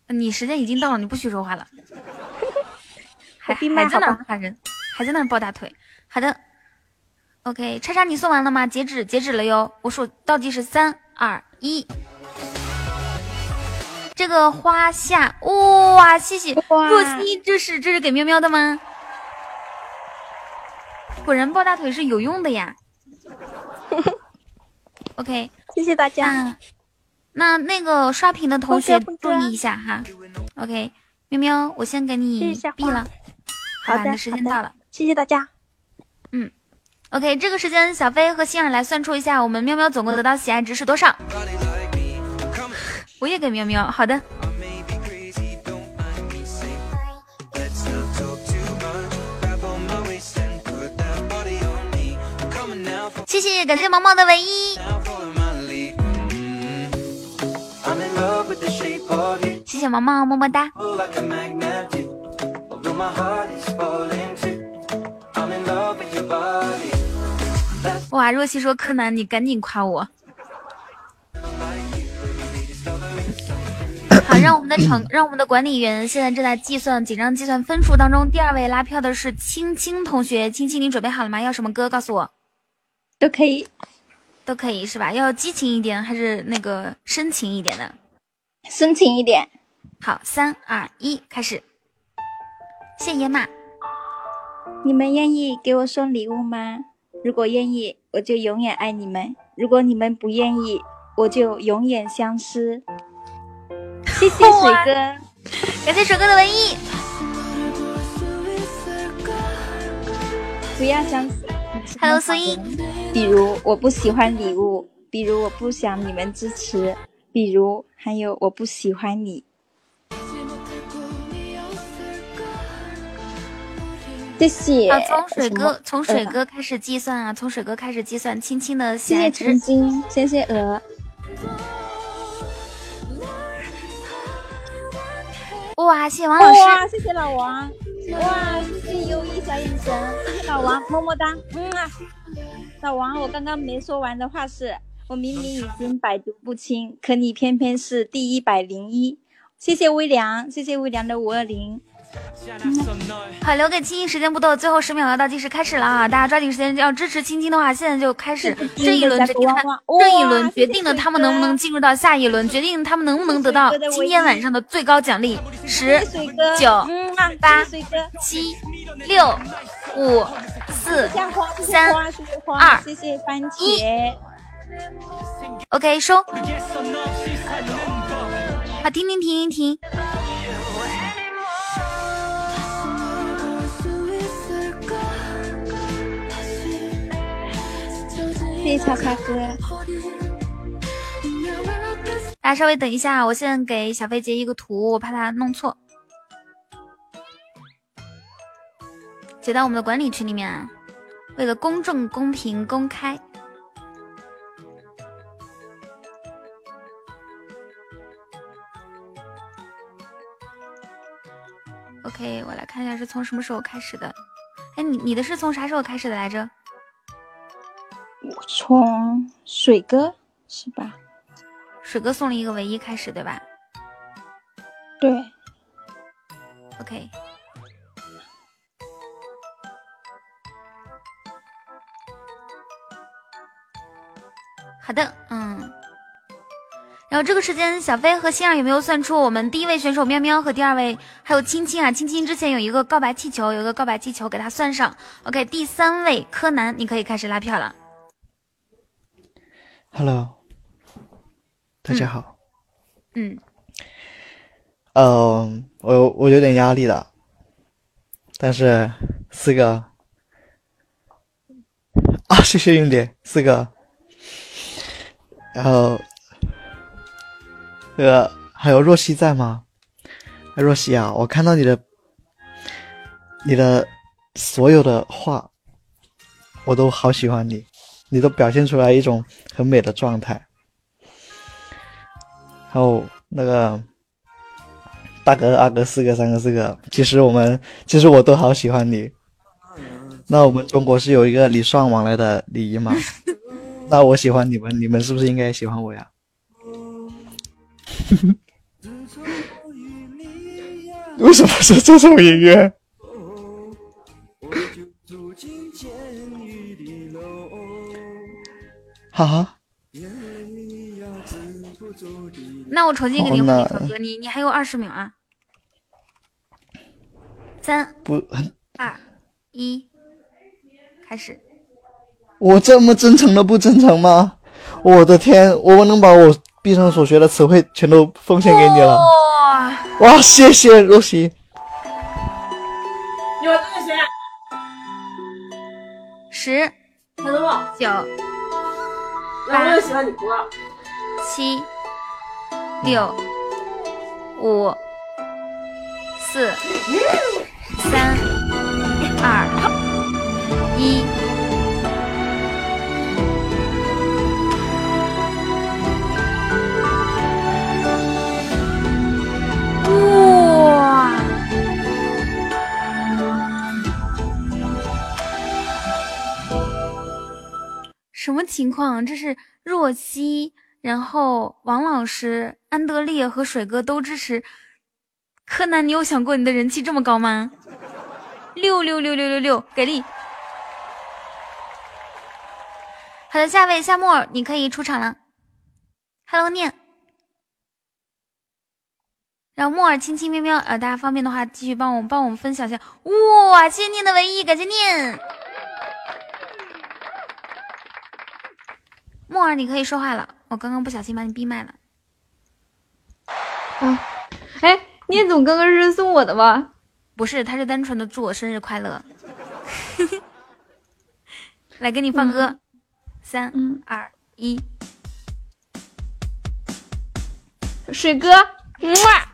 你时间已经到了，你不许说话了，还闭麦还在那喊人，还在那抱大腿。好的，OK，叉叉你送完了吗？截止截止了哟，我数倒计时三二一。这个花下，哇，谢谢若曦，这是这是给喵喵的吗？果然抱大腿是有用的呀。OK，谢谢大家。那那个刷屏的同学注意一下哈。OK，喵喵，我先给你闭了。好的，时间到了。谢谢大家。嗯，OK，这个时间小飞和星儿来算出一下，我们喵喵总共得到喜爱值是多少？我也给喵喵，好的。谢谢，感谢毛毛的唯一，谢谢毛毛，么么哒。哇，若曦说柯南，你赶紧夸我。好，让我们的场，让我们的管理员现在正在计算紧张计算分数当中，第二位拉票的是青青同学，青青你准备好了吗？要什么歌？告诉我。都可以，都可以是吧？要激情一点还是那个深情一点的？深情一点。好，三二一，开始。谢野马，你们愿意给我送礼物吗？如果愿意，我就永远爱你们；如果你们不愿意，我就永远相思。谢谢水哥，感谢水哥的文艺。不要相思。Hello，苏音。比如我不喜欢礼物，比如我不想你们支持，比如还有我不喜欢你。谢谢。好，从水哥从水哥开始计算啊，从水哥开始计算，轻轻的谢谢爱值曾经，谢谢鹅。哇，谢谢王老师，哇，谢谢老王，哇，谢谢优异小眼神，谢谢老王，么么哒，嗯啊，老王，我刚刚没说完的话是，我明明已经百毒不侵，可你偏偏是第一百零一，谢谢微凉，谢谢微凉的五二零。好，留给青青时间不多，最后十秒要倒计时开始了啊！大家抓紧时间，要支持青青的话，现在就开始。这一轮决定他，这一轮决定了他们能不能进入到下一轮，决定他们能不能得到今天晚上的最高奖励。十、九、八、七、六、五、四、三、二、谢谢番茄。OK，收。好，停停停停停。谢谢叉叉哥。大家稍微等一下，我现在给小飞截一个图，我怕他弄错，截到我们的管理群里面。为了公正、公平、公开。OK，我来看一下是从什么时候开始的。哎，你你的是从啥时候开始的来着？从水哥是吧？水哥送了一个唯一开始，对吧？对。OK。好的，嗯。然后这个时间，小飞和星儿有没有算出我们第一位选手喵喵和第二位还有青青啊？青青之前有一个告白气球，有一个告白气球给他算上。OK，第三位柯南，你可以开始拉票了。Hello，大家好。嗯。嗯，我我有点压力了，但是四个啊，谢谢云蝶，四个，然后。这个还有若曦在吗？若曦啊，我看到你的你的所有的话，我都好喜欢你，你都表现出来一种很美的状态。还有那个大哥、二哥、四哥、三哥、四哥，其实我们其实我都好喜欢你。那我们中国是有一个礼尚往来的礼仪嘛？那我喜欢你们，你们是不是应该喜欢我呀？为什么是这种音乐？哈哈。那我重新给你回一首歌，你你还有二十秒啊！三不二一，开始。我这么真诚的不真诚吗？我的天，我能把我。毕生所学的词汇全都奉献给你了，哇！哇，谢谢若曦。你往这写。十？九、八、我也喜欢你歌。七、六、五、四、三、二、一。什么情况？这是若曦，然后王老师、安德烈和水哥都支持柯南。你有想过你的人气这么高吗？六六六六六六，给力！好的，下位夏沫，你可以出场了。Hello，念。然后木耳轻轻喵喵，呃，大家方便的话继续帮我帮我们分享一下。哇，谢谢念的唯一，感谢念。木耳，你可以说话了，我刚刚不小心把你闭麦了。啊，哎，聂总刚刚是送我的吗？不是，他是单纯的祝我生日快乐。来，给你放歌，三二一，水哥，哇！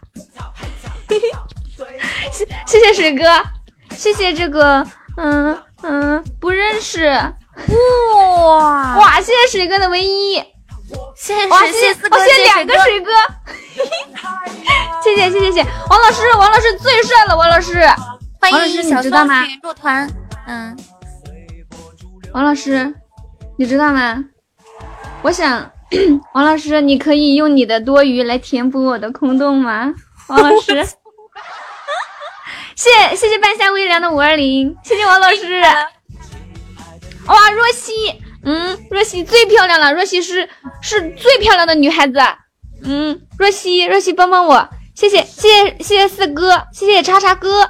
谢谢谢水哥，谢谢这个，嗯嗯，不认识，哇哇，谢谢水哥的唯一，谢谢哇，谢谢四哥，哦谢谢两个水水哥，谢谢谢谢谢谢王老师，王老师最帅了，王老师，欢王老师迎小你知道吗？入团，嗯，王老师，你知道吗？我想，王老师，你可以用你的多余来填补我的空洞吗？王老师，谢谢谢半夏微凉的五二零，谢谢王老师。哇，若曦，嗯，若曦最漂亮了，若曦是是最漂亮的女孩子。嗯，若曦，若曦帮帮我，谢谢谢谢谢谢四哥，谢谢叉叉哥。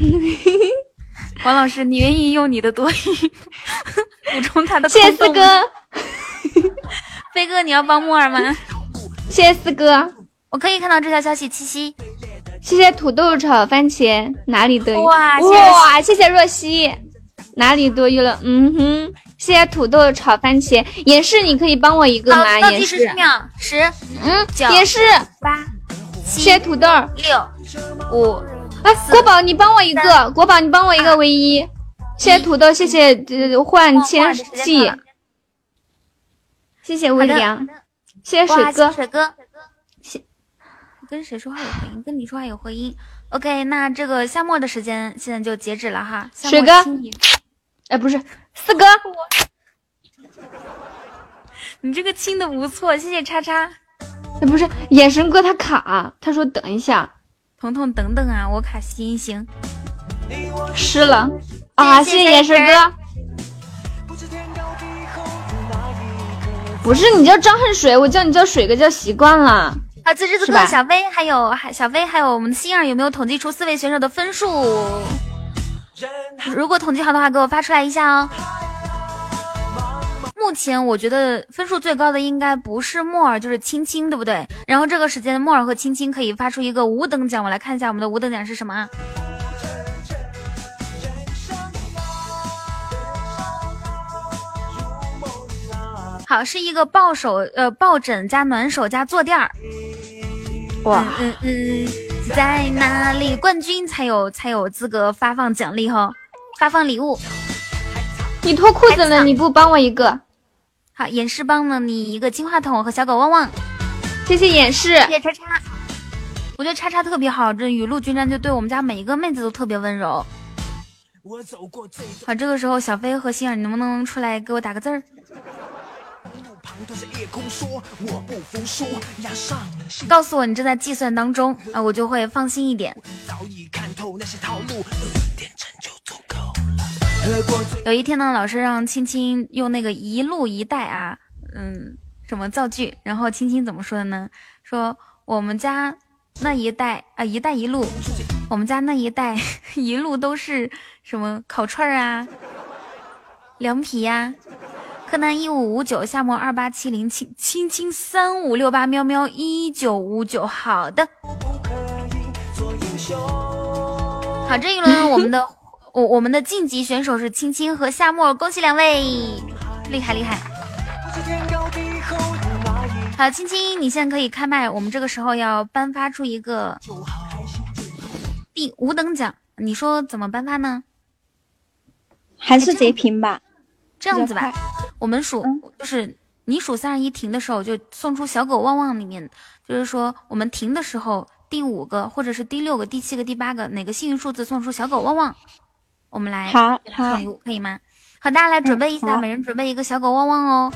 王老师，你愿意用你的多余 补充他的？谢谢四哥，飞哥，你要帮木耳吗？谢谢四哥，我可以看到这条消息，七夕，谢谢土豆炒番茄，哪里的？哇哇，谢谢若曦，哪里多余了？嗯哼，谢谢土豆炒番茄，也是你可以帮我一个好，吗？倒计演示时十秒，十，嗯，九，演示八，谢谢土豆。六，五，哎，国宝你帮我一个，国宝你帮我一个唯一，谢谢土豆，谢谢呃换千计，谢谢微凉，谢谢水哇哥，水哥，谢，跟谁说话有回音？跟你说话有回音。OK，那这个夏末的时间现在就截止了哈。水哥哎不是四哥，你这个亲的不错，谢谢叉叉。哎不是眼神哥他卡，他说等一下，彤彤等等啊，我卡行行。湿了啊，谢谢眼神哥。不是你叫张恨水，我叫你叫水哥叫习惯了。啊，自知自是吧哥小飞还有还小飞还有我们的星儿有没有统计出四位选手的分数？如果统计好的话，给我发出来一下哦。目前我觉得分数最高的应该不是木耳，就是青青，对不对？然后这个时间木耳和青青可以发出一个五等奖，我来看一下我们的五等奖是什么啊？好，是一个抱手呃抱枕加暖手加坐垫儿。哇嗯嗯，嗯在哪里？冠军才有才有资格发放奖励哈，发放礼物。你脱裤子了，你不帮我一个？好，演示帮了你一个金话筒和小狗汪汪，谢谢演示，谢谢叉叉。我觉得叉叉特别好，这雨露均沾，就对我们家每一个妹子都特别温柔。好，这个时候小飞和心儿，你能不能出来给我打个字儿？告诉我你正在计算当中啊，我就会放心一点。有一天呢，老师让青青用那个一路一带啊，嗯，什么造句，然后青青怎么说的呢？说我们家那一带啊，一带一路，我们家那一带 一路都是什么烤串儿啊、凉皮呀、柯南一五五九，夏末二八七零，青青青三五六八，喵喵一九五九。好的，好，这一轮我们的 我我们的晋级选手是青青和夏末，恭喜两位，厉害厉害。好，青青，你现在可以开麦，我们这个时候要颁发出一个第五等奖，你说怎么颁发呢？还是截屏吧。这样子吧，我们数、就是你数三二一停的时候，就送出小狗汪汪里面，就是说我们停的时候第五个或者是第六个、第七个、第八个哪个幸运数字送出小狗汪汪，我们来好好送礼物可以吗？好，大家来准备一下，嗯每人准备一个小狗汪汪哦。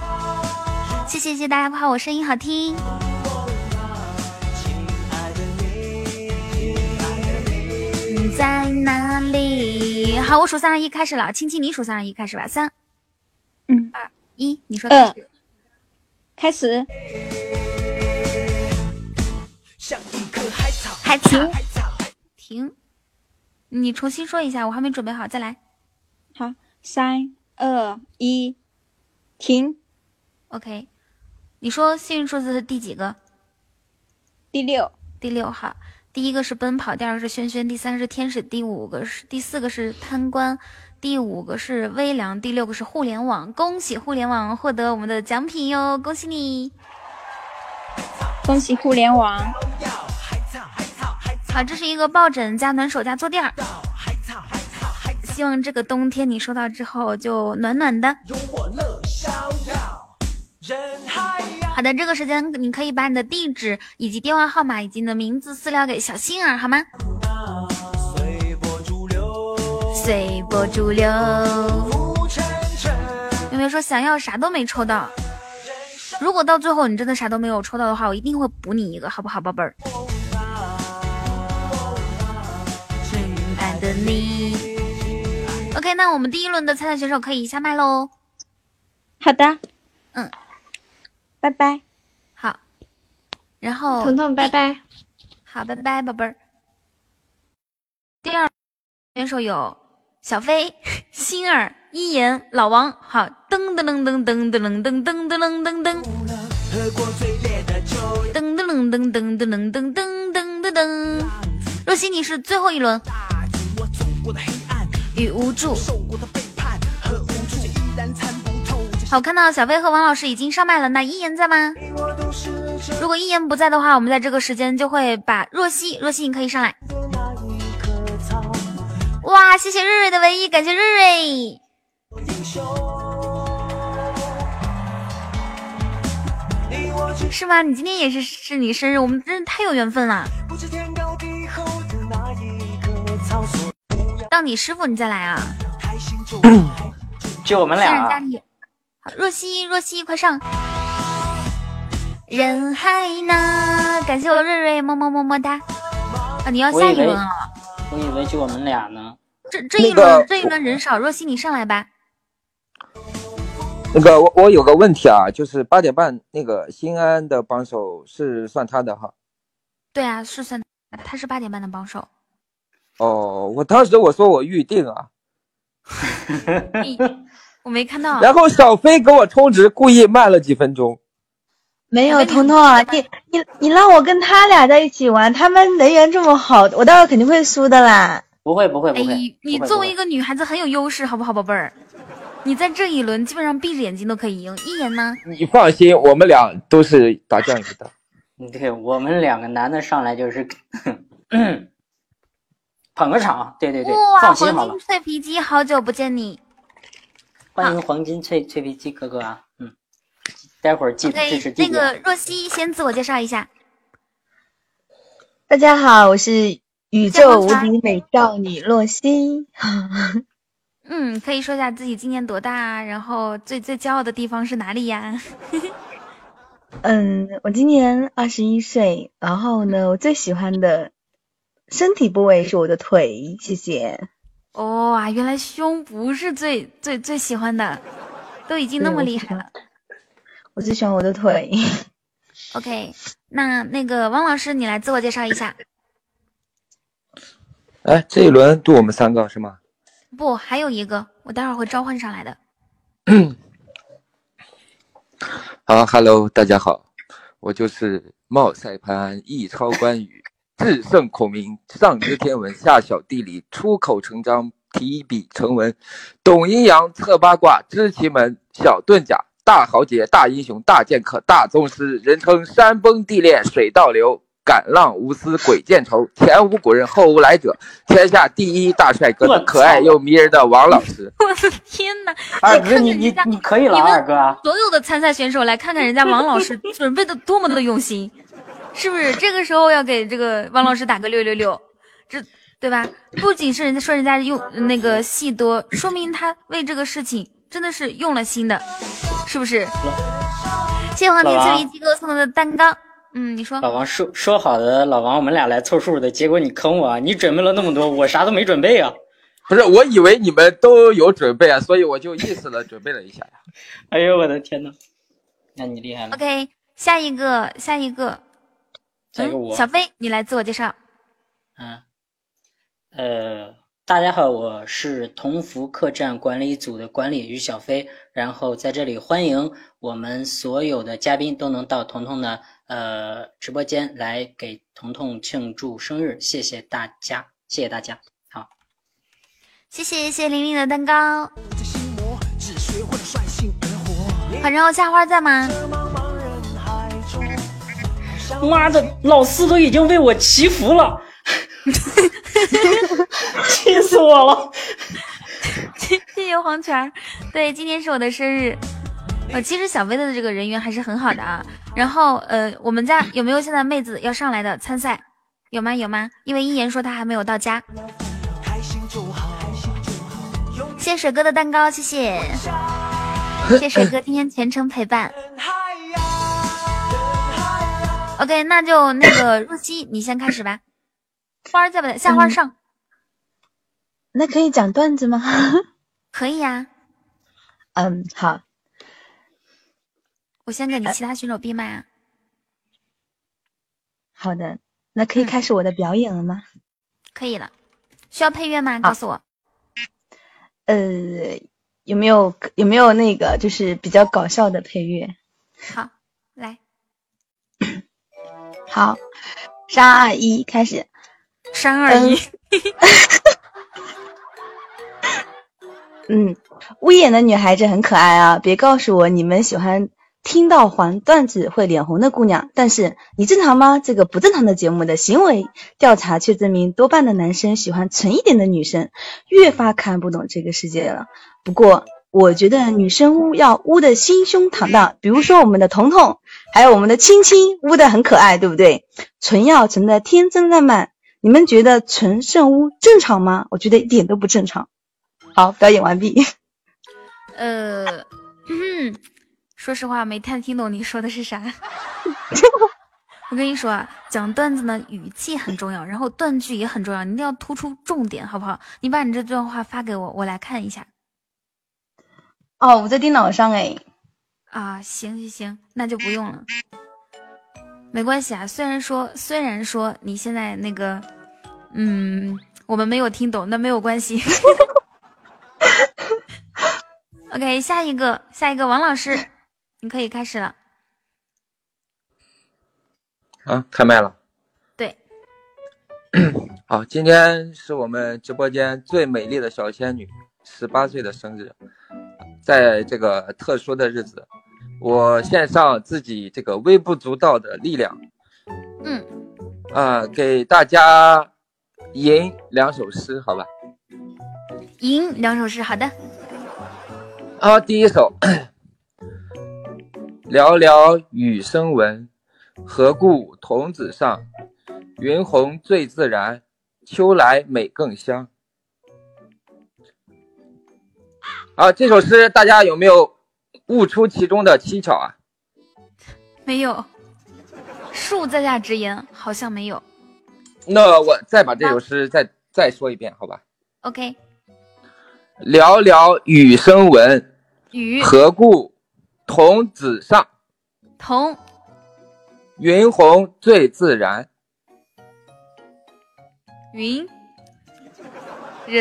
谢谢谢谢大家夸我声音好听。你在哪里？好，我数三二一开始了，亲亲你数三二一开始吧，三，嗯，二一，你说开始。开始。海停停，你重新说一下，我还没准备好，再来。好，三二一，停。OK，你说幸运数字是第几个？第六。第六号，第一个是奔跑，第二个是轩轩，第三个是天使，第五个是第四个是贪官，第五个是微凉，第六个是互联网。恭喜互联网获得我们的奖品哟！恭喜你！恭喜互联网。好，这是一个抱枕加暖手加坐垫儿。希望这个冬天你收到之后就暖暖的。好的，这个时间你可以把你的地址以及电话号码以及你的名字私聊给小星儿，好吗？随波逐流。有没有说想要啥都没抽到？如果到最后你真的啥都没有抽到的话，我一定会补你一个，好不好，宝贝儿？亲爱的你。OK，那我们第一轮的参赛选手可以下麦喽。好的，嗯，拜拜。好，然后彤彤拜拜。好，拜拜，宝贝儿。第二选手有小飞、星儿、一言、老王。好，噔噔噔噔噔噔噔噔噔噔噔噔。噔噔噔噔噔噔噔噔噔噔噔。若曦，你是最后一轮。与无助。好，看到小飞和王老师已经上麦了，那一言在吗？如果一言不在的话，我们在这个时间就会把若曦，若曦你可以上来。哇，谢谢瑞瑞的唯一，感谢瑞瑞。是吗？你今天也是是你生日，我们真是太有缘分了。到你师傅你再来啊！就我们俩、啊。好，若曦，若曦，快上！人海呢？感谢我瑞瑞，么么么么哒！啊，你要下一轮啊？我以为就我们俩呢。这这一轮这一轮人少，若曦你上来吧。那个我我有个问题啊，就是八点半那个新安的帮手是算他的哈？对啊，是算他是八点半的帮手。哦，我当时我说我预定啊，我没看到。然后小飞给我充值，故意慢了几分钟。没有，彤彤啊，你你你让我跟他俩在一起玩，他们人缘这么好，我待会肯定会输的啦。不会不会不会，哎，你作为一个女孩子很有优势，好不好，宝贝儿？你在这一轮基本上闭着眼睛都可以赢。一言呢？你放心，我们俩都是打酱油的。对我们两个男的上来就是。捧个场，对对对，放心好了。黄金脆皮鸡，好久不见你，欢迎黄金脆脆皮鸡哥哥啊，嗯，待会儿记支持弟弟。那个若曦先自我介绍一下。大家好，我是宇宙无敌美少女若曦。嗯，可以说一下自己今年多大，然后最最骄傲的地方是哪里呀？嗯，我今年二十一岁，然后呢，我最喜欢的。身体部位是我的腿，谢谢。哇，原来胸不是最最最喜欢的，都已经那么厉害了。我最喜欢我的腿。OK，那那个汪老师，你来自我介绍一下。哎，这一轮就我们三个是吗？不，还有一个，我待会儿会召唤上来的。好，Hello，大家好，我就是冒赛潘一超关羽。至圣孔明，上知天文，下晓地理，出口成章，提笔成文，懂阴阳，测八卦，知奇门，晓遁甲，大豪杰，大英雄，大剑客，大宗师，人称山崩地裂，水倒流，赶浪无私，鬼见愁，前无古人，后无来者，天下第一大帅哥，可爱又迷人的王老师。我的天哪！二哥，你你你可以了，二哥。所有的参赛选手来看看人家王老师准备的多么的用心。是不是这个时候要给这个王老师打个六六六？这对吧？不仅是人家说人家用那个戏多，说明他为这个事情真的是用了心的，是不是？谢谢黄天赐一鸡哥送的蛋糕。嗯，你说。老王说说好的，老王我们俩来凑数的，结果你坑我，你准备了那么多，我啥都没准备啊。不是，我以为你们都有准备啊，所以我就意思了准备了一下呀。哎呦我的天呐，那你厉害了。OK，下一个，下一个。嗯，小飞，你来自我介绍。嗯，呃，大家好，我是同福客栈管理组的管理于小飞，然后在这里欢迎我们所有的嘉宾都能到彤彤的呃直播间来给彤彤庆祝生日，谢谢大家，谢谢大家，好，谢谢谢谢玲玲的蛋糕。反正夏花在吗？妈的，老四都已经为我祈福了，气死我了！谢谢黄泉，对，今天是我的生日，呃，其实小飞的这个人缘还是很好的啊。然后呃，我们家有没有现在妹子要上来的参赛？有吗？有吗？因为一言说他还没有到家。谢水哥的蛋糕，谢，谢谢水哥今天全程陪伴。OK，那就那个若曦，你先开始吧。花儿在不在？夏花上。那可以讲段子吗？可以呀。嗯，好。我先给你其他选手闭麦啊。好的，那可以开始我的表演了吗？可以了。需要配乐吗？告诉我。呃，有没有有没有那个就是比较搞笑的配乐？好，来，好，三二一，开始。三二一。嗯，威严的女孩子很可爱啊！别告诉我你们喜欢听到黄段子会脸红的姑娘。但是你正常吗？这个不正常的节目的行为调查却证明，多半的男生喜欢纯一点的女生。越发看不懂这个世界了。不过我觉得女生污要污的心胸坦荡，比如说我们的彤彤，还有我们的青青，污的很可爱，对不对？纯要纯的天真烂漫。你们觉得纯圣屋正常吗？我觉得一点都不正常。好，表演完毕。呃，嗯，说实话没太听懂你说的是啥。我跟你说啊，讲段子呢，语气很重要，然后断句也很重要，你一定要突出重点，好不好？你把你这段话发给我，我来看一下。哦，我在电脑上哎。啊，行行行，那就不用了，没关系啊。虽然说，虽然说你现在那个，嗯，我们没有听懂，那没有关系。OK，下一个，下一个，王老师，你可以开始了。啊，开麦了。对。好，今天是我们直播间最美丽的小仙女十八岁的生日，在这个特殊的日子，我献上自己这个微不足道的力量，嗯，啊，给大家吟两首诗，好吧？吟两首诗，好的。啊，第一首，寥寥雨声闻，何故童子上？云红最自然，秋来美更香。啊，这首诗大家有没有悟出其中的蹊跷啊？没有，恕在下直言，好像没有。那我再把这首诗再再说一遍，好吧？OK。寥寥雨声闻。雨何故童子上？童云红最自然。云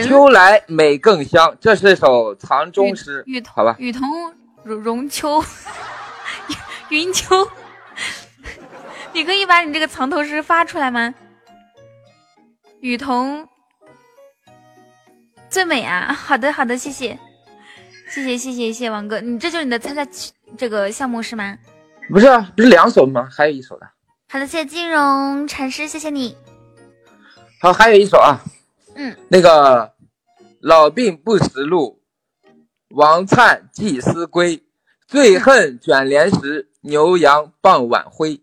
秋来美更香，这是首藏中诗，雨好吧？雨桐容容秋 云秋，你可以把你这个藏头诗发出来吗？雨桐最美啊！好的好的，谢谢。谢谢谢谢谢谢王哥，你这就是你的参赛这个项目是吗？不是啊，不是两首吗？还有一首的。好的，谢谢金融禅师，谢谢你。好，还有一首啊。嗯。那个老病不识路，王粲寄思归。最恨卷帘时，牛羊傍晚晖。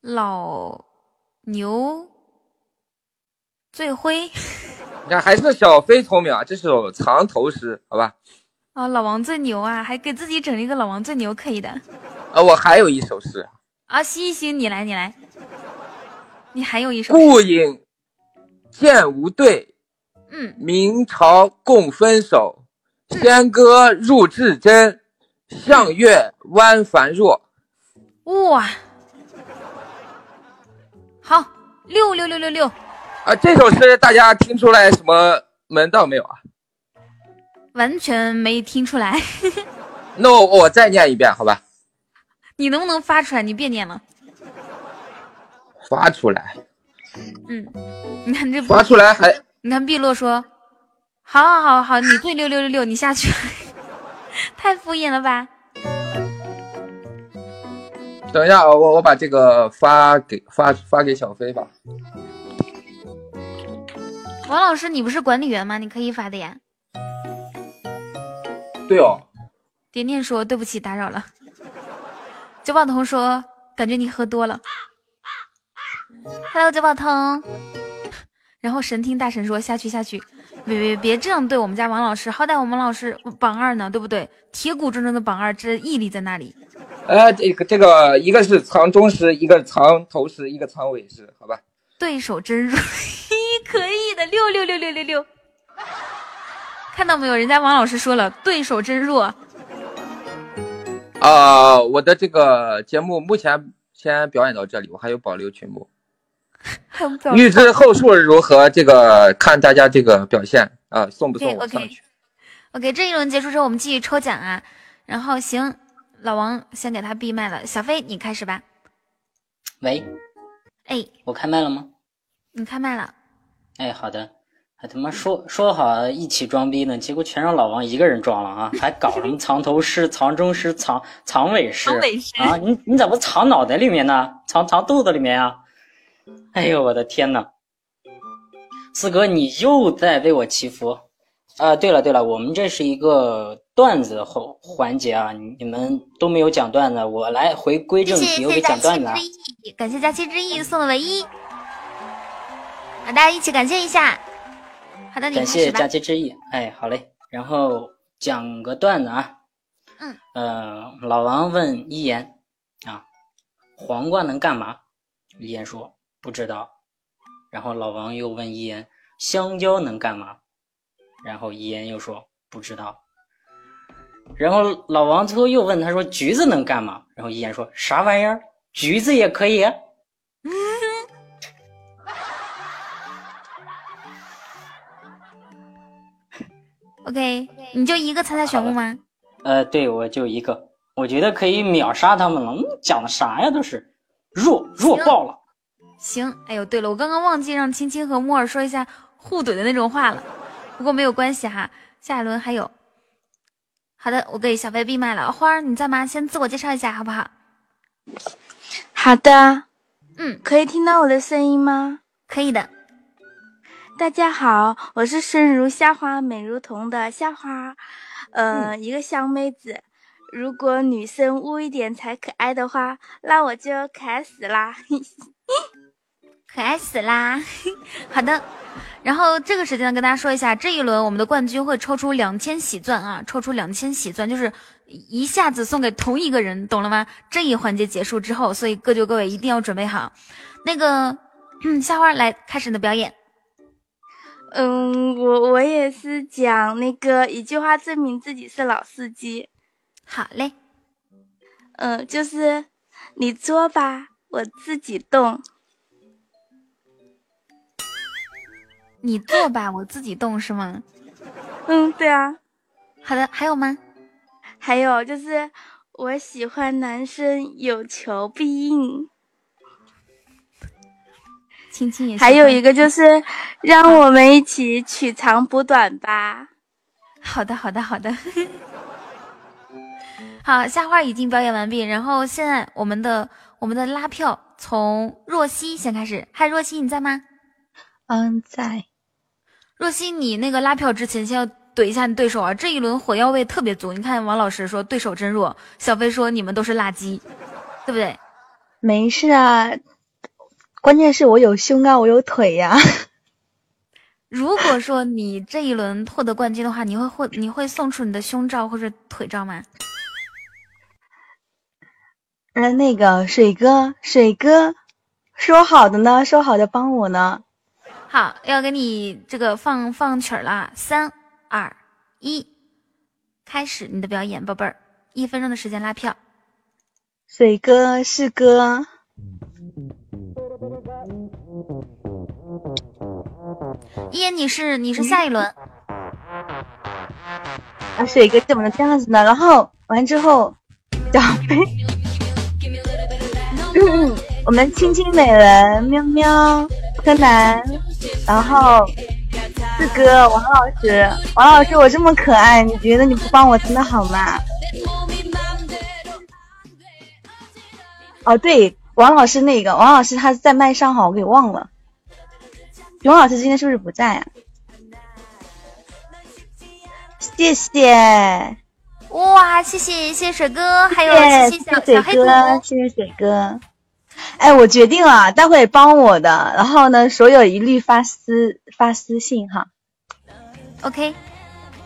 老牛最灰。你看，还是小飞聪明啊！这是首藏头诗，好吧？啊，老王最牛啊，还给自己整了一个老王最牛，可以的。啊，我还有一首诗。啊，行行，你来，你来。你还有一首。顾影见无对。嗯。明朝共分手，仙歌入至真，向月弯繁若。哇！好，六六六六六。啊，这首诗大家听出来什么门道没有啊？完全没听出来。那我我再念一遍，好吧？你能不能发出来？你别念了。发出来。嗯，你看这发出来还？你看碧落说：“好好好好，你对六六六六，你下去。”太敷衍了吧？等一下，我我把这个发给发发给小飞吧。王老师，你不是管理员吗？你可以发的呀。对哦。点点说对不起打扰了。九宝彤说感觉你喝多了。Hello，九宝彤。然后神听大神说下去下去，别别别这样对我们家王老师，好歹我们老师榜二呢，对不对？铁骨铮铮的榜二，这毅力在那里。呃，这个这个，一个是藏中师，一个藏头师，一个藏尾师，好吧？对手真弱，可以的，六六六六六六。看到没有？人家王老师说了，对手真弱。啊，我的这个节目目前先表演到这里，我还有保留曲目。预知后数如何？这个看大家这个表现啊，送不送我上去？OK，这一轮结束之后，我们继续抽奖啊。然后行，老王先给他闭麦了。小飞，你开始吧。喂，哎，我开麦了吗？你开麦了。哎，好的。还他妈说说好一起装逼呢，结果全让老王一个人装了啊！还搞什么藏头诗、藏中诗、藏藏尾诗啊？你你怎么藏脑袋里面呢？藏藏肚子里面啊？哎呦我的天呐！四哥，你又在为我祈福啊！对了对了，我们这是一个段子后环节啊，你们都没有讲段子，我来回归正题，我给讲段子。感谢佳期之意送的唯一，啊，大家一起感谢一下。好的，感谢佳期之意。哎，好嘞，然后讲个段子啊。嗯。呃，老王问一言啊，黄瓜能干嘛？一言说。不知道，然后老王又问伊言：“香蕉能干嘛？”然后伊言又说：“不知道。”然后老王最后又问他说：“橘子能干嘛？”然后一言说：“啥玩意儿？橘子也可以。”OK，你就一个猜猜选物吗？呃，对，我就一个，我觉得可以秒杀他们了。嗯讲的啥呀？都是弱弱爆了。行，哎呦，对了，我刚刚忘记让青青和木耳说一下互怼的那种话了，不过没有关系哈，下一轮还有。好的，我给小飞闭麦了，花儿你在吗？先自我介绍一下好不好？好的，嗯，可以听到我的声音吗？可以的。大家好，我是生如夏花美如桐的夏花，呃，一个小妹子。如果女生污一点才可爱的话，那我就可爱死啦。可爱死啦！好的，然后这个时间呢，跟大家说一下，这一轮我们的冠军会抽出两千喜钻啊，抽出两千喜钻，就是一下子送给同一个人，懂了吗？这一环节结束之后，所以各就各位一定要准备好。那个，嗯，夏花来开始你的表演。嗯，我我也是讲那个一句话证明自己是老司机。好嘞。嗯，就是你做吧，我自己动。你做吧，我自己动是吗？嗯，对啊。好的，还有吗？还有就是我喜欢男生有求必应。亲亲也。还有一个就是让我们一起取长补短吧。好的，好的，好的。好，夏花已经表演完毕，然后现在我们的我们的拉票从若曦先开始。嗨，若曦你在吗？嗯，在。若曦，你那个拉票之前先要怼一下你对手啊！这一轮火药味特别足。你看王老师说对手真弱，小飞说你们都是垃圾，对不对？没事啊，关键是我有胸啊，我有腿呀。如果说你这一轮获得冠军的话，你会获你会送出你的胸罩或者腿罩吗？嗯，那个水哥，水哥说好的呢，说好的帮我呢。好，要给你这个放放曲儿了，三二一，开始你的表演，宝贝儿，一分钟的时间拉票。水哥是哥，一言你是你是下一轮。啊，水哥怎么能这样子呢？然后完之后，小飞，我们亲亲美人喵喵柯南。然后四哥王老师，王老师我这么可爱，你觉得你不帮我真的好吗？哦对，王老师那个王老师他在麦上哈，我给忘了。熊老师今天是不是不在啊？谢谢，哇，谢谢谢谢水哥，还有谢谢小水小黑。哥，谢谢水哥。哎，我决定了，待会帮我的，然后呢，所有一律发私发私信哈。OK，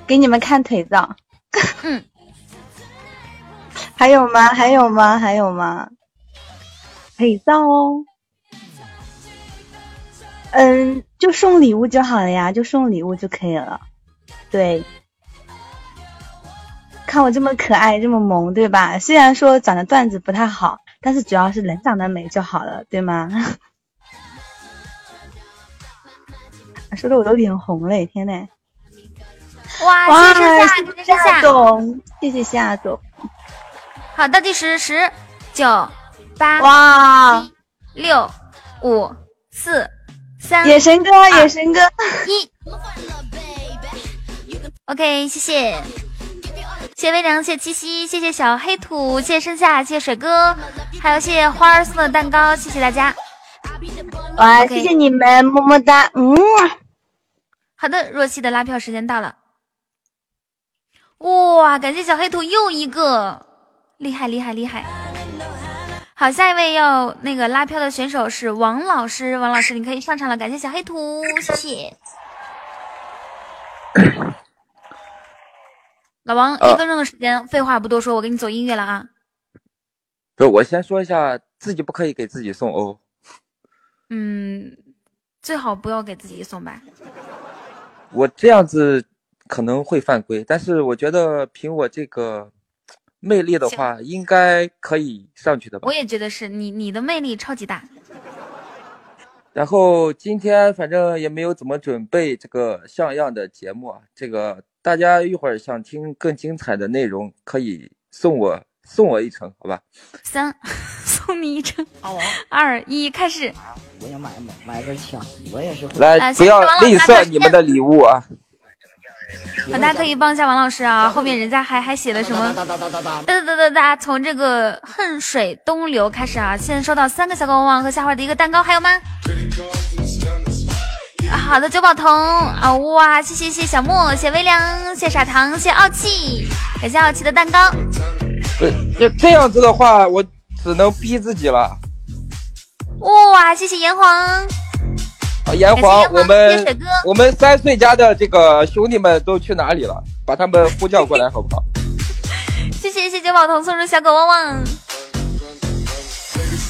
给你们看腿照。嗯。还有吗？还有吗？还有吗？腿照哦。嗯，就送礼物就好了呀，就送礼物就可以了。对，看我这么可爱，这么萌，对吧？虽然说长得段子不太好，但是主要是人长得美就好了，对吗？说的我都脸红了，天呐！哇，哇，谢谢夏。总，谢谢夏总。好，倒计时十、九、八、哇、七、六、五、四、三。野神哥，野神哥，一。OK，谢谢，谢谢微凉，谢谢七夕，谢谢小黑土，谢谢盛夏，谢谢水哥，还有谢谢花儿送的蛋糕，谢谢大家。哇谢谢你们，么么哒，嗯。好的，若曦的拉票时间到了。哇，感谢小黑土又一个，厉害厉害厉害！好，下一位要那个拉票的选手是王老师，王老师你可以上场了，感谢小黑土，谢谢。老王，呃一分钟的时间，废话不多说，我给你走音乐了啊。不是，我先说一下，自己不可以给自己送哦。嗯，最好不要给自己送吧。我这样子可能会犯规，但是我觉得凭我这个魅力的话，应该可以上去的吧我。也觉得是你，你的魅力超级大。然后今天反正也没有怎么准备这个像样的节目啊，这个大家一会儿想听更精彩的内容，可以送我送我一程，好吧？三，送你一程。二一，开始。我想买买根枪，我也是。来，呃不要吝啬你们的礼物啊！大家可以帮一下王老师啊，后面人家还还写了什么？哒哒哒哒哒哒哒哒，从这个恨水东流开始啊，现在收到三个小狗旺旺和夏花的一个蛋糕，还有吗？啊好的，九宝童啊，哇，谢谢谢谢小莫，谢谢微凉，谢谢傻糖，谢谢傲气，感谢傲气的蛋糕。这这样子的话，我只能逼自己了。哇，谢谢炎黄，啊，炎黄，我们我们三岁家的这个兄弟们都去哪里了？把他们呼叫过来，好不好？谢谢谢谢九宝童送出小狗旺旺。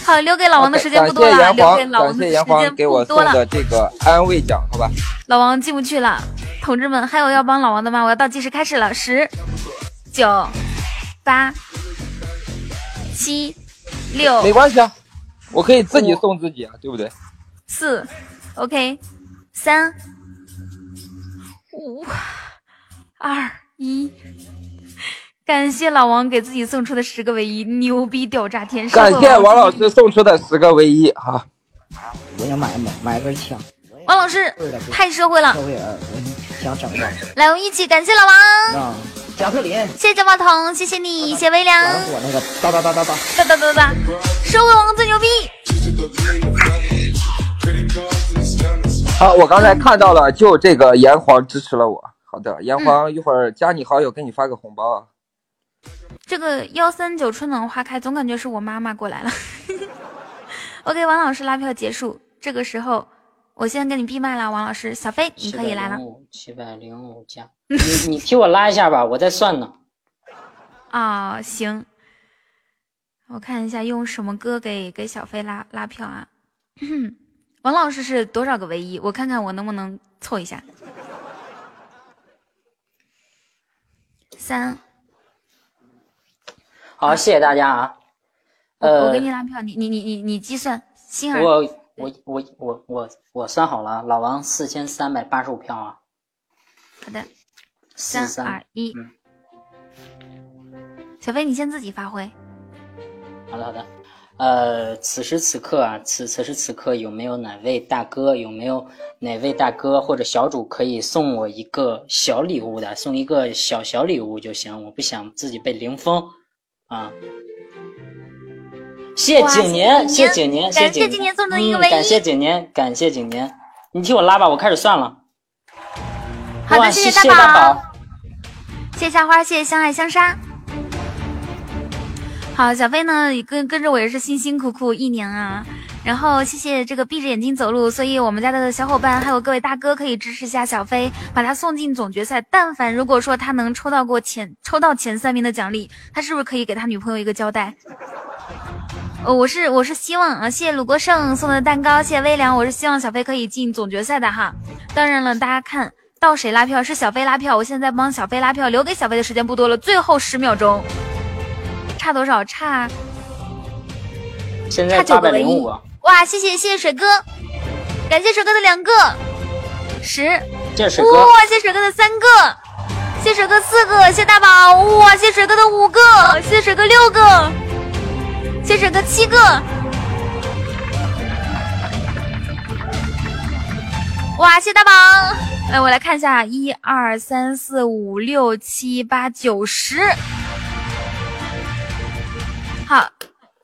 好，留给老王的时间不多了，留给老王的时间给我送不多了。的这个安慰奖，好吧？老王进不去了，同志们，还有要帮老王的吗？我要倒计时开始了，十、九、八、七、六、没关系啊，我可以自己送自己啊，对不对？四，OK，三、五、二、一。感谢老王给自己送出的十个唯一，牛逼屌炸天！感谢王老师送出的十个唯一哈。我想买买买根枪，王老师太社会了社，会人，我想整个来，我们一起感谢老王，啊，加特林，谢谢九宝彤，谢谢你，谢谢微凉，我那个哒哒哒哒哒。哒哒哒哒，社会王最牛逼。好，我刚才看到了，就这个炎黄支持了我。好的，炎黄一会儿加你好友，给你发个红包啊。这个幺三九春暖花开，总感觉是我妈妈过来了。OK，王老师拉票结束，这个时候我先给你闭麦了，王老师，小飞你可以来了。七百零五加，你你替我拉一下吧，我在算呢。啊、行，我看一下用什么歌给给小飞拉拉票啊？王老师是多少个唯一？我看看我能不能凑一下。三，好，谢谢大家啊。我呃，我给你拉票，你你你你你计算，星儿，我我我我我我算好了，老王四千三百八十五票啊。好的，四三二一，嗯小飞你先自己发挥。好的好的，呃，此时此刻啊，此此时此刻有没有哪位大哥，有没有哪位大哥或者小主可以送我一个小礼物的？送一个小小礼物就行，我不想自己被零封啊。谢景年谢景年谢景年送的一个唯一感谢景年感谢景年。你替我拉吧我开始算了。好的谢谢大宝。谢谢夏花谢谢相爱相杀。好小飞呢跟跟着我也是辛辛苦苦一年啊。然后谢谢这个闭着眼睛走路，所以我们家的小伙伴还有各位大哥可以支持一下小飞，把他送进总决赛。但凡如果说他能抽到过前抽到前三名的奖励，他是不是可以给他女朋友一个交代？呃，我是我是希望啊，谢谢鲁国胜送的蛋糕，谢谢微凉，我是希望小飞可以进总决赛的哈。当然了，大家看到谁拉票是小飞拉票，我现在帮小飞拉票，留给小飞的时间不多了，最后十秒钟，差多少？差现在差九个零五，。哇，谢谢谢谢水哥，感谢水哥的两个。十，谢谢水哥。哇，谢谢水哥的三个，谢谢水哥四个，谢谢大宝，哇，谢谢水哥的五个，谢谢水哥六个，谢谢水哥七个，哇，谢谢大宝。来，我来看一下，一二三四五六七八九十，好，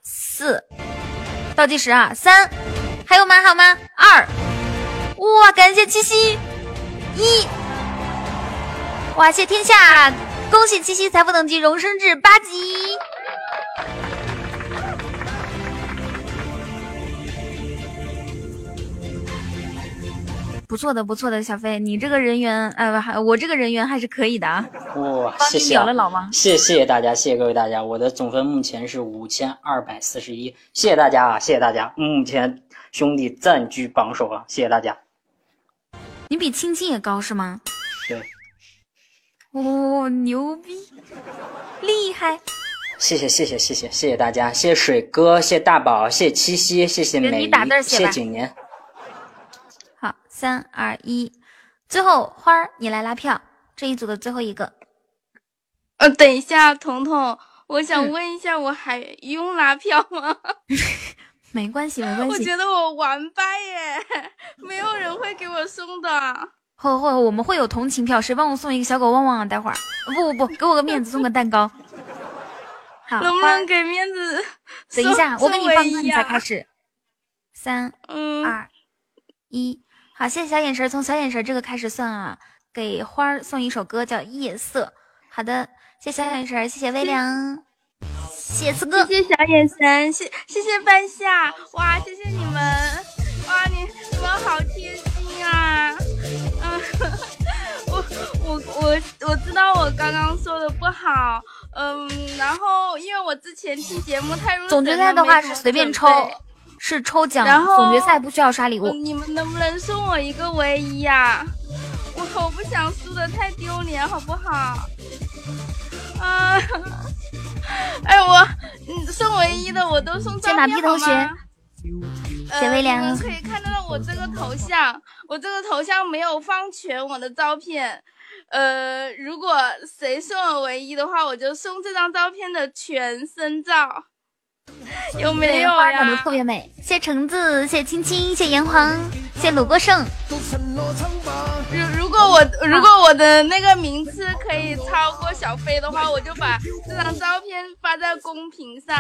四，倒计时啊，三，还有吗？好吗？二，哇，感谢七夕，一，哇，谢天下，恭喜七夕财富等级荣升至八级。不错的，不错的，小飞，你这个人缘，呃，还我这个人缘还是可以的啊。哇，谢谢、啊了老王，谢谢谢大家，谢谢各位大家，我的总分目前是五千二百四十一，谢谢大家啊，谢谢大家，目前兄弟暂居榜首啊，谢谢大家。你比青青也高是吗？对，哦，牛逼，厉害！谢谢谢谢谢谢谢谢大家，谢谢水哥，谢谢大宝，谢谢七夕，谢谢美谢谢景年。好，三二一，最后花儿你来拉票，这一组的最后一个。呃，等一下，彤彤，我想嗯问一下，我还用拉票吗？没关系，没关系。我觉得我完败耶，没有人会给我送的。会会，我们会有同情票，谁帮我送一个小狗旺旺啊？待会儿，不不不，给我个面子，送个蛋糕。好，能不能给面子？等一下，我给你放歌你才开始。三嗯二一，好，谢谢小眼神儿，从小眼神儿这个开始算啊。给花儿送一首歌叫《夜色》。好的，谢谢小眼神儿，谢谢微凉，谢谢四哥，谢谢小眼神，谢谢谢半夏，哇，谢谢你们，哇，你你们好贴心啊，嗯，我我我我知道我刚刚说的不好，嗯，然后因为我之前听节目太入神总决赛了的话是随便抽是抽奖，然后总决赛不需要刷礼物。嗯你们能不能送我一个唯一呀、我我不想输的太丢脸，好不好？啊，哎，我你送唯一的我都送照片屁同学好吗？谢微凉呃，你们可以看得到我这个头像，我这个头像没有放全我的照片。呃，如果谁送我唯一的话，我就送这张照片的全身照，有没有呀？特别美，谢谢橙子，谢谢青青，谢谢炎黄，谢谢鲁国胜。如如果我如果我的那个名次可以超过小飞的话，我就把这张照片发在公屏上。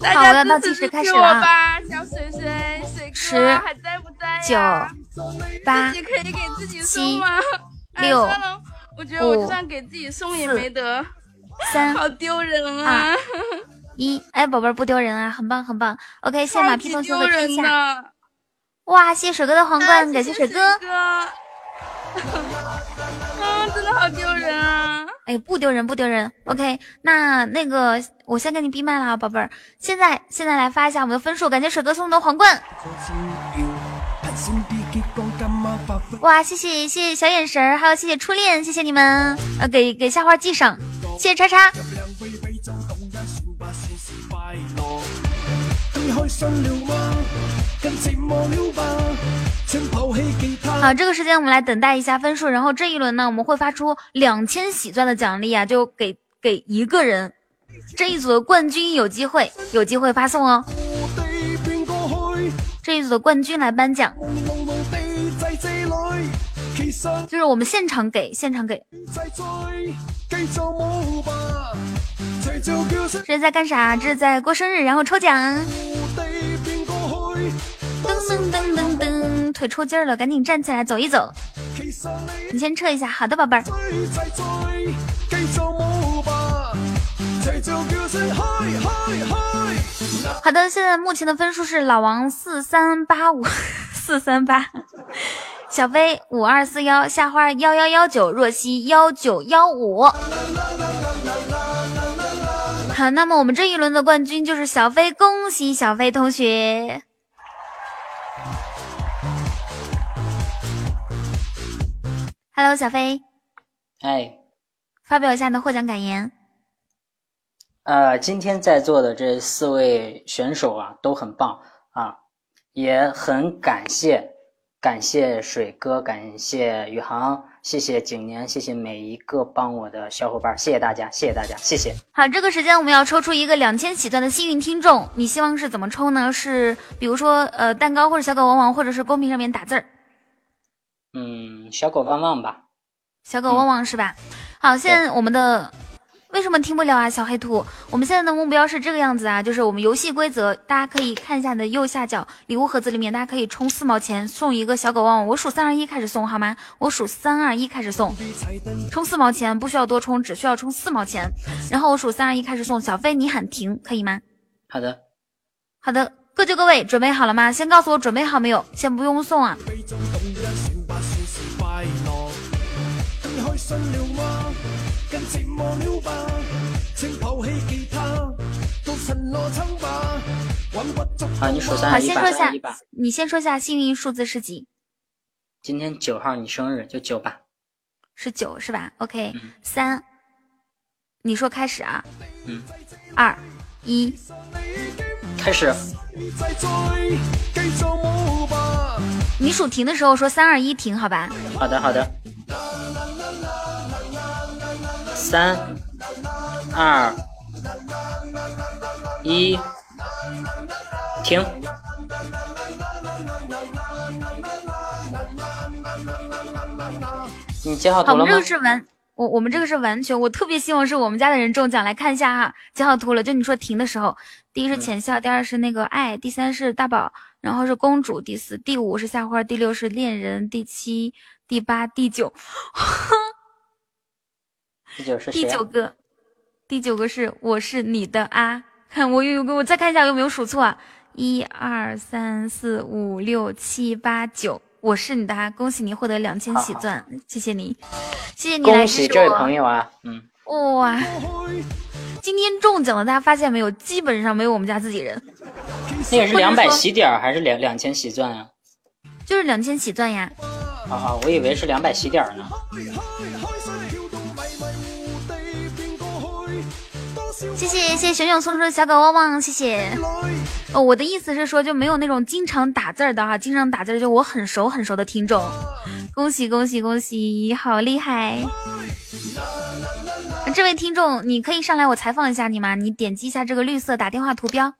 大好我要家倒计时支持支持我开始了啊吧，小水水水十哥还在不在九呀？八自己可以给自己送七吗？哎六算了，我觉得我就五算给自己送也四没得，三好丢人啊二！一，哎，宝贝儿不丢人啊，很棒很棒。OK，谢谢马屁同学丢和天下。哇，谢谢水哥的皇冠，感谢水哥。哥，嗯，真的好丢人啊！哎，不丢人，不丢人。OK，那那个，我先给你闭麦了啊，宝贝儿。现在现在来发一下我们的分数，感谢水哥送的皇冠。哇，谢谢谢谢小眼神儿，还有谢谢初恋，谢谢你们，呃，给给夏花记上，谢谢叉叉。好，这个时间我们来等待一下分数，然后这一轮呢，我们会发出两千喜钻的奖励啊，就给给一个人，这一组的冠军有机会有机会发送哦。这一组的冠军来颁奖，就是我们现场给，现场给。这是在干啥？这是在过生日，然后抽奖。噔噔噔噔噔，腿抽筋了，赶紧站起来走一走。你先撤一下，好的，宝贝儿。好的，现在目前的分数是老王四三八五 四三八，小飞五二四幺，夏花幺幺幺九，若曦幺九幺五。好，那么我们这一轮的冠军就是小飞，恭喜小飞同学。Hello，小飞，哎，发表一下你的获奖感言。呃，今天在座的这四位选手啊，都很棒啊，也很感谢，感谢水哥，感谢宇航，谢谢景年，谢谢每一个帮我的小伙伴，谢谢大家，谢谢大家，谢谢。好，这个时间我们要抽出一个两千起钻的幸运听众，你希望是怎么抽呢？是比如说呃蛋糕或者小狗汪汪，或者是公屏上面打字儿。嗯，小狗汪汪吧，小狗汪汪是吧？好，现在我们的为什么听不了啊？小黑兔，我们现在的目标是这个样子啊，就是我们游戏规则，大家可以看一下你的右下角礼物盒子里面，大家可以充四毛钱送一个小狗旺旺，我数三二一开始送好吗？我数三二一开始送，充四毛钱不需要多充，只需要充四毛钱，然后我数三二一开始送，小飞你喊停可以吗？好的，好的，各就各位，准备好了吗？先告诉我准备好没有？先不用送啊。好，你数三好，先说下你先说下幸运数字是几？今天九号你生日，就九吧。是九是吧？OK，三，你说开始啊，嗯，二一，开始。你数停的时候说三二一停，好吧？好的，好的。三、二、一，停。你接好好，我们这图了吗个？是完，我我们这个是完全，我特别希望是我们家的人中奖，来看一下哈，截好图了。就你说停的时候，第一是浅笑，第二是那个爱，第三是大宝，然后是公主，第四、第五是夏花，第六是恋人，第七、第八、第九，第九是第啊？九个，第九个是我是你的啊，看我有有个，我再看一下有没有数错啊，一二三四五六七八九，我是你的啊，恭喜你获得两千喜钻，谢谢你，谢谢你来支持喜这位我朋友啊！嗯，哇，今天中奖了，大家发现没有？基本上没有我们家自己人，那个是两百喜点还是两两千喜钻啊？就是两千喜钻呀。啊啊，我以为是两百喜点儿呢。谢谢谢谢熊熊送出的小狗汪汪，谢谢。哦，我的意思是说，就没有那种经常打字儿的哈，经常打字儿就我很熟很熟的听众，恭喜恭喜恭喜，好厉害！这位听众，你可以上来我采访一下你吗？你点击一下这个绿色打电话图标。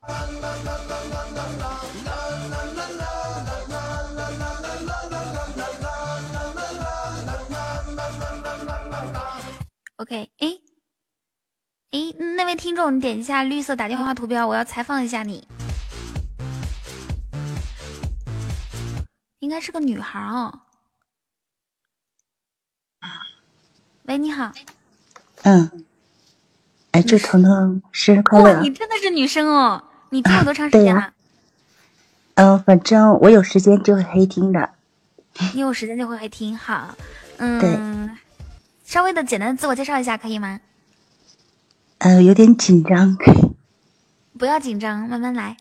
OK，哎，诶，那位听众，你点一下绿色打电话图标，我要采访一下你。应该是个女孩哦。喂，你好。嗯，哎，祝彤彤生日快哇，乐！你真的是女生哦！你听了多长时间了？嗯，反正我有时间就会黑听的。你有时间就会黑听。好，嗯，稍微的简单的自我介绍一下，可以吗？呃，有点紧张。不要紧张，慢慢来，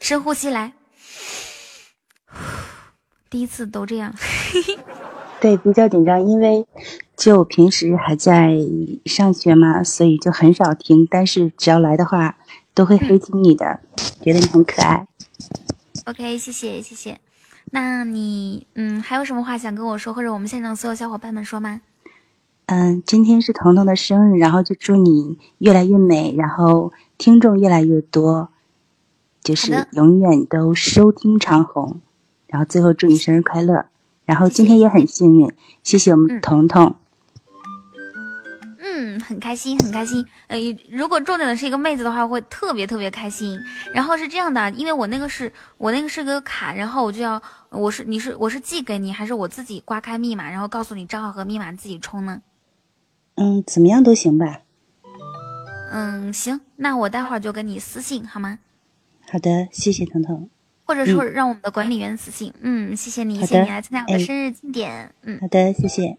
深呼吸来。第一次都这样。对，比较紧张，因为就平时还在上学嘛，所以就很少听。但是只要来的话，都会黑听你的，觉得你很可爱。OK，谢谢谢谢。那你嗯还有什么话想跟我说，或者我们现场所有小伙伴们说吗？嗯，今天是彤彤的生日，然后就祝你越来越美，然后听众越来越多，就是永远都收听长虹。然后最后祝你生日快乐。然后今天也很幸运，谢谢我们彤彤。嗯，很开心，很开心。呃，如果中奖的是一个妹子的话，会特别特别开心。然后是这样的，因为我那个是我那个是个卡，然后我就要我是你是我是寄给你，还是我自己刮开密码，然后告诉你账号和密码自己充呢？嗯，怎么样都行吧。嗯，行，那我待会儿就跟你私信好吗？好的，谢谢彤彤。或者说让我们的管理员私信。嗯，谢谢你，谢谢你来参加我的生日庆典。嗯，好的，谢谢。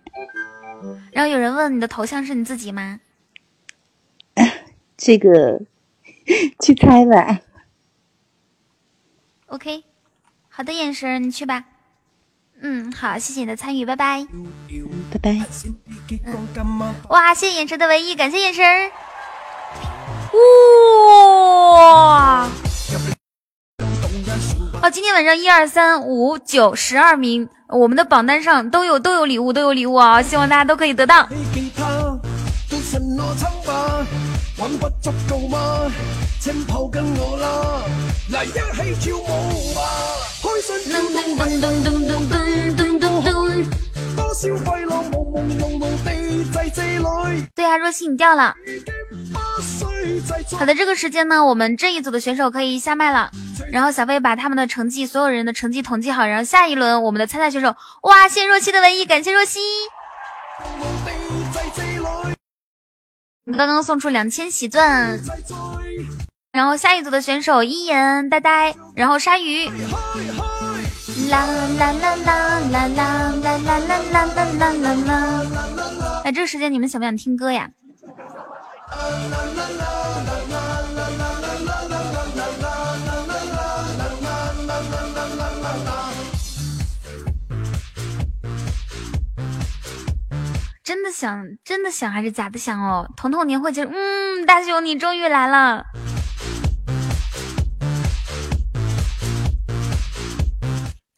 然后有人问你的头像是你自己吗？这个去猜吧。OK，好的，眼神，你去吧。嗯，好，谢谢你的参与，拜拜。拜拜。嗯，哇，谢谢眼神的唯一，感谢眼神。哇！哦，今天晚上一二三五九十二名，我们的榜单上都有都有礼物，都有礼物啊！希望大家都可以得到。对啊，若曦你掉了。好的，这个时间呢，我们这一组的选手可以下麦了。然后小飞把他们的成绩，所有人的成绩统计好。然后下一轮我们的参赛选手，哇，谢谢若曦的唯一，感谢若曦。我们刚刚送出两千喜钻。然后下一组的选手一言、呆呆，然后鲨鱼。啦啦啦啦啦啦啦啦啦啦啦啦啦啦！哎，这个时间你们想不想听歌呀？真的想，真的想还是假的想哦？彤彤年会结束，嗯，大熊你终于来了。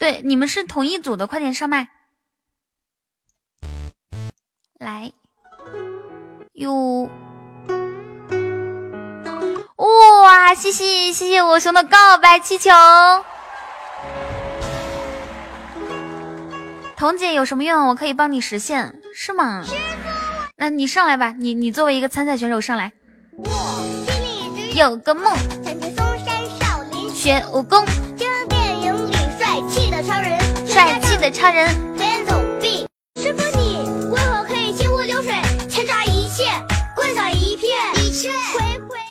对，你们是同一组的，快点上麦。来，哟，哇，谢谢谢谢我熊的告白气球。彤姐有什么愿望我可以帮你实现，是吗？那你上来吧，你你作为一个参赛选手上来。有个梦，学武功。帅气的超人，天走壁。师傅你为何可以心湖流水，千扎一切，灌洒一片，一切。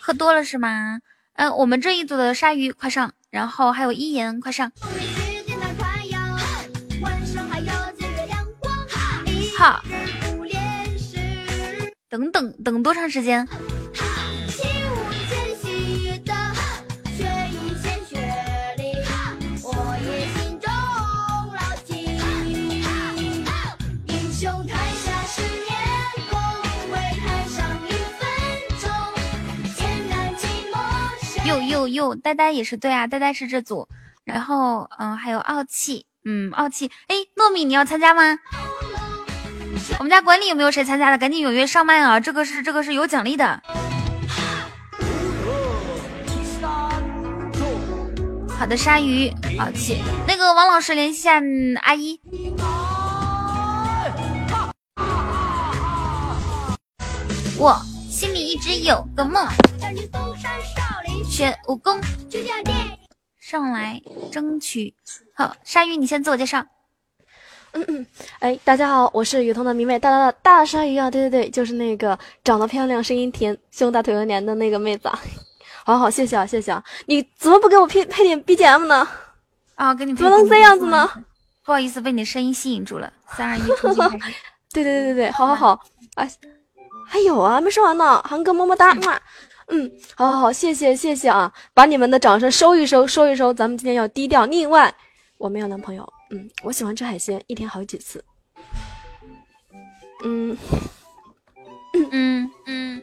喝多了是吗？嗯、呃，我们这一组的鲨鱼快上，然后还有一言快上。好。等等等多长时间？又，呆呆也是对啊，呆呆是这组，然后嗯，还有傲气，嗯，傲气，哎，糯米你要参加吗？我们家管理有没有谁参加的？赶紧踊跃上麦啊！这个是这个是有奖励的。好的，鲨鱼，傲气，那个王老师联系下、阿姨。我心里一直有个梦。学武功，上来争取。好，鲨鱼，你先自我介绍。嗯嗯，哎，大家好，我是雨桐的迷妹大大大大鲨鱼啊！对对对，就是那个长得漂亮、声音甜、胸大腿又黏的那个妹子啊！好好，谢谢啊，谢谢啊！你怎么不给我配配点 BGM 呢？啊，给你怎么能这样子呢？不好意思，被你的声音吸引住了。三二一。对对对对对，好好好，哎，还有啊，没说完呢，韩哥么么哒，嘛。嗯，好好好，谢谢谢谢啊！把你们的掌声收一收，收一收，咱们今天要低调。另外，我没有男朋友，嗯，我喜欢吃海鲜，一天好几次。嗯，嗯嗯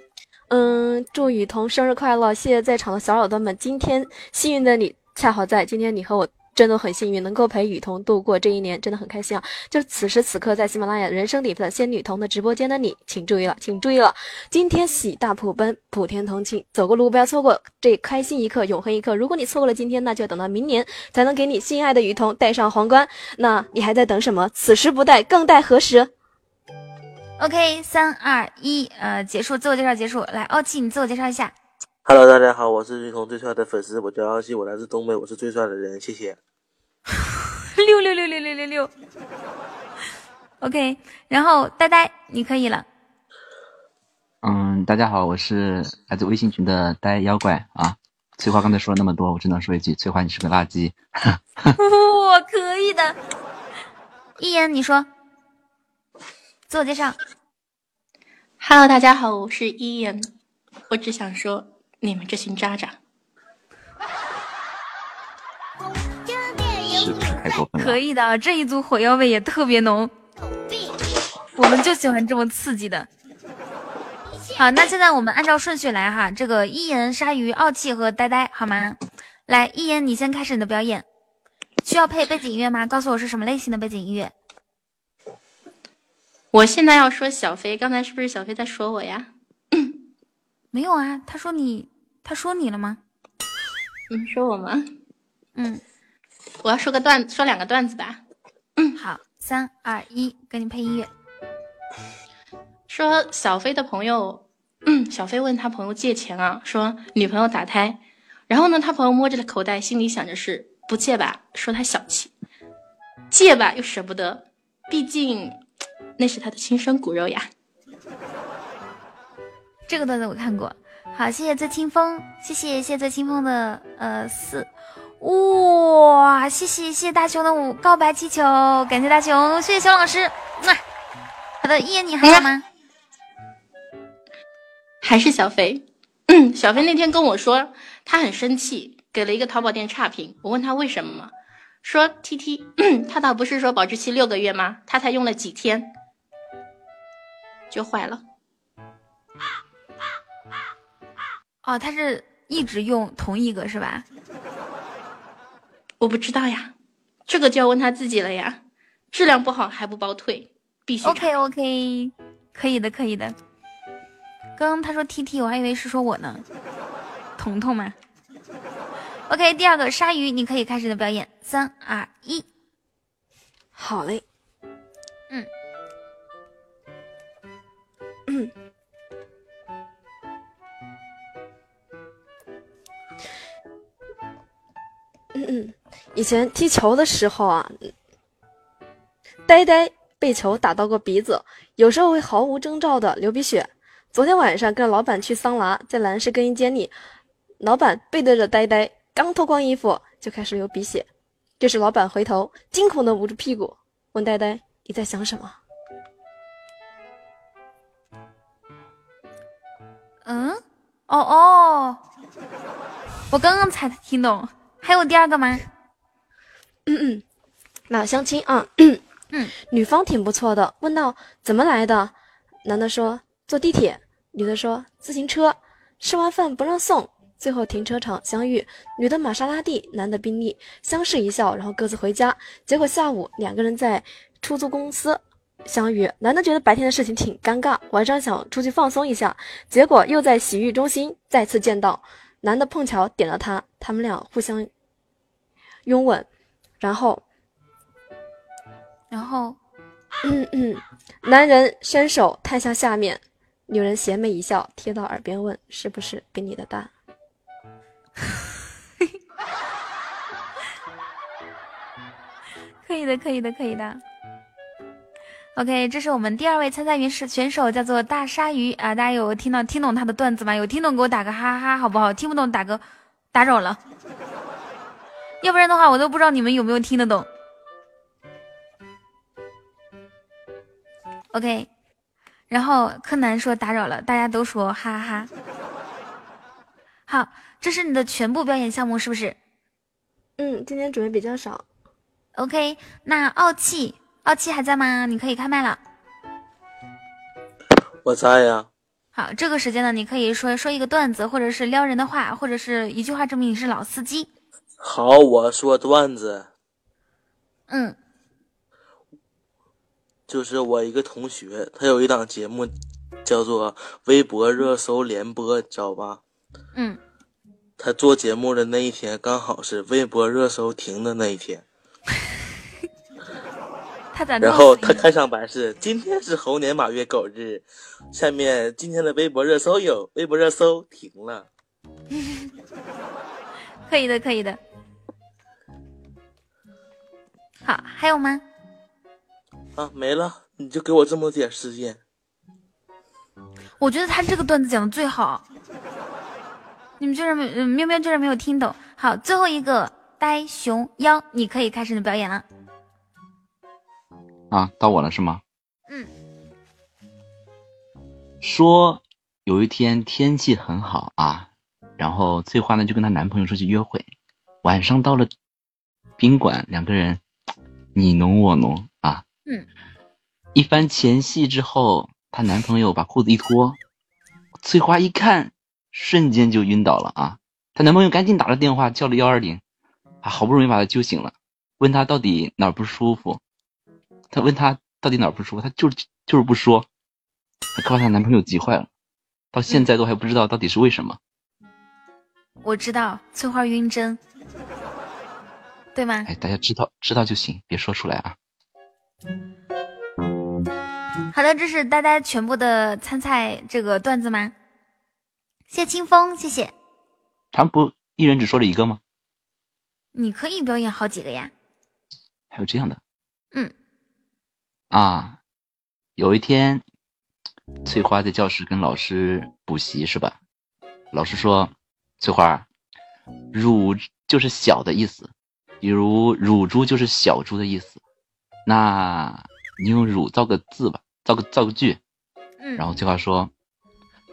嗯，祝雨桐生日快乐！谢谢在场的小耳朵们，今天幸运的你恰好在，今天你和我。真的很幸运，能够陪雨桐度过这一年，真的很开心啊！就此时此刻，在喜马拉雅人生礼的仙女童的直播间的你，请注意了，请注意了！今天喜大普奔，普天同庆，走过路不要错过这开心一刻，永恒一刻。如果你错过了今天，那就等到明年才能给你心爱的雨桐戴上皇冠。那你还在等什么？此时不戴，更待何时？OK，三二一，呃，结束，自我介绍结束。来，傲气，你自我介绍一下。Hello，大家好，我是雨桐最帅的粉丝，我叫傲气，我来自东北，我是最帅的人，谢谢。六六六六六六六，OK，然后呆呆，你可以了。嗯，大家好，我是来自微信群的呆妖怪啊。翠花刚才说了那么多，我只能说一句：翠花，你是个垃圾。我可以的。一言，你说，自我介绍。Hello，大家好，我是一言。我只想说，你们这群渣渣。是不是太过分了？可以的，这一组火药味也特别浓，我们就喜欢这么刺激的。好，那现在我们按照顺序来哈，这个一言、鲨鱼、傲气和呆呆，好吗？来，一言，你先开始你的表演，需要配背景音乐吗？告诉我是什么类型的背景音乐。我现在要说小飞，刚才是不是小飞在说我呀？没有啊，他说你，他说你了吗？嗯，说我吗？嗯，我要说个段，说两个段子吧。嗯，好，三二一，给你配音乐。说小飞的朋友，嗯，小飞问他朋友借钱啊，说女朋友打胎，然后呢，他朋友摸着口袋，心里想着是不借吧，说他小气；借吧又舍不得，毕竟那是他的亲生骨肉呀。这个段子我看过。好，谢谢醉清风，谢谢谢谢醉清风的呃四，哇，谢谢谢谢大熊的五告白气球，感谢大熊，谢谢熊老师。那好的，一言你还好吗？还是小飞，嗯，小飞那天跟我说他很生气，给了一个淘宝店差评。我问他为什么嘛，说 T T，他倒不是说保质期六个月吗？他才用了几天就坏了。哦，他是一直用同一个是吧？我不知道呀，这个就要问他自己了呀。质量不好还不包退，必须。OK OK，可以的可以的。刚刚他说 T T，我还以为是说我呢，彤彤嘛。OK，第二个鲨鱼，你可以开始的表演，三二一，好嘞。嗯嗯。嗯，以前踢球的时候啊，呆呆被球打到过鼻子，有时候会毫无征兆的流鼻血。昨天晚上跟老板去桑拿，在男士更衣间里，老板背对着呆呆，刚脱光衣服就开始流鼻血。这时老板回头，惊恐的捂住屁股，问呆呆：“你在想什么？”嗯，哦哦，我刚刚才听懂。还有第二个吗？嗯嗯，老相亲啊，嗯，女方挺不错的，问到怎么来的，男的说坐地铁，女的说自行车，吃完饭不让送，最后停车场相遇，女的玛莎拉蒂，男的宾利，相视一笑，然后各自回家。结果下午两个人在出租公司相遇，男的觉得白天的事情挺尴尬，晚上想出去放松一下，结果又在洗浴中心再次见到。男的碰巧点了他，他们俩互相拥吻，然后，然后，嗯嗯，男人伸手探向下面，女人邪魅一笑，贴到耳边问：“是不是比你的大？”可以的，可以的，可以的。OK，这是我们第二位参赛员是选手，叫做大鲨鱼啊！大家有听到听懂他的段子吗？有听懂给我打个哈哈哈，好不好？听不懂打个打扰了，要不然的话我都不知道你们有没有听得懂。OK，然后柯南说打扰了，大家都说哈哈。好，这是你的全部表演项目是不是？嗯，今天准备比较少。OK，那傲气。傲气还在吗？你可以开麦了。我在呀。好，这个时间呢，你可以说说一个段子，或者是撩人的话，或者是一句话证明你是老司机。好，我说段子。嗯。就是我一个同学，他有一档节目，叫做微博热搜联播，知道吧？嗯。他做节目的那一天，刚好是微博热搜停的那一天。然后他开场白是：今天是猴年马月狗日，下面今天的微博热搜有微博热搜停了。可以的，可以的。好，还有吗？啊，没了，你就给我这么点时间。我觉得他这个段子讲的最好，你们居然没嗯喵喵居然没有听懂。好，最后一个呆熊妖，你可以开始你的表演了。啊，到我了是吗？嗯。说有一天天气很好啊，然后翠花呢就跟她男朋友出去约会，晚上到了宾馆，两个人你侬我侬啊。嗯。一番前戏之后，她男朋友把裤子一脱，翠花一看，瞬间就晕倒了啊！她男朋友赶紧打了电话叫了幺二零，啊，好不容易把她救醒了，问她到底哪儿不舒服。她问她到底哪儿不舒服，她就是就是不说，可把她男朋友急坏了，到现在都还不知道到底是为什么。我知道翠花晕针，对吗？哎，大家知道知道就行，别说出来啊。好的，这是呆呆全部的参赛这个段子吗？谢清风，谢谢。他们不一人只说了一个吗？你可以表演好几个呀。还有这样的？嗯。啊，有一天，翠花在教室跟老师补习是吧？老师说：“翠花，乳就是小的意思，比如乳猪就是小猪的意思。那你用乳造个字吧。”造个造个句，嗯，然后翠花说：“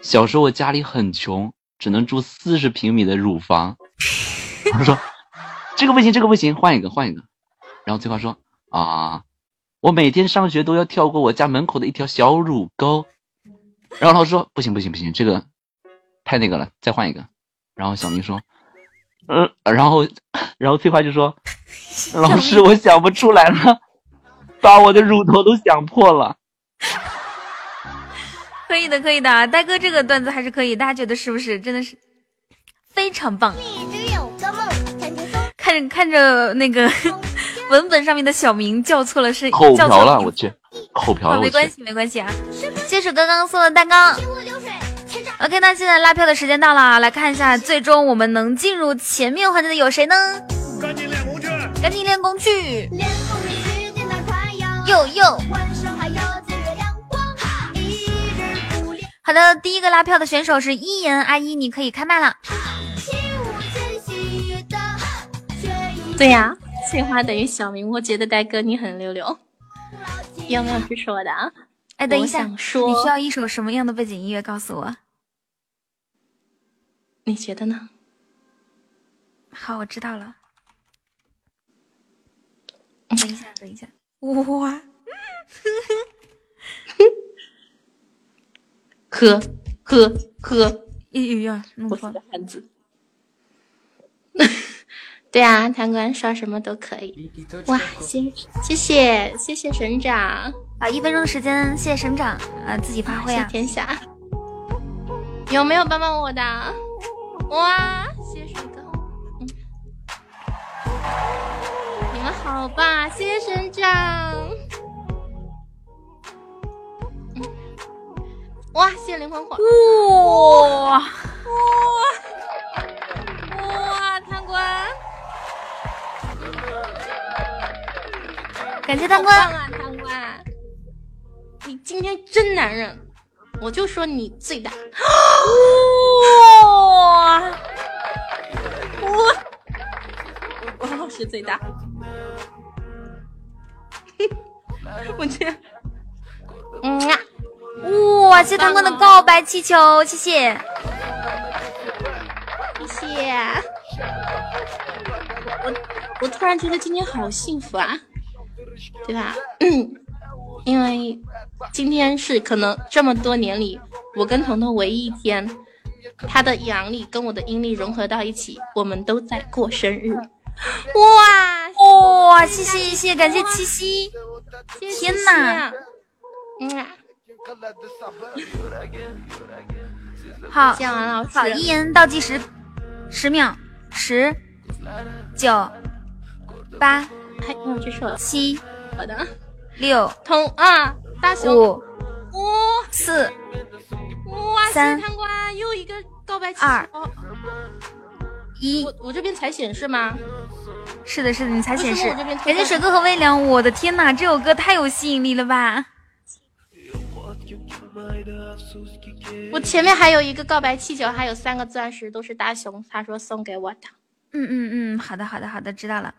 小时候我家里很穷，只能住四十平米的乳房。”他说：“这个不行，这个不行，换一个，换一个。”然后翠花说：“啊，我每天上学都要跳过我家门口的一条小乳沟。”然后老师说：“不行，不行，不行，这个太那个了，再换一个。”然后小明说：“嗯。”然后，然后翠花就说：“老师，我想不出来了，把我的乳头都想破了。”可以的，可以的，呆哥这个段子还是可以，大家觉得是不是？真的是非常棒。看着看着那个文本上面的小名叫错了，是口瓢了，我去，口瓢了，没关系，没关系啊。谢谢刚刚送的蛋糕。OK，那现在拉票的时间到了，来看一下，最终我们能进入前面环节的有谁呢？赶紧练功去，赶紧练功去。又又。好的，第一个拉票的选手是一言阿姨，你可以开麦了。对呀，翠花等于小明，我觉得呆哥你很溜溜。有没有去说的啊？哎，等一下，你需要一首什么样的背景音乐？告诉我。你觉得呢？好，我知道了。等一下，等一下，哇！呵呵呵，哎呀，我是个汉子。对啊，贪官刷什么都可以。哇，谢谢谢谢谢省长啊！一分钟的时间，谢谢省长啊，自己发挥啊！天下有没有帮帮我的？哇，谢谢水哥，嗯，你们好吧？谢谢省长。哇！谢谢灵魂火！哇哇哇！贪官，感谢贪官啊！贪官，你今天真男人，我就说你最大！哇哇！王老师最大！我去，嗯呀。哇！谢贪官的告白气球，谢谢，谢谢。我我突然觉得今天好幸福啊，对吧？因为今天是可能这么多年里，我跟彤彤唯一一天，他的阳历跟我的阴历融合到一起，我们都在过生日。哇哇！谢谢谢谢，感谢七夕。天哪！嗯。好，谢王老师。好，一言倒计时，十秒，十、九、八，还有这首七，好的，六，同啊，大熊，五，五，四，哇，塞，贪官又一个告白气二，一，我我这边才显示吗？是的，是的，你才显示。感谢水哥和微凉，我的天哪，这首歌太有吸引力了吧！我前面还有一个告白气球，还有三个钻石，都是大熊他说送给我的。嗯嗯嗯，好的好的好的，知道了。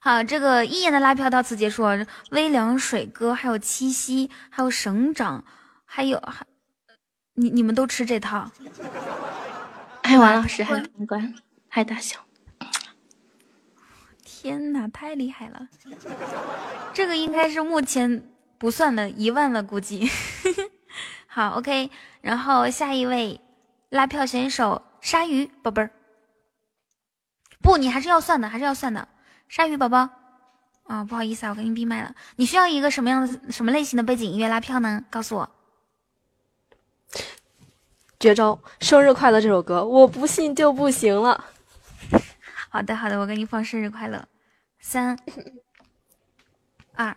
好，这个一言的拉票到此结束。微凉水哥，还有七夕，还有省长，还有还你你们都吃这套？还有王老师，还有关关，还有大小。天哪，太厉害了！这个应该是目前不算的一万了，估计。好，OK，然后下一位拉票选手鲨鱼宝贝儿。不，你还是要算的，还是要算的。鲨鱼宝宝，啊，不好意思啊，我给你闭麦了。你需要一个什么样的、什么类型的背景音乐拉票呢？告诉我。绝招，生日快乐这首歌，我不信就不行了。好的，好的，我给你放生日快乐。三、二、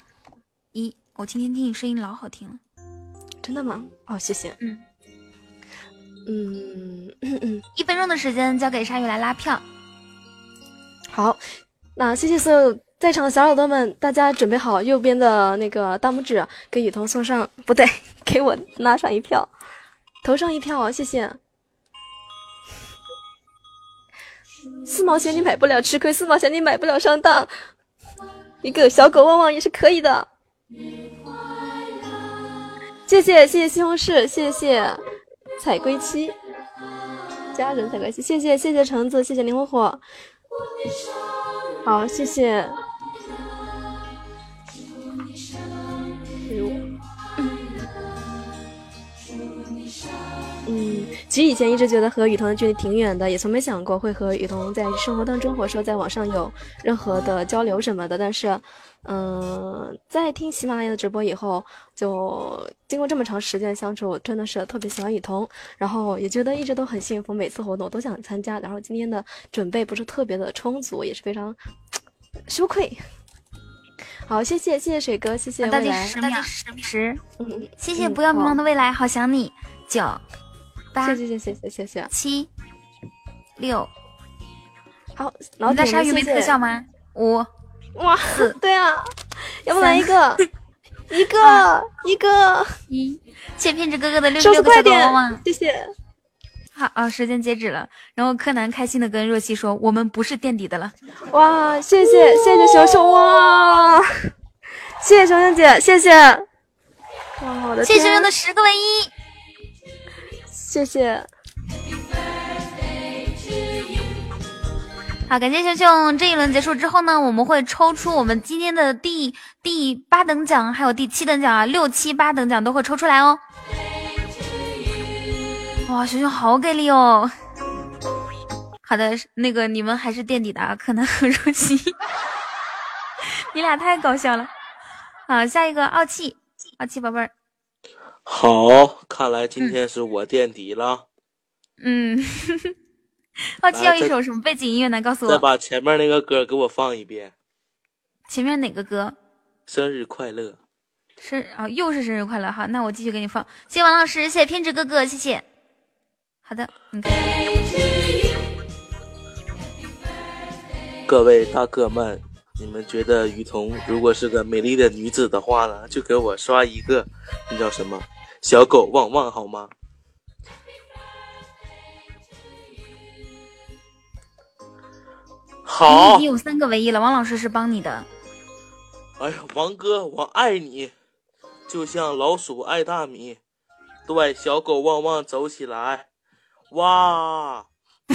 一，我今天听你声音老好听了，真的吗？哦，谢谢。嗯嗯嗯嗯，一分钟的时间交给鲨鱼来拉票。好，那谢谢所有在场的小耳朵们，大家准备好右边的那个大拇指，给雨桐送上，不对，给我拉上一票，投上一票，谢谢。四毛钱你买不了吃亏，四毛钱你买不了上当，一个小狗旺旺也是可以的。谢谢谢谢西红柿，谢谢彩龟七家人彩龟七，谢谢谢谢橙子，谢谢林火火。好，谢谢。哎呦，嗯，其实以前一直觉得和雨桐的距离挺远的，也从没想过会和雨桐在生活当中或者说在网上有任何的交流什么的。但是，嗯，在听喜马拉雅的直播以后，就经过这么长时间相处，真的是特别喜欢雨桐，然后也觉得一直都很幸福，每次活动我都想参加。然后今天的准备不是特别的充足，也是非常羞愧。好，谢谢谢谢水哥，谢谢倒计未来，时秒，十，嗯，谢谢不要迷茫的未来，好想你。九、八，谢谢谢谢谢谢，七、六，好，老你在鲨鱼没特效吗？五，哇，对啊，要不来一个，一个一个一，谢谢偏执哥哥的六十六快点旺旺，谢谢。好啊，时间截止了。然后柯南开心的跟若曦说：“我们不是垫底的了。哇，谢谢谢谢熊熊哇，谢谢熊熊姐，谢谢。哇，我”的谢谢熊熊的十个唯一。谢谢。好，感谢熊熊。这一轮结束之后呢，我们会抽出我们今天的第第八等奖，还有第七等奖啊，六七八等奖都会抽出来哦。哇，熊熊好给力哦！好的，那个你们还是垫底的啊，柯南和若曦，你俩太搞笑了。好，下一个傲气，傲气宝贝儿，好，看来今天是我垫底了。嗯，傲气要一首什么背景音乐呢？告诉我，再把前面那个歌给我放一遍，前面哪个歌？生日快乐。生啊、又是生日快乐哈，那我继续给你放。谢谢王老师，谢谢偏执哥哥，谢谢。好的，你看，各位大哥们，你们觉得于彤如果是个美丽的女子的话呢，就给我刷一个，那叫什么小狗旺旺好吗？好你有三个唯一了，王老师是帮你的。哎呀，王哥，我爱你，就像老鼠爱大米。对，小狗旺旺走起来，哇！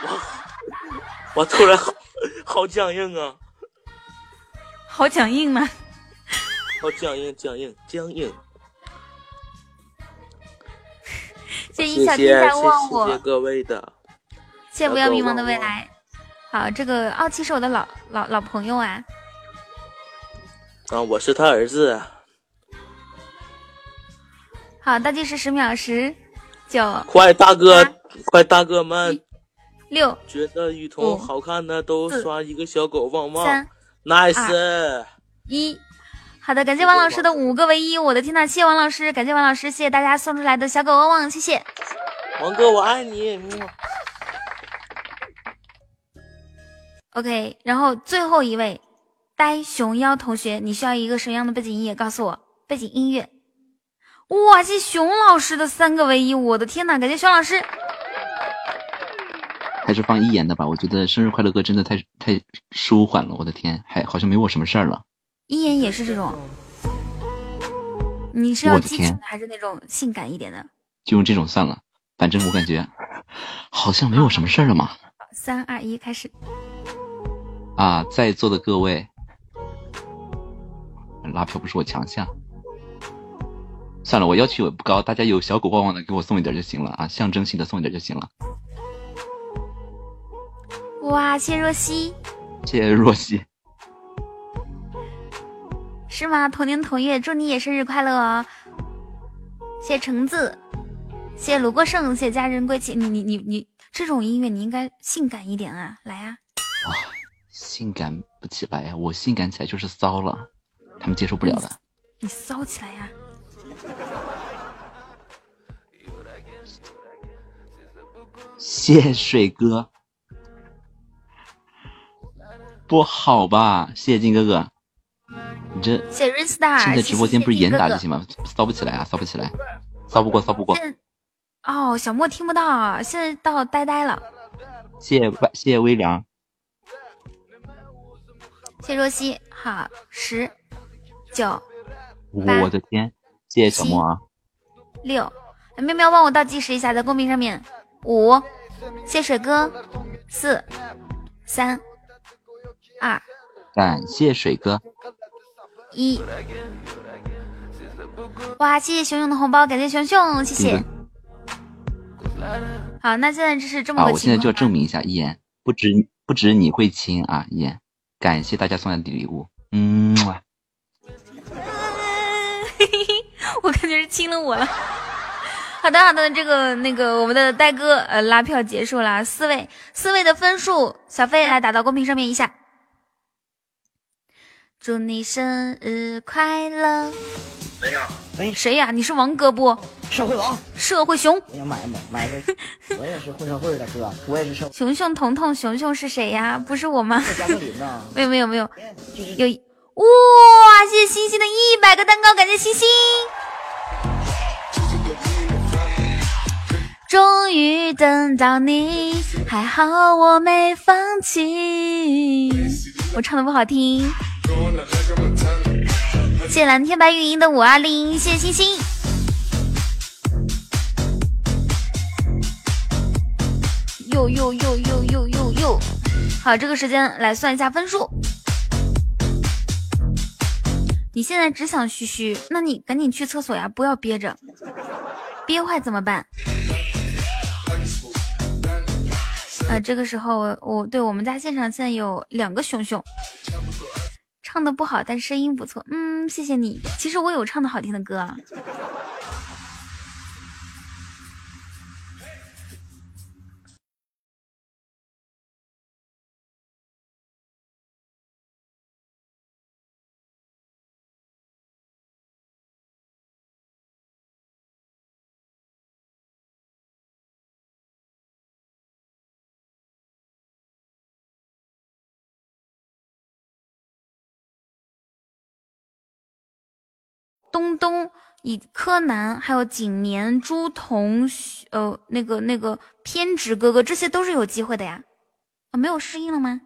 我我突然好好僵硬啊，好僵硬吗？好僵硬，僵硬，僵硬。谢谢谢一小天谢下勿忘我，谢谢各位的，谢谢不要迷茫的未来。好，这个傲气是我的老老老朋友啊。啊，我是他儿子。好，倒计时十秒，十、九、快，大哥，快，大哥们，六、觉得雨桐好看的都刷一个小狗旺旺三，nice。一。好的，感谢王老师的五个唯一，我的天呐，谢谢王老师，感谢王老师，谢谢大家送出来的小狗旺旺，谢谢。王哥，我爱你。嗯 OK，然后最后一位呆熊妖同学，你需要一个什么样的背景音乐？告诉我，背景音乐。哇，谢谢熊老师的三个唯一，我的天呐，感谢熊老师。还是放一言的吧，我觉得生日快乐歌真的太太舒缓了，我的天，还好像没我什么事儿了。一言也是这种，你是要激情的还是那种性感一点的？就用这种算了，反正我感觉好像没我什么事儿了嘛。三二一，开始。啊，在座的各位，拉票不是我强项。算了，我要求也不高，大家有小狗旺旺的给我送一点就行了啊，象征性的送一点就行了。哇，谢谢若曦，谢谢若曦，是吗？同年同月，祝你也生日快乐哦！谢谢橙子，谢谢卢过胜，谢谢家人归期。你你你你，这种音乐你应该性感一点啊！来啊！性感不起来呀，我性感起来就是骚了，他们接受不了的。你骚起来呀！谢水哥，不好吧？谢谢金哥哥，你这谢谢 Rinstar，现在直播间不是严打就行吗？骚不起来啊，骚不起来，骚不过，骚不过。哦，小莫听不到啊，现在到呆呆了。谢谢微，谢谢微凉，谢谢若曦，好，十九我的天，谢谢小莫啊，六，喵喵帮我倒计时一下，在公屏上面，五，谢水哥，四，三，二，感谢水哥，一。哇，谢谢熊熊的红包，感谢熊熊，谢谢。好，那现在就是这么个啊，个我现在就要。证明一下，一言不止不止你会亲啊，一言，感谢大家送来的礼物，嗯，哇 我感觉是亲了我了。好的，好的，这个那个我们的呆哥呃拉票结束了，四位四位的分数，小飞来打到公屏上面一下。祝你生日快乐！谁呀？哎，谁呀？你是王哥不？社会王，社会熊。我想买买买个，我也是混社会的哥，我也是社会。熊熊彤彤，熊熊是谁呀？不是我吗？加克林呐，没有没有没有，有哇！谢谢星星的一百个蛋糕，感谢星星。终于等到你，还好我没放弃。我唱的不好听。谢蓝天白云音的五二零，谢谢星星。哟哟哟哟哟哟哟！好，这个时间来算一下分数。你现在只想嘘嘘，那你赶紧去厕所呀，不要憋着，憋坏怎么办？啊，这个时候我对我们家现场现在有两个熊熊，唱的不好，但声音不错。嗯，谢谢你。其实我有唱的好听的歌东东、以柯南，还有景年、朱彤，呃，那个那个偏执哥哥，这些都是有机会的呀。啊，没有适应了吗？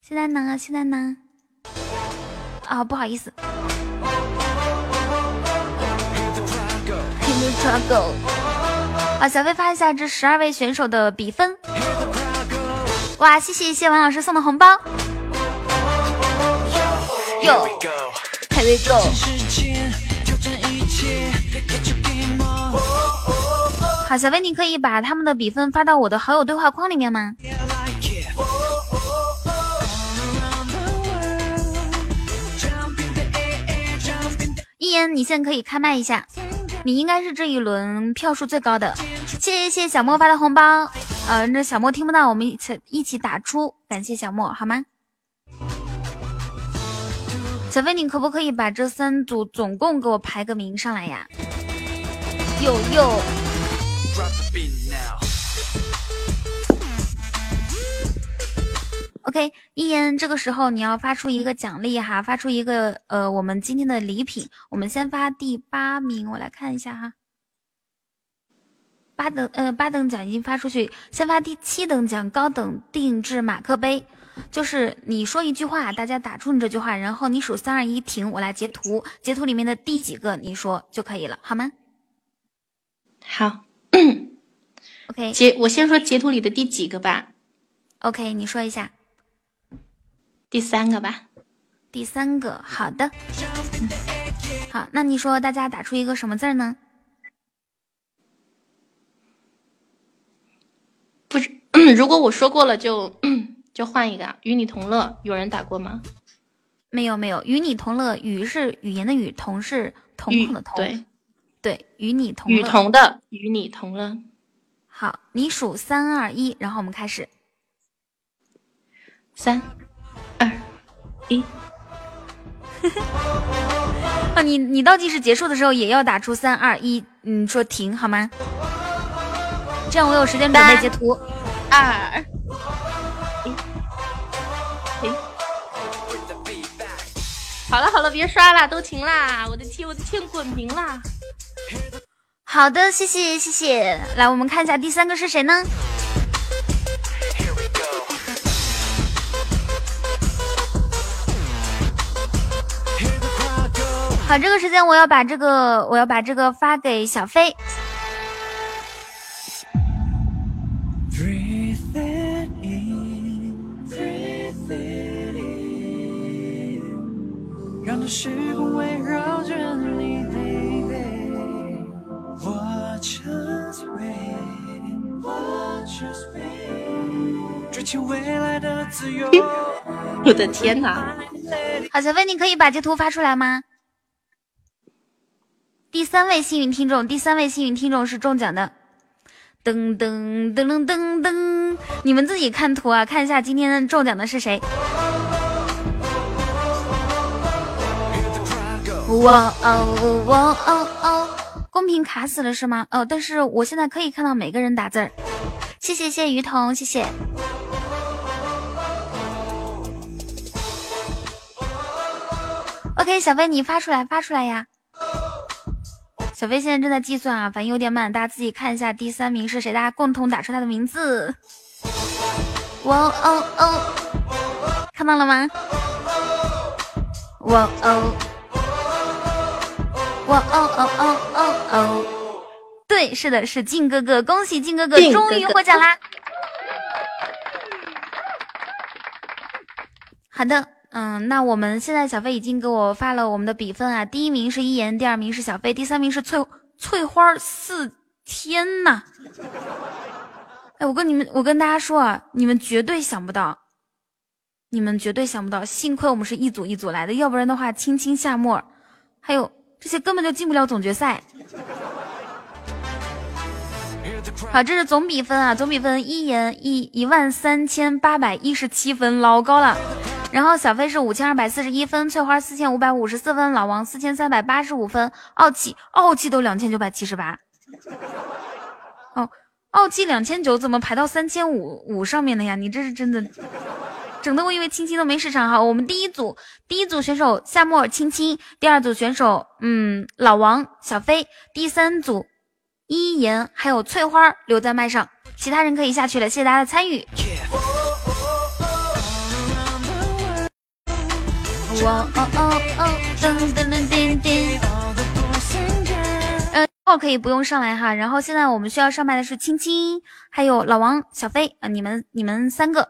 现在呢？现在呢？啊，不好意思。啊，小飞发一下这十二位选手的比分。哇，谢谢谢王老师送的红包。哟，Here we go。好，小飞，你可以把他们的比分发到我的好友对话框里面吗？一言，你现在可以开麦一下，你应该是这一轮票数最高的。谢谢谢谢小莫发的红包，呃，那小莫听不到，我们一起一起打出，感谢小莫，好吗？小飞，你可不可以把这三组总共给我排个名上来呀？有有。OK，一言，这个时候你要发出一个奖励哈，发出一个呃我们今天的礼品。我们先发第八名，我来看一下哈。八等呃八等奖已经发出去，先发第七等奖高等定制马克杯，就是你说一句话，大家打出你这句话，然后你数三二一停，我来截图，截图里面的第几个你说就可以了，好吗？好，OK，截我先说截图里的第几个吧。OK，你说一下。第三个吧。第三个，好的。嗯好，那你说大家打出一个什么字儿呢？不是，如果我说过了就 就换一个啊。与你同乐，有人打过吗？没有没有，与你同乐，语是语言的语，同是瞳孔的瞳。对对，与你同乐。与同的与你同乐。好，你数三二一，然后我们开始。三二一。啊，你你倒计时结束的时候也要打出三二一，你，说停好吗？这样我有时间准备截图。二好了好了，别刷了，都停啦！我的天，我的天，滚屏啦！好的，谢谢谢谢。来，我们看一下第三个是谁呢？好，这个时间我要把这个我要把这个发给小飞。让这时光围绕着你，baby。我 just wait，我 just wait，追求未来的自由。我的天哪！好，小飞，你可以把截图发出来吗？第三位幸运听众，第三位幸运听众是中奖的。噔噔噔噔噔噔，你们自己看图啊，看一下今天中奖的是谁。哇哦哇哦哦！公屏卡死了是吗？哦，但是我现在可以看到每个人打字儿。谢谢谢谢于彤，谢谢。OK，小飞你发出来发出来呀！小飞现在正在计算啊，反应有点慢，大家自己看一下第三名是谁，大家共同打出他的名字。哇哦哦，看到了吗？哇哦。哇哦哦哦哦哦！对，是的，是靖哥哥，恭喜靖哥哥终于获奖啦！好的，嗯，那我们现在小飞已经给我发了我们的比分啊，第一名是一言，第二名是小飞，第三名是翠翠花四天呐！哎，我跟你们，我跟大家说啊，你们绝对想不到，你们绝对想不到，幸亏我们是一组一组来的，要不然的话，青青夏沫，还有。这些根本就进不了总决赛。好，这是总比分啊，总比分一言一一万三千八百一十七分，老高了。然后小飞是五千二百四十一分，翠花四千五百五十四分，老王四千三百八十五分，傲气傲气都两千九百七十八。哦，傲气两千九怎么排到三千五五上面的呀？你这是真的。整的我以为青青都没市场哈。我们第一组第一组选手夏沫尔青青，第二组选手嗯老王小飞，第三组一言还有翠花留在麦上，其他人可以下去了。谢谢大家的参与。哇哦哦哦，噔噔噔噔噔。呃，号可以不用上来哈。然后现在我们需要上麦的是青青，还有老王、小飞啊、呃，你们你们三个。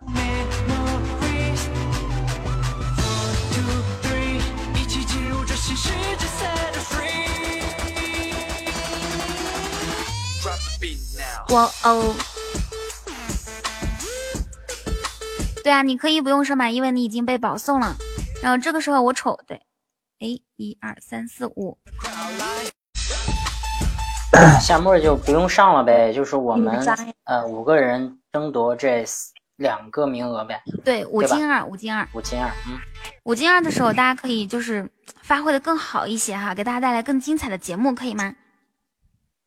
哇哦！对啊，你可以不用上麦，因为你已经被保送了。然后这个时候我瞅，对，哎，一二三四五，夏沫就不用上了呗，就是我们呃五个人争夺这两个名额呗。对，五进二，五进二，五进二，嗯，五进二的时候，大家可以就是发挥的更好一些哈，给大家带来更精彩的节目，可以吗？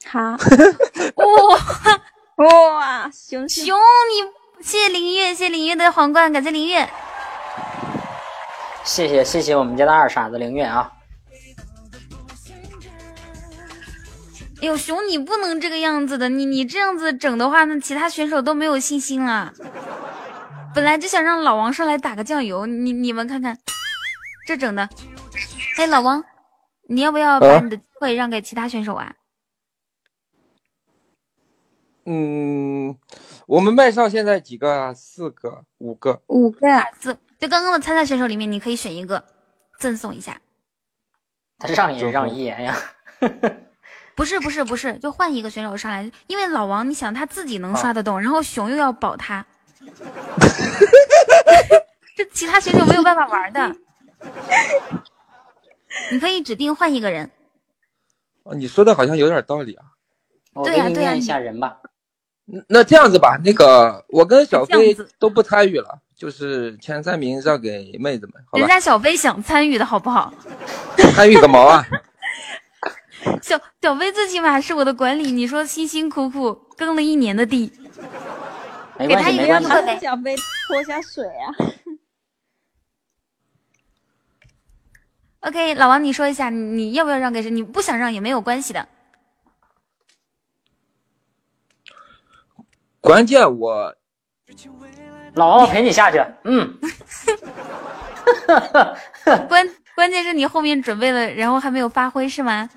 好。哇哇，熊熊，你谢谢林月，谢谢林月的皇冠，感谢林月。谢谢谢谢我们家的二傻子林月啊！哎呦，熊你不能这个样子的，你你这样子整的话，那其他选手都没有信心了。本来就想让老王上来打个酱油，你你们看看，这整的。哎，老王，你要不要把你的机会让给其他选手啊？嗯，我们麦上现在几个啊？四个、五个。五个四，就刚刚的参赛选手里面，你可以选一个赠送一下。他让也让一言呀。不是不是不是，就换一个选手上来，因为老王，你想他自己能刷得动，然后熊又要保他，这其他选手没有办法玩的。你可以指定换一个人。哦，你说的好像有点道理啊。我对呀对呀给你念一下人吧。那这样子吧，那个我跟小飞都不参与了，就是前三名让给妹子们，好吧？人家小飞想参与的好不好？参与个毛啊！小小飞最起码是我的管理，你说辛辛苦苦耕了一年的地，给他一个让特小飞泼下水啊！OK，老王，你说一下，你你要不要让给谁？你不想让也没有关系的。关键我老王，我陪你下去。嗯，关关键是你后面准备了，然后还没有发挥 是吗？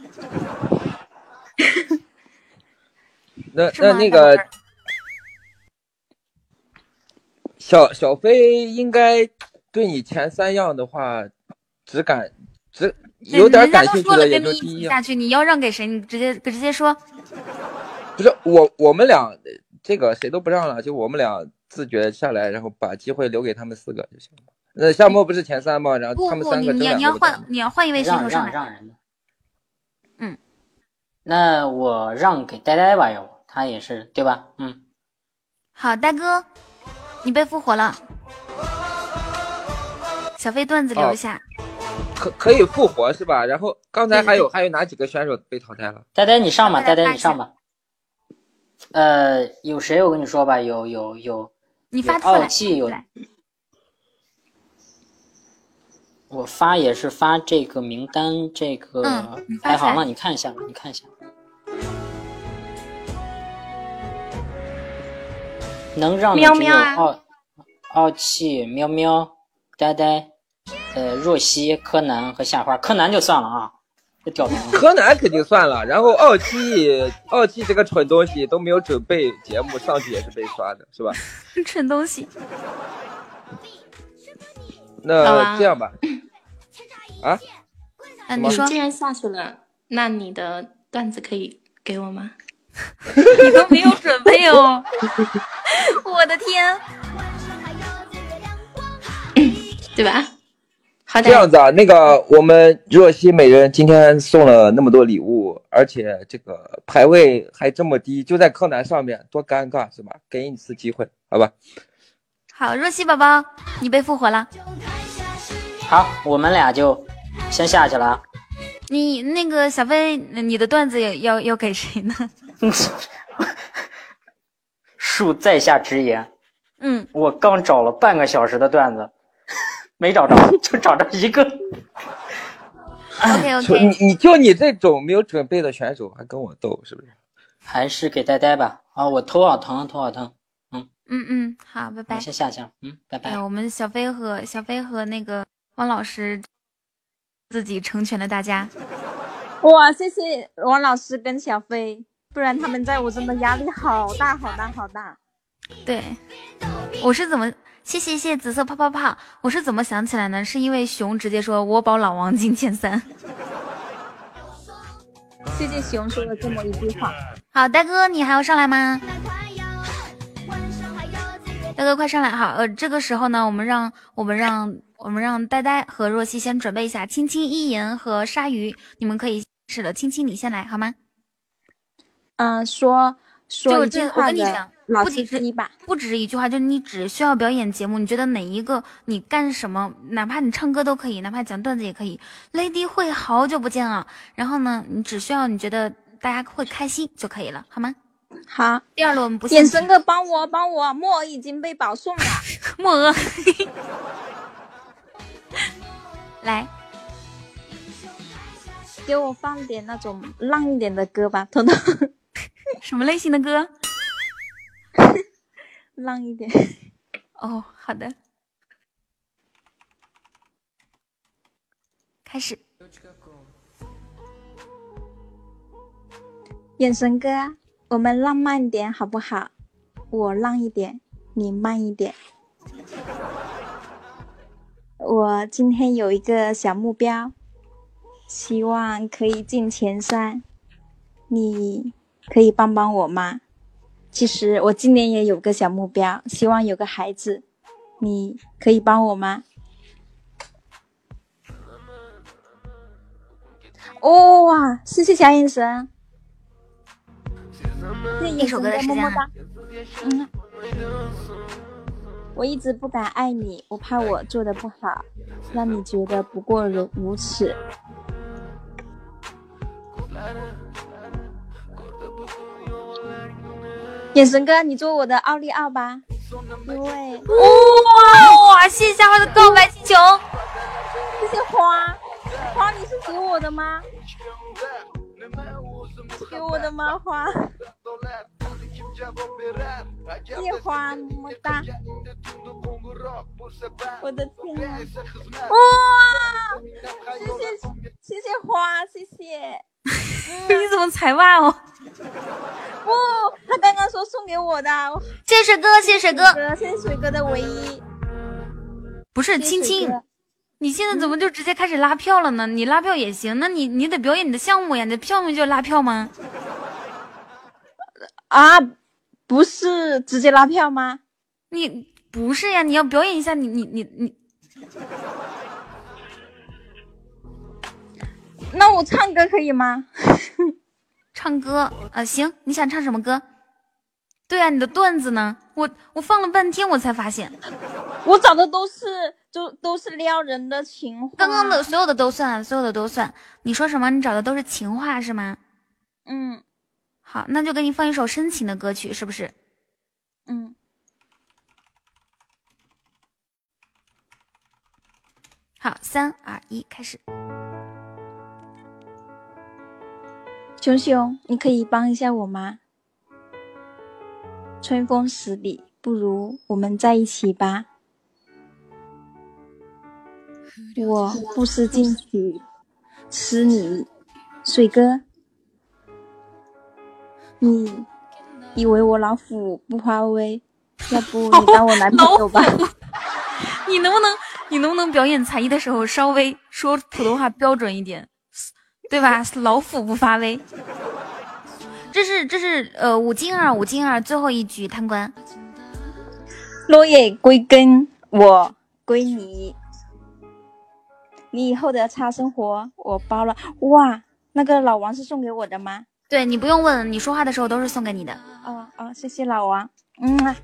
那那那个小小飞应该对你前三样的话，只感只有点感兴趣的也人家都说了跟你就第一样。一起下去，你要让给谁？你直接直接说。不是我我们俩这个谁都不让了，就我们俩自觉下来，然后把机会留给他们四个就行了。那夏沫不是前三吗？然后他们三个你你要换你要换一位选手让上来。让让人的。嗯，那我让给呆呆吧，要不他也是对吧？嗯，好，大哥，你被复活了。小飞段子留一下。可可以复活是吧？然后刚才还有还有哪几个选手被淘汰了？呆呆你上吧，呆呆你上吧。呃，有谁？我跟你说吧，有有有，有傲气有，我发也是发这个名单，这个排行了，你看一下吧，你看一下。能让你只有傲傲气、喵喵、呆呆、呃若曦、柯南和夏花。柯南就算了啊。柯南肯定算了，然后傲气傲气这个蠢东西都没有准备节目上去也是被刷的，是吧？蠢东西。那啊这样吧，啊，啊，你说既然下去了，那你的段子可以给我吗？你都没有准备哦，我的天！对吧？好这样子啊，那个我们若曦每人今天送了那么多礼物，而且这个排位还这么低，就在柯南上面，多尴尬是吧？给你一次机会，好吧？好，若曦宝宝，你被复活了。好，我们俩就先下去了啊。你那个小飞，你的段子也要要给谁呢？恕在下直言，嗯，我刚找了半个小时的段子，没找着，就找着一个。OK 就 OK，你你就你这种没有准备的选手还跟我斗，是不是？还是给呆呆吧。啊，我头好疼，头好疼。嗯嗯嗯，好，拜拜我。先下去了。嗯，拜拜。哎，我们小飞和小飞和那个汪老师自己成全了大家。哇，谢谢王老师跟小飞，不然他们在我真的压力好大好大好大。对，我是怎么？谢谢谢谢紫色泡泡泡，我是怎么想起来呢？是因为熊直接说我保老王进前三。谢谢熊说了这么一句话。好，大哥，你还要上来吗？大哥，快上来！好，呃，这个时候呢，我们让我们让我们让呆呆和若曦先准备一下，青青、一言和鲨鱼，你们可以是的，青青你先来好吗？嗯、说说就这，我一句话的跟你讲，不仅是你吧。不只是一句话，就是你只需要表演节目，你觉得哪一个你干什么，哪怕你唱歌都可以，哪怕讲段子也可以。Lady 会好久不见啊，然后呢，你只需要你觉得大家会开心就可以了，好吗？好，第二轮我们不眼神哥帮我帮我，木耳已经被保送了。木耳，来，给我放点那种浪一点的歌吧，彤彤。什么类型的歌？浪一点。哦，好的，开始。眼神哥，我们浪漫点好不好？我浪一点，你慢一点。我今天有一个小目标，希望可以进前三，你可以帮帮我吗？其实我今年也有个小目标，希望有个孩子，你可以帮我吗？哦哇，谢谢小眼神。一首歌的时间啊。嗯，我一直不敢爱你，我怕我做的不好，让你觉得不过如如此。眼神哥，你做我的奥利奥吧，因为哇哇，谢谢夏花的告白气球，谢谢花花，你是给我的吗？给我的吗？花，谢谢花么哒！我的天啊！哇，谢谢谢谢花，谢谢。你怎么才哇 哦？不，他刚刚说送给我的。谢谢水哥，谢谢水哥，谢谢水哥的唯一。不是青青，你现在怎么就直接开始拉票了呢？你拉票也行，那你你得表演你的项目呀，你的项目就拉票吗？啊，不是直接拉票吗？你不是呀，你要表演一下，你你你你。那我唱歌可以吗？唱歌啊，行，你想唱什么歌？对啊，你的段子呢？我我放了半天，我才发现，我找的都是就都是撩人的情话。刚刚的所有的都算，所有的都算。你说什么？你找的都是情话是吗？嗯，好，那就给你放一首深情的歌曲，是不是？嗯。好，三二一，开始。熊熊，你可以帮一下我吗？春风十里，不如我们在一起吧。我不思进取，思你。水哥，你以为我老虎不发威？要不你当我男朋友吧？你能不能，你能不能表演才艺的时候稍微说普通话标准一点？对吧？老虎不发威，这是这是呃五金二五金二最后一局贪官。落叶归根，我归你。你以后的差生活我包了。哇，那个老王是送给我的吗？对你不用问，你说话的时候都是送给你的。哦哦，谢谢老王。嗯啊，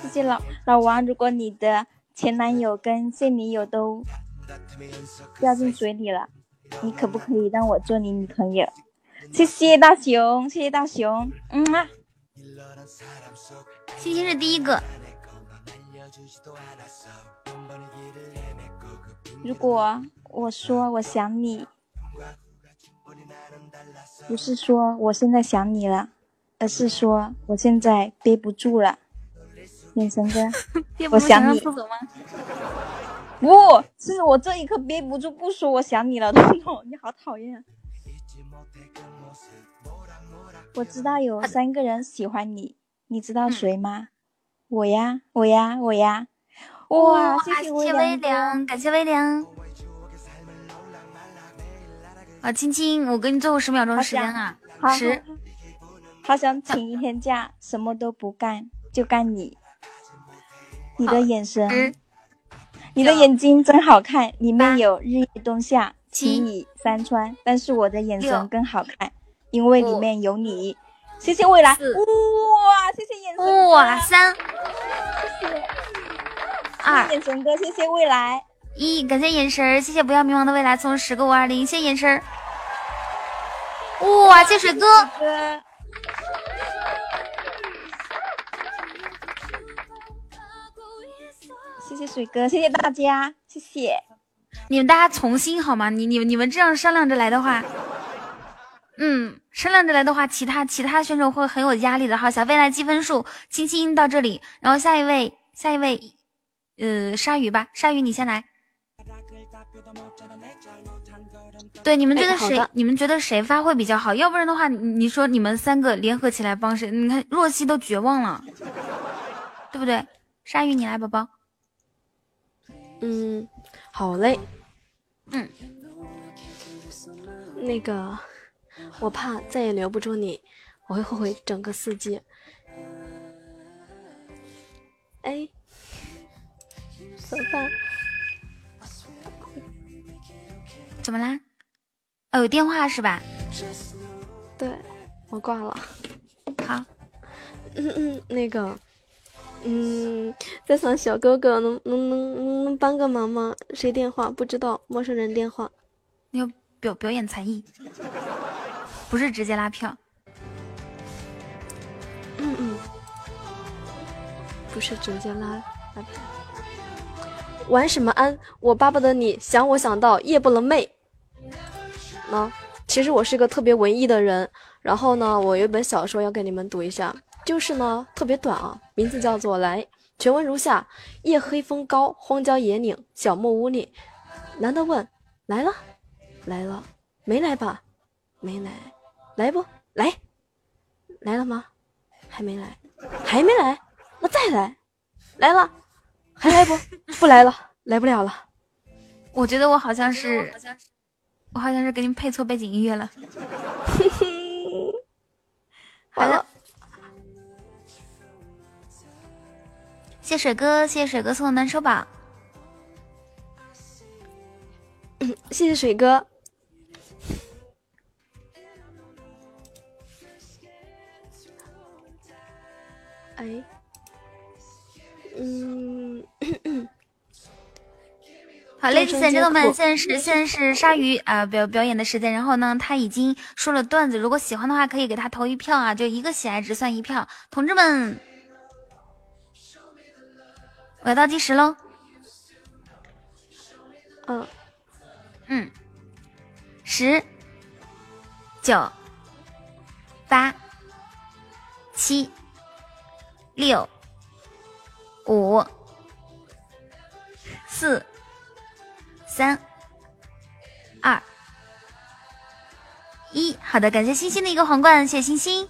谢谢老老王。如果你的前男友跟现女友都。掉进水里了，你可不可以让我做你女朋友？谢谢大熊，谢谢大熊，嗯啊。星星是第一个。如果我说我想你，不是说我现在想你了，而是说我现在憋不住了。眼神哥，我想你。不是我这一刻憋不住不说我想你了，彤彤，你好讨厌。我知道有三个人喜欢你，你知道谁吗？我呀，我呀，我呀。哇，谢谢微凉，感谢微凉。啊，青青，我给你最后十秒钟的时间啊，十。好想请一天假，什么都不干，就干你。你的眼神。你的眼睛真好看，里面有日夜冬夏、情雨山川，但是我的眼神更好看，因为里面有你。谢谢未来，哇，谢谢眼神，哇，三，谢谢。二，眼神哥，谢谢未来，一，感谢眼神，谢谢不要迷茫的未来送十个五二零，谢谢眼神。哇，谢水哥。谢谢水哥，谢谢大家，谢谢你们大家从心好吗？你你你们这样商量着来的话，嗯，商量着来的话，其他其他选手会很有压力的。哈，小飞来积分数，青青到这里，然后下一位，下一位，呃，鲨鱼吧，鲨鱼你先来。对，你们觉得谁？你们觉得谁发挥比较好？要不然的话，你说你们三个联合起来帮谁？你看若曦都绝望了，对不对？鲨鱼你来，宝宝。嗯，好嘞。嗯，那个，我怕再也留不住你，我会后悔整个四季。哎，怎么办？怎么啦？哦，有电话是吧？对，我挂了。好。嗯嗯，那个。嗯，在场小哥哥能能能能帮个忙吗？谁电话不知道？陌生人电话。你要表表演才艺，不是直接拉票。嗯嗯，不是直接拉拉票。玩什么安？我巴不得你想我想到夜不能寐。那其实我是个特别文艺的人，然后呢，我有本小说要给你们读一下。就是呢，特别短啊，名字叫做《来》，全文如下：夜黑风高，荒郊野岭，小木屋里，男的问：来了，来了，没来吧？没来，来不来？来了吗？还没来，还没来，那再来，来了，还来不？不来了，来不了了。我觉得我好像是，我好像是给你配错背景音乐了。好了。谢水哥，谢谢水哥送的暖手宝。谢谢水哥。哎，嗯，好嘞，亲爱的们，现在是现在是鲨鱼啊表表演的时间。然后呢，他已经说了段子，如果喜欢的话，可以给他投一票啊，就一个喜爱值算一票，同志们。我要倒计时喽，嗯。嗯，十、九、八、七、六、五、四、三、二、一，好的，感谢星星的一个皇冠，谢谢星星。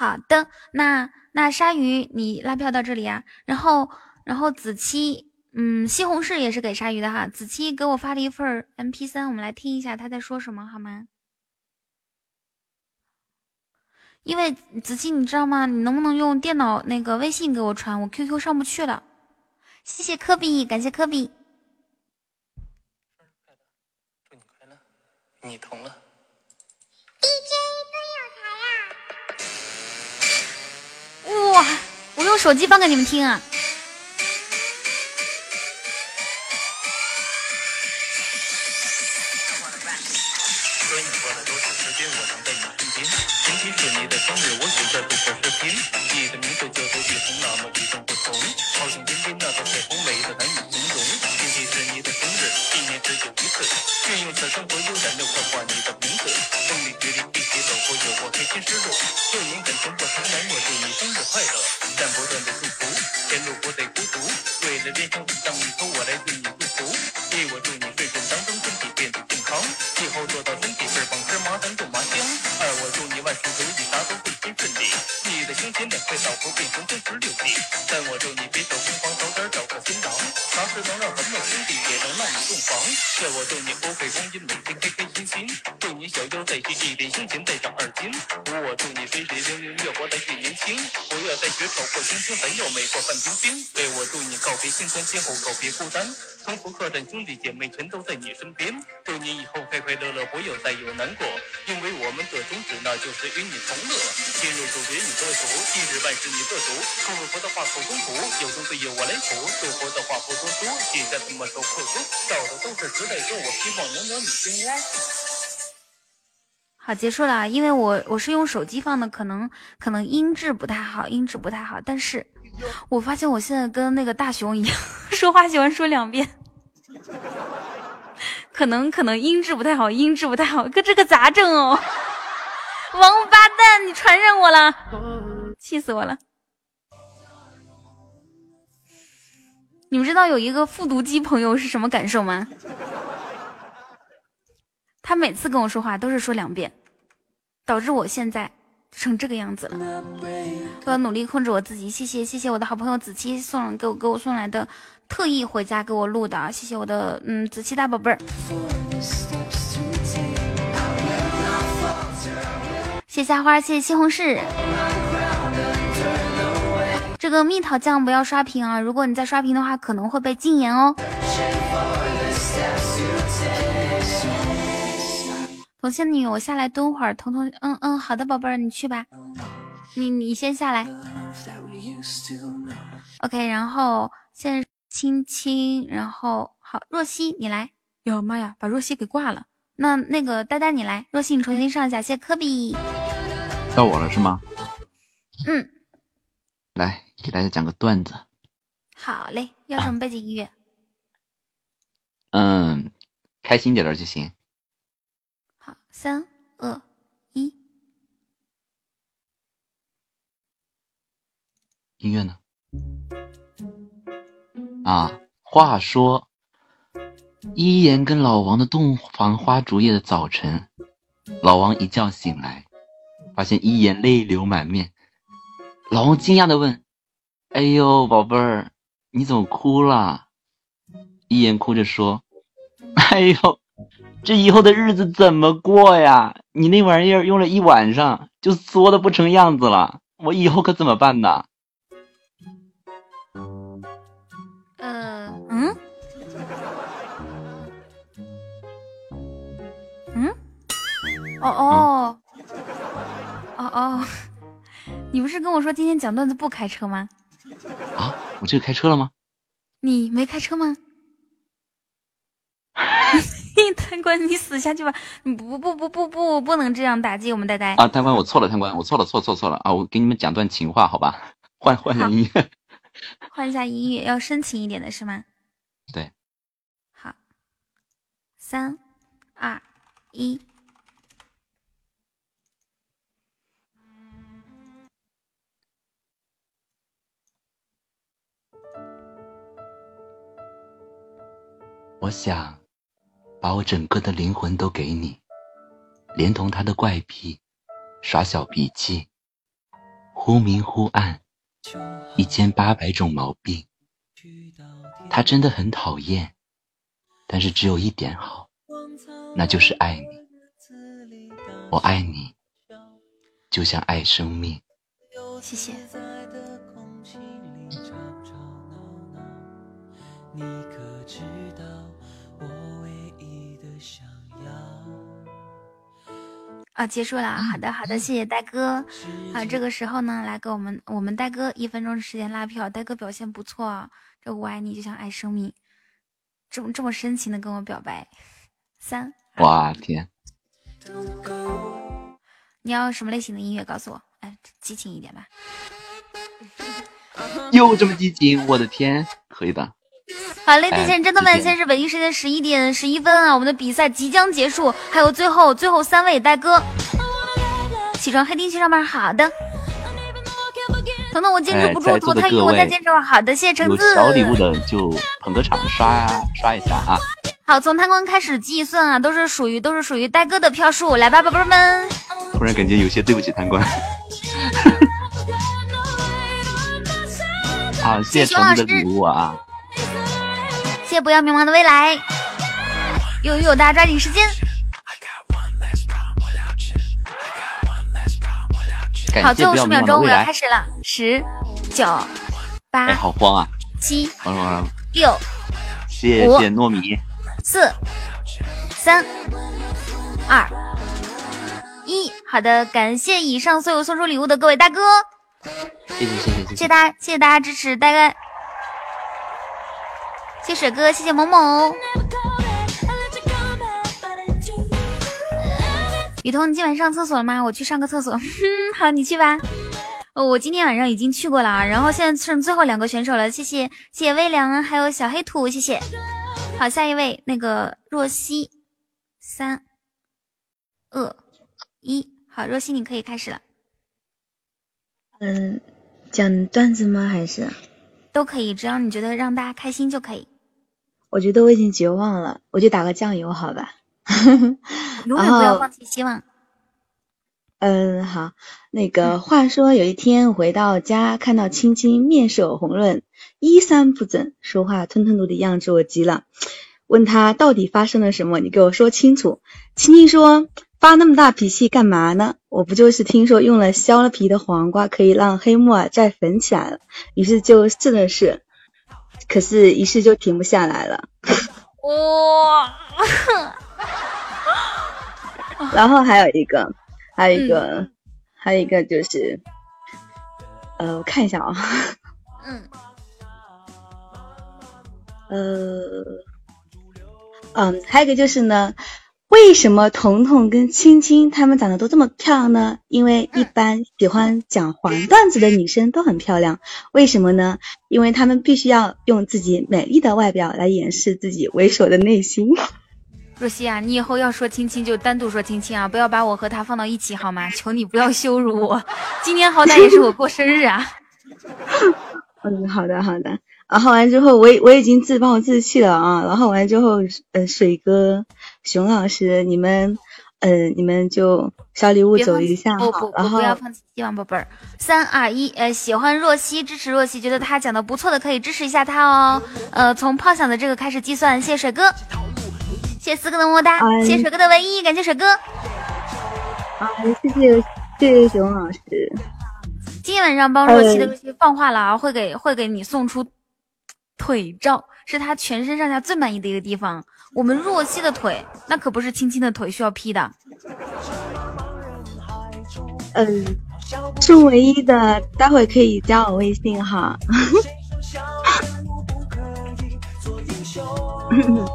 好的，那那鲨鱼你拉票到这里啊，然后然后子期，嗯，西红柿也是给鲨鱼的哈，子期给我发了一份 M P 三，我们来听一下他在说什么好吗？因为子期你知道吗？你能不能用电脑那个微信给我传？我 Q Q 上不去了。谢谢科比，感谢科比。祝你快乐，你同了。哇！我用手机放给你们听啊。说你过了多少时间，我常在你身边。今天是你的生日，我正在度过视频。你的名字叫做雨桐，那么与众不同，好像天边那个彩虹，美得难以形容。今天是你的生日，只有一次，愿用此生所有燃料刻画你的名字。风里雨里一起走过，有过开心失落。旧年很沉，我从来我祝你生日快乐，但不断的祝福，前路不再孤独。为了人生当一头，我来对你祝福。一我祝你睡睡当中，身体变得健康，以后做到身体倍儿棒，吃麻将中麻香。二我祝你万事如意，啥都会顺利。你的胸前两块枣核变成真石榴地。三我祝你别走空房，早点找个新郎，啥事能让咱们兄弟，也能让你洞房。四我祝你不费光阴，每天开开心心。祝你小腰再细，一点胸前再长二斤。我祝你水水灵灵，越活得越年轻。不要再学丑过猩猩，咱要美过范冰冰。为我祝你告别辛酸，今后告别孤单。从福客栈兄弟姐妹全都在你身边，祝你以后快快乐乐，不要再有难过，因为我们的宗旨那就是与你同乐。今日主角你做主，今日万事你做主。祝福的话口中吐，有毒的由我来吐。祝福的话不多说，现在怎么说破说？照的都是时代歌，我希望能得你心安。好，结束了，因为我我是用手机放的，可能可能音质不太好，音质不太好。但是我发现我现在跟那个大熊一样，说话喜欢说两遍，可能可能音质不太好，音质不太好，可这个咋整哦？王八蛋，你传染我了，气死我了！你们知道有一个复读机朋友是什么感受吗？他每次跟我说话都是说两遍，导致我现在成这个样子了。我要努力控制我自己。谢谢谢谢我的好朋友子期送给我给我送来的，特意回家给我录的。谢谢我的嗯子期大宝贝儿。谢夏花，谢谢西红柿。这个蜜桃酱不要刷屏啊！如果你再刷屏的话，可能会被禁言哦。同仙女，我下来蹲会儿。彤彤，嗯嗯，好的，宝贝儿，你去吧。你你先下来。OK，然后现在亲亲，然后好，若曦你来。哟妈呀，把若曦给挂了。那那个呆呆你来，若曦你重新上一下。谢谢科比。到我了是吗？嗯，来给大家讲个段子。好嘞，要什么背景音乐？嗯，开心点的就行。三二一，音乐呢？啊，话说，一言跟老王的洞房花烛夜的早晨，老王一觉醒来，发现一言泪流满面。老王惊讶的问：“哎呦，宝贝儿，你怎么哭了？”一言哭着说：“哎呦，这以后的日子怎么过呀？你那玩意儿用了一晚上就缩的不成样子了，我以后可怎么办呢？”嗯，嗯，嗯，哦哦，哦哦，你不是跟我说今天讲段子不开车吗？啊，我这个开车了吗？你没开车吗？贪官，你死下去吧！你不不不不不不能这样打击我们呆呆啊！贪官，我错了，贪官，我错了，错错错了啊！我给你们讲段情话，好吧？换换下音乐，换一下音乐，要深情一点的是吗？对，好，三二一，我想把我整个的灵魂都给你，连同他的怪癖、耍小脾气、忽明忽暗、一千八百种毛病。他真的很讨厌，但是只有一点好，那就是爱你。我爱你，就像爱生命。谢谢。你可知啊，结束了啊。好的，好的，谢谢呆哥。啊，这个时候呢，来给我们我们呆哥一分钟的时间拉票。呆哥表现不错啊，这我爱你就像爱生命，这么这么深情的跟我表白。三，哇天！你要什么类型的音乐？告诉我，哎，激情一点吧。又这么激情，我的天，可以的。好嘞，再见真的们，现在是北京时间十一点十一分啊！我们的比赛即将结束，还有最后最后三位呆哥，起床黑丁去上班。好的，彤彤我坚持不住，投胎运我再坚持会。好的，谢谢橙子。有小礼物的就捧个场，刷刷一下啊！好，从贪官开始计算啊，都是属于都是属于呆哥的票数，来吧，宝贝们。突然感觉有些对不起贪官。好，谢谢橙子的礼物啊！谢谢不要迷茫的未来，有有大家抓紧时间。好，最后十秒钟我要开始了，十、九、八，哎，好慌啊！七、六、谢谢糯米，四、三、二、一。好的，感谢以上所有送出礼物的各位大哥，谢谢谢谢谢谢谢大家，谢谢大家支持，大概。谢谢水哥，谢谢某某。雨桐，你今晚上厕所了吗？我去上个厕所。哼，好，你去吧。哦，我今天晚上已经去过了啊，然后现在剩最后两个选手了，谢谢谢谢微凉，还有小黑土，谢谢。好，下一位那个若曦，三、二、一，好，若曦你可以开始了，嗯，讲段子吗？还是？都可以，只要你觉得让大家开心就可以。我觉得我已经绝望了，我就打个酱油好吧。永远不要放弃希望。嗯，好。那个话说，有一天回到家，看到青青面色红润，衣衫不整，说话吞吞吐吐的样子，我急了，问他到底发生了什么？你给我说清楚。青青说：“发那么大脾气干嘛呢？我不就是听说用了削了皮的黄瓜可以让黑木耳再粉起来了，于是就试了试，可是一试就停不下来了。哇、然后还有一个，还有一个，还有一个就是，呃，我看一下啊，嗯，呃，嗯，还有一个就是呢，为什么彤彤跟青青她们长得都这么漂亮呢？因为一般喜欢讲黄段子的女生都很漂亮，为什么呢？因为她们必须要用自己美丽的外表来掩饰自己猥琐的内心。若曦啊，你以后要说青青就单独说青青啊，不要把我和他放到一起好吗？求你不要羞辱我，今天好歹也是我过生日啊。嗯，好的好的。然后完之后，我也我已经自暴自弃了啊。然后完之后，呃，水哥、熊老师，你们，呃，你们就小礼物走一下好。不不不，然后不要放弃希望宝贝儿。三二一，呃，喜欢若曦，支持若曦，觉得他讲的不错的可以支持一下他哦。呃，从炮响的这个开始计算，谢谢水哥，谢谢四哥的么么哒，嗯谢谢水哥的唯一，感谢水哥。啊，谢谢谢谢熊老师。今天晚上帮若曦的呃若曦放话了啊，会给会给你送出腿照，是他全身上下最满意的一个地方。我们若曦的腿，那可不是青青的腿需要 P 的。嗯，是唯一的，待会可以加我微信哈。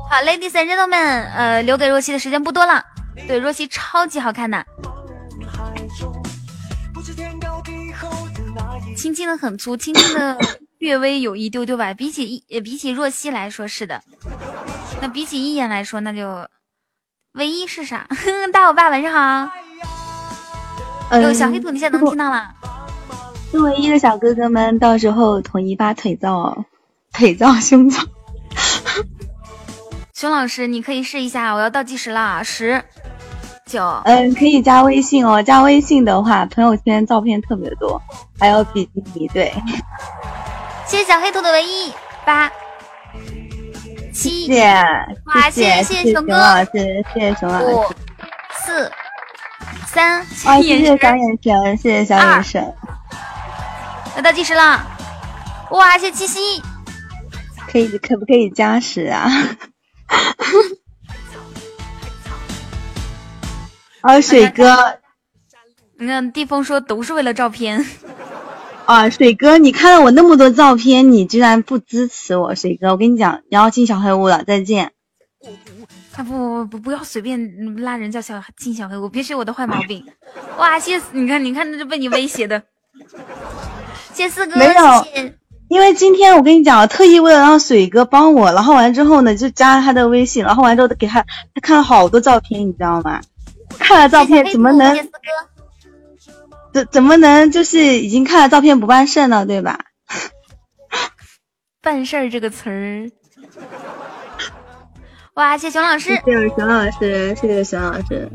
好，ladies and gentlemen，呃，留给若曦的时间不多了。对，若曦超级好看的，青青的很粗，青青的略微有一丢丢吧。比起一，呃比起若曦来说是的，那比起一言来说，那就唯一是啥？大伙伴晚上好。嗯有小黑兔，你现在能听到了？是唯一的小哥哥们，到时候统一发腿照哦，腿照、胸照。熊老师，你可以试一下，我要倒计时了，十、九、嗯，可以加微信哦。加微信的话，朋友圈照片特别多，还有比基尼，对。谢谢小黑兔的唯一，八、七、谢谢，哇，谢谢熊谢熊哥，老师，谢谢熊老五师。、四、三，哇，谢谢小眼神，谢谢小眼神。要倒计时了，哇，谢谢七夕，可以，可不可以加时啊？啊，水哥，你看地风说都是为了照片，啊，水哥，你看了我那么多照片，你居然不支持我，水哥，我跟你讲，你要进小黑屋了，再见。啊不不不不要随便拉人叫小进小黑屋，别学我的坏毛病。哇，谢谢，你看你看这被你威胁的，谢谢四哥，没有谢谢因为今天我跟你讲，我特意为了让水哥帮我，然后完之后呢，就加了他的微信，然后完之后给他，他看了好多照片，你知道吗？看了照片怎么能怎怎么能就是已经看了照片不办事呢？对吧？办事儿这个词儿，哇，谢谢熊老师，谢谢熊老师，谢谢熊老师。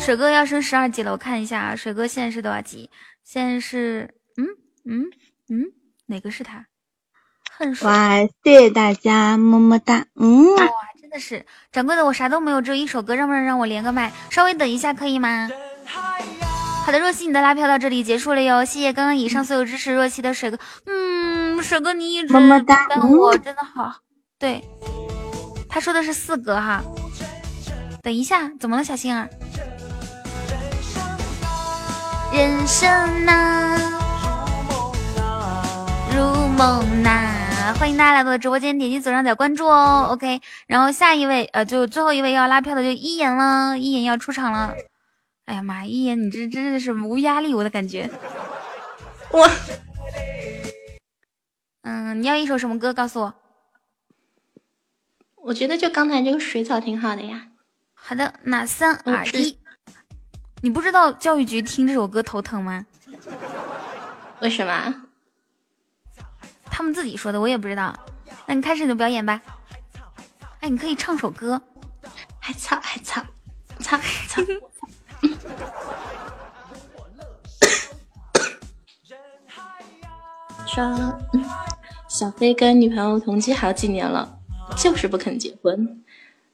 水哥要升十二级了，我看一下啊，水哥现在是多少级？现在是嗯嗯嗯，哪个是他？恨水。哇，谢谢大家，么么哒。嗯，哇，真的是掌柜的，我啥都没有，只有一首歌，让不让让我连个麦？稍微等一下可以吗？好的，若曦，你的拉票到这里结束了哟，谢谢刚刚以上所有支持若曦的水哥。嗯，嗯，水哥你一直真的好。对，他说的是四格哈。等一下，怎么了，小星儿？人生呐，如梦呐，欢迎大家来到我的直播间，点击左上角关注哦。OK，然后下一位，呃，就最后一位要拉票的就一言了，一言要出场了。哎呀妈，一言你这真的是无压力，我的感觉。我，嗯，你要一首什么歌？告诉我。我觉得就刚才这个水草挺好的呀。好的，那三二一，你不知道教育局听这首歌头疼吗？为什么？他们自己说的，我也不知道。那你开始你的表演吧。哎，你可以唱首歌。还操还操，操操。说，小飞跟女朋友同居好几年了，就是不肯结婚。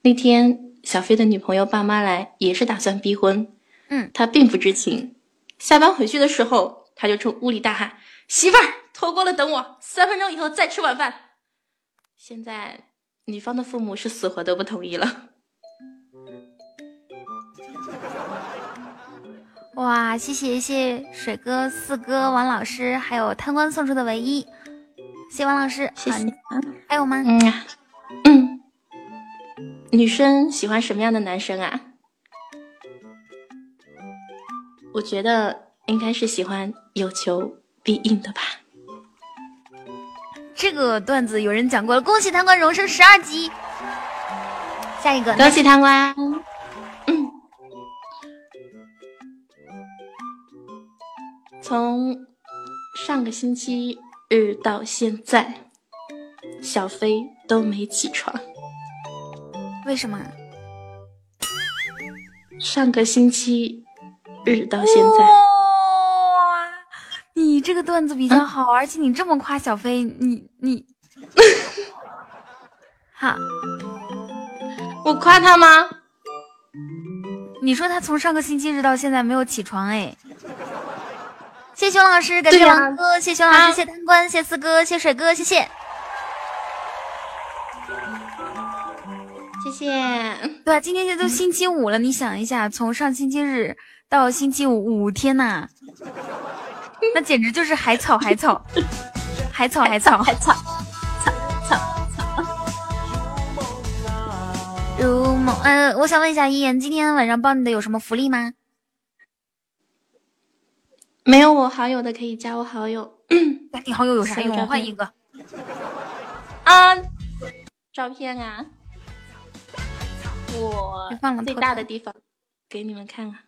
那天。小飞的女朋友爸妈来也是打算逼婚，嗯，他并不知情。下班回去的时候，他就冲屋里大喊：“媳妇儿，脱光了等我，三分钟以后再吃晚饭。”现在女方的父母是死活都不同意了。哇，谢谢谢谢水哥、四哥、王老师，还有贪官送出的唯一，谢谢王老师，谢谢。还有吗？嗯嗯。女生喜欢什么样的男生啊？我觉得应该是喜欢有求必应的吧。这个段子有人讲过了，恭喜贪官荣升十二级。下一个，恭喜贪官。从上个星期日到现在，小飞都没起床。为什么？上个星期日到现在，哇！你这个段子比较好，而且你这么夸小飞，你你，好，我夸他吗？你说他从上个星期日到现在没有起床，哎，谢熊老师，感谢王哥，谢熊老师，谢贪官，谢四哥，谢水哥，谢谢。谢谢。对啊，今天这都星期五了，你想一下，从上星期日到星期五五天呐，那简直就是海草海草，海草海草 海草草草草。如梦，呃，我想问一下一言，今天晚上帮你的有什么福利吗？没有我好友的可以加我好友。加你好友有啥用？换一个。啊，照片啊。我最大的地方给你们看啊！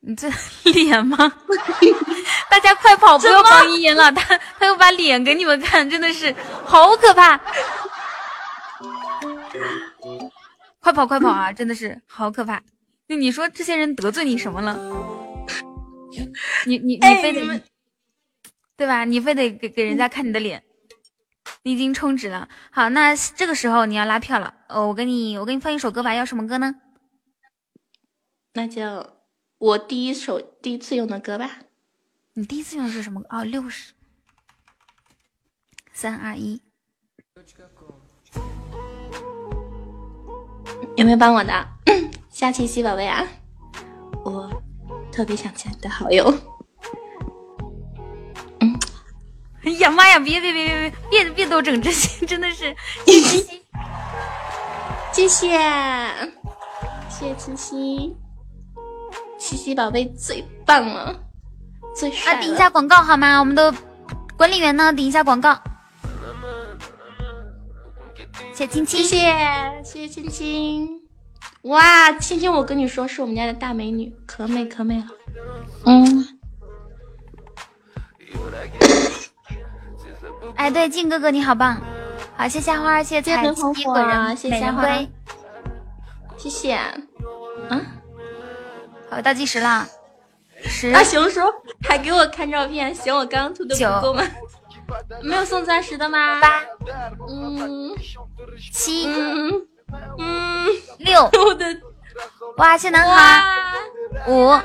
你这脸吗？大家快跑，不要帮一言了，他他又把脸给你们看，真的是好可怕！快跑快跑啊！真的是好可怕！那你说这些人得罪你什么了？你你你非得对吧？你非得给给人家看你的脸，你已经充值了。好，那这个时候你要拉票了。哦，我给你，我给你放一首歌吧，要什么歌呢？那就我第一首第一次用的歌吧。你第一次用的是什么？哦，六十，三二一，有没有帮我的？夏七七宝贝啊，我特别想加你的好友。嗯，哎呀妈呀，别别别别别别别都整这些，真的是。谢谢，谢谢七夕，七夕宝贝最棒了，最帅了。顶一下广告好吗？我们的管理员呢？顶一下广告。谢青青，谢谢谢谢青青。哇，青青，我跟你说，是我们家的大美女，可美可美了。嗯。哎，对，静哥哥你好棒。好，谢谢花儿，谢谢彩旗果仁，谢谢玫瑰，谢谢。嗯，好，倒计时了，十。啊，熊叔还给我看照片，嫌我刚刚涂的不够吗？没有送钻石的吗？八，嗯，七，嗯嗯，六。我的，哇，谢男孩，五，啊，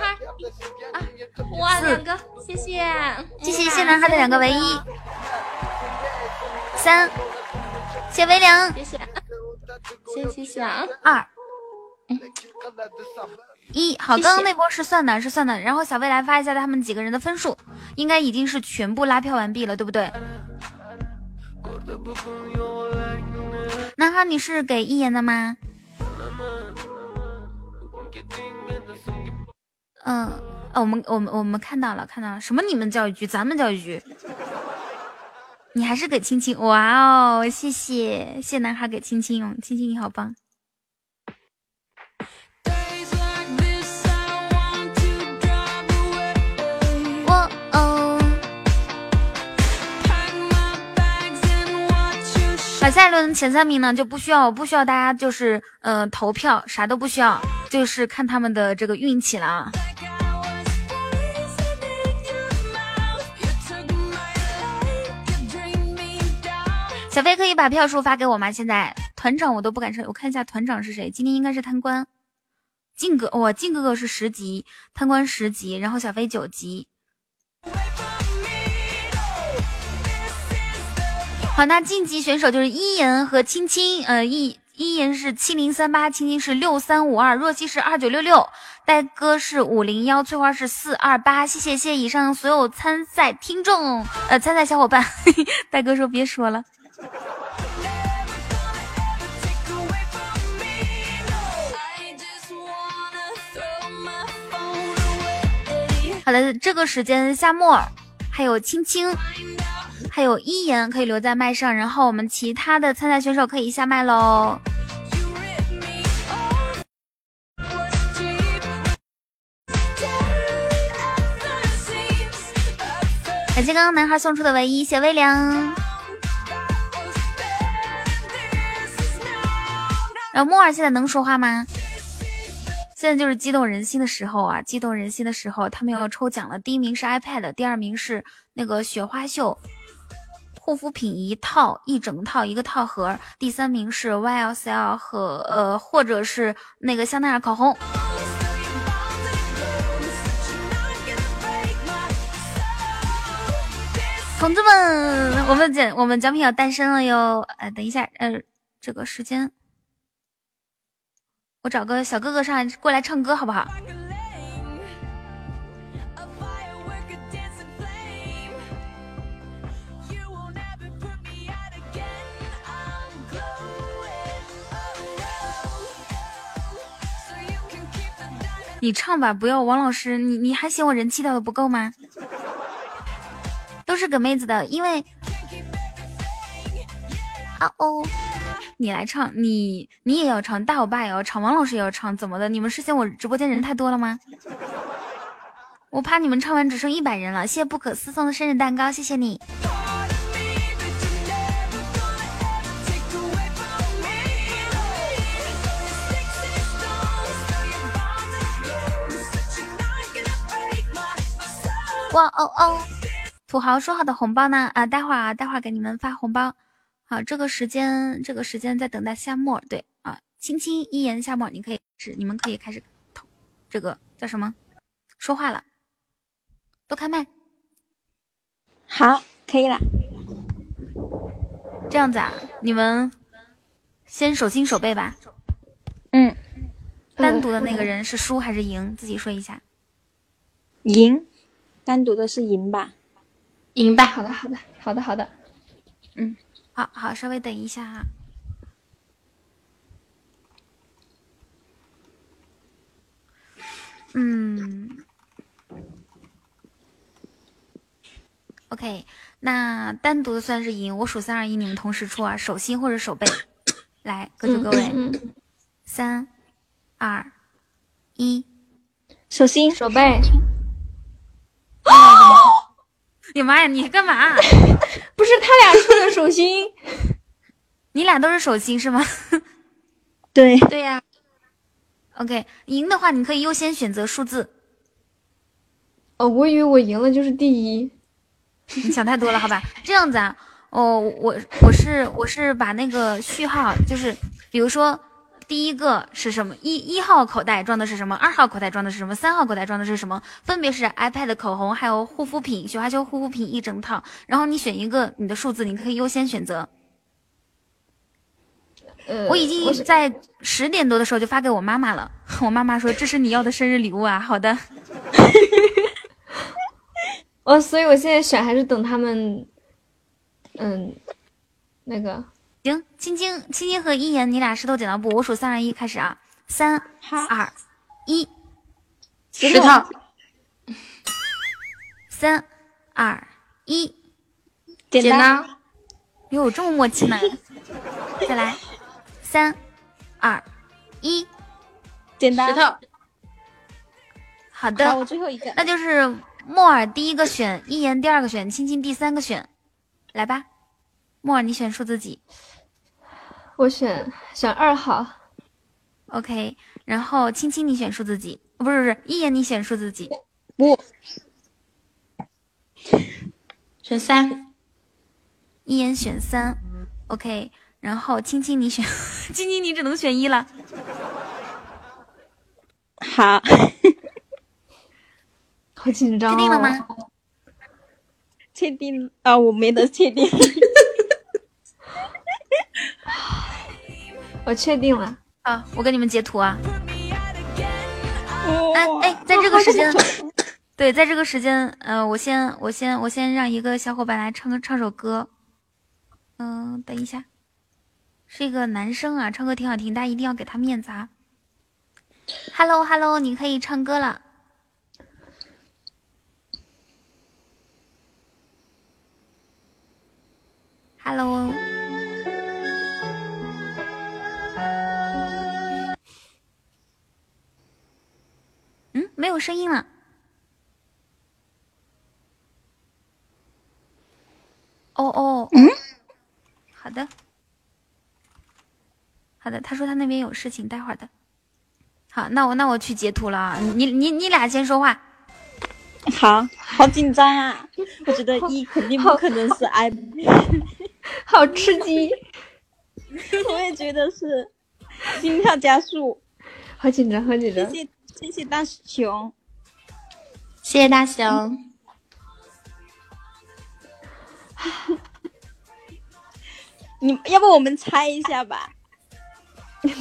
哇，两个，谢谢，谢谢谢男孩的两个唯一。三，谢微凉，谢谢，谢谢谢啊，二，一，好，刚刚那波是算的，是算的。然后小薇来发一下他们几个人的分数，应该已经是全部拉票完毕了，对不对？男孩，你是给一言的吗？嗯，哦，我们我们我们看到了，看到了，什么你们教育局，咱们教育局。你还是给青青，哇哦，谢谢谢男孩给青青，青青你好棒。下一轮前三名呢就不需要不需要大家就是呃投票，啥都不需要，就是看他们的这个运气了啊。小飞可以把票数发给我吗？现在团长我都不敢称，我看一下团长是谁，今天应该是贪官。靖哥，哇，靖哥哥是十级，贪官十级，然后小飞九级。好，那晋级选手就是一言和青青，呃，一一言是七零三八，青青是六三五二，若曦是二九六六，呆哥是五零幺，翠花是四二八。谢谢谢谢以上所有参赛听众，呃，参赛小伙伴。呆哥说别说了。好的，这个时间夏沫，还有青青，还有一言可以留在麦上，然后我们其他的参赛选手可以下麦喽。感谢刚刚男孩送出的唯一谢微凉。然后木耳现在能说话吗？现在就是激动人心的时候啊！激动人心的时候，他们要抽奖了。第一名是 iPad，第二名是那个雪花秀护肤品一套一整套一个套盒，第三名是 YSL 和呃或者是那个香奈儿口红。同志们，我们奖我们奖品要诞生了哟！呃，等一下，呃，这个时间。我找个小哥哥上来过来唱歌，好不好？你唱吧，不要王老师，你你还嫌我人气掉的不够吗？都是给妹子的，因为啊哦。你来唱，你你也要唱，大欧巴也要唱，王老师也要唱，怎么的？你们是嫌我直播间人太多了吗？我怕你们唱完只剩一百人了。谢谢不可思议送的生日蛋糕，谢谢你。哇哦哦，土豪说好的红包呢？啊，待会儿啊，待会儿给你们发红包。好，这个时间，这个时间在等待夏沫。对啊，轻轻一言夏沫，你可以是你们可以开始投，这个叫什么？说话了，都开麦。好，可以了。这样子啊，你们先手心手背吧。嗯，单独的那个人是输还是赢？自己说一下。赢，单独的是赢吧？赢吧。好的，好的，好的，好的。嗯。好好，稍微等一下哈。嗯，OK，那单独的算是赢。我数三二一，你们同时出啊，手心或者手背。来，各就各位，三二一，手心手背。你妈呀！你干嘛？不是他俩出的手心，你俩都是手心是吗？对对呀。OK，赢的话你可以优先选择数字。哦，我以为我赢了就是第一。你想太多了，好吧？这样子啊，哦，我我是我是把那个序号，就是比如说第一个是什么？一一号口袋装的是什么？二号口袋装的是什么？三号口袋装的是什么？分别是 iPad、口红还有护肤品，雪花秀护肤品一整套。然后你选一个你的数字，你可以优先选择。呃我已经在十点多的时候就发给我妈妈了，我妈妈说这是你要的生日礼物啊。好的，哦，所以我现在选还是等他们，嗯，那个行，青青青青和一言，你俩石头剪刀布，我数三二一开始啊，三二一，石头，三二一，剪刀，哟，这么默契呢？再来，三二一，剪刀石头，好的，好我最后一个那就是木耳第一个选，一言第二个选，青青第三个选，来吧，木耳你选数字几我选选二号，？OK，然后青青你选数字几？哦不是不是，一言你选数字几？不，选三，一言选三，OK，然后青青你选，青青你只能选一了。好，好紧张、哦。确定了吗？确定啊，我没得确定。我确定了。啊，我给你们截图啊。哦哎哎，在这个时间，对，在这个时间，呃，我先我先我先让一个小伙伴来唱个唱首歌。嗯、等一下，是一个男生啊，唱歌挺好听，大家一定要给他面子啊。Hello Hello，你可以唱歌了。Hello，没有声音了。哦哦，嗯，好的，好的。他说他那边有事情，待会儿的。好，那我那我去截图了啊。你你你俩先说话。好好紧张啊！我觉得一肯定不可能是 i，好吃鸡。我也觉得是，心跳加速。好紧张，好紧张。谢谢谢谢大熊，谢谢大熊。你要不我们猜一下吧？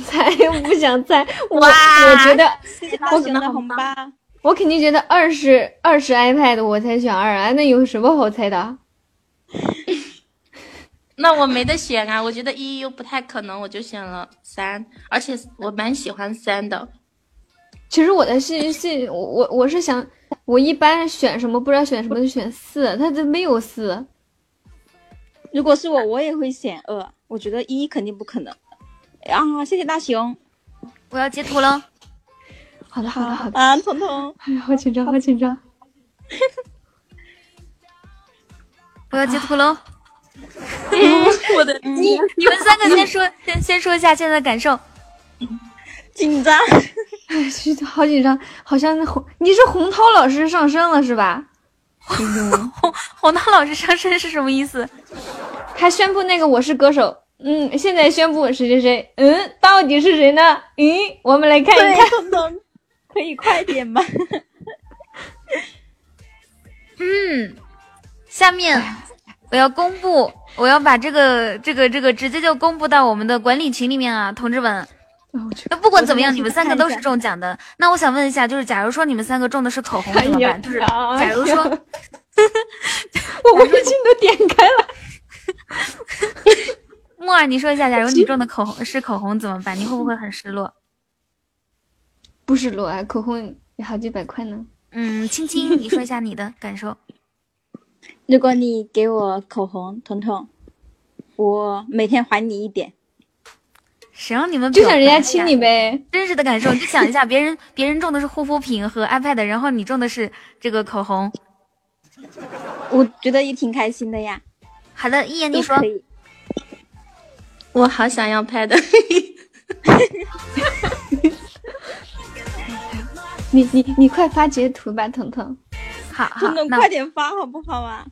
猜我不想猜，我哇我觉得谢谢大我熊的红包。我肯定觉得二是二是 iPad，我才选二啊，那有什么好猜的？那我没得选啊，我觉得一又不太可能，我就选了三，而且我蛮喜欢三的。其实我的是是，我我我是想，我一般选什么不知道选什么就选四，他这没有四。如果是我，我也会选二。我觉得一肯定不可能。啊，谢谢大熊，我要截图了。好的，好的，好的。啊，彤彤，哎呀，好紧张，好紧张。我 要截图喽。我的你你们三个先说，先先说一下现在的感受。紧张，哎，是好紧张，好像那红，你是洪涛老师上身了是吧？洪洪涛老师上身是什么意思？他宣布那个我是歌手，嗯，现在宣布谁谁谁，嗯，到底是谁呢？嗯，我们来看一，看。可以快点吗？嗯，下面我要公布，我要把这个这个这个直接就公布到我们的管理群里面啊，同志们。那不管怎么样，你们三个都是中奖的。那我想问一下，就是假如说你们三个中的是口红怎么办？就是假如说，我微信都点开了。木耳，你说一下，假如你中的口红是口红怎么办？你会不会很失落？不失落啊，口红也好几百块呢。嗯，青青，你说一下你的感受。如果你给我口红，彤彤，我每天还你一点。谁让你们就想人家亲你呗？真实的感受，你想一下，别人别人中的是护肤品和 iPad，然后你中的是这个口红。我觉得也挺开心的呀。好的，一言你说我好想要 pad，你你你快发截图吧，彤彤。好好彤，彤快点发好不好啊？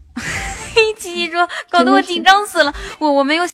嘿，琪琪说，搞得我紧张死了。我我没有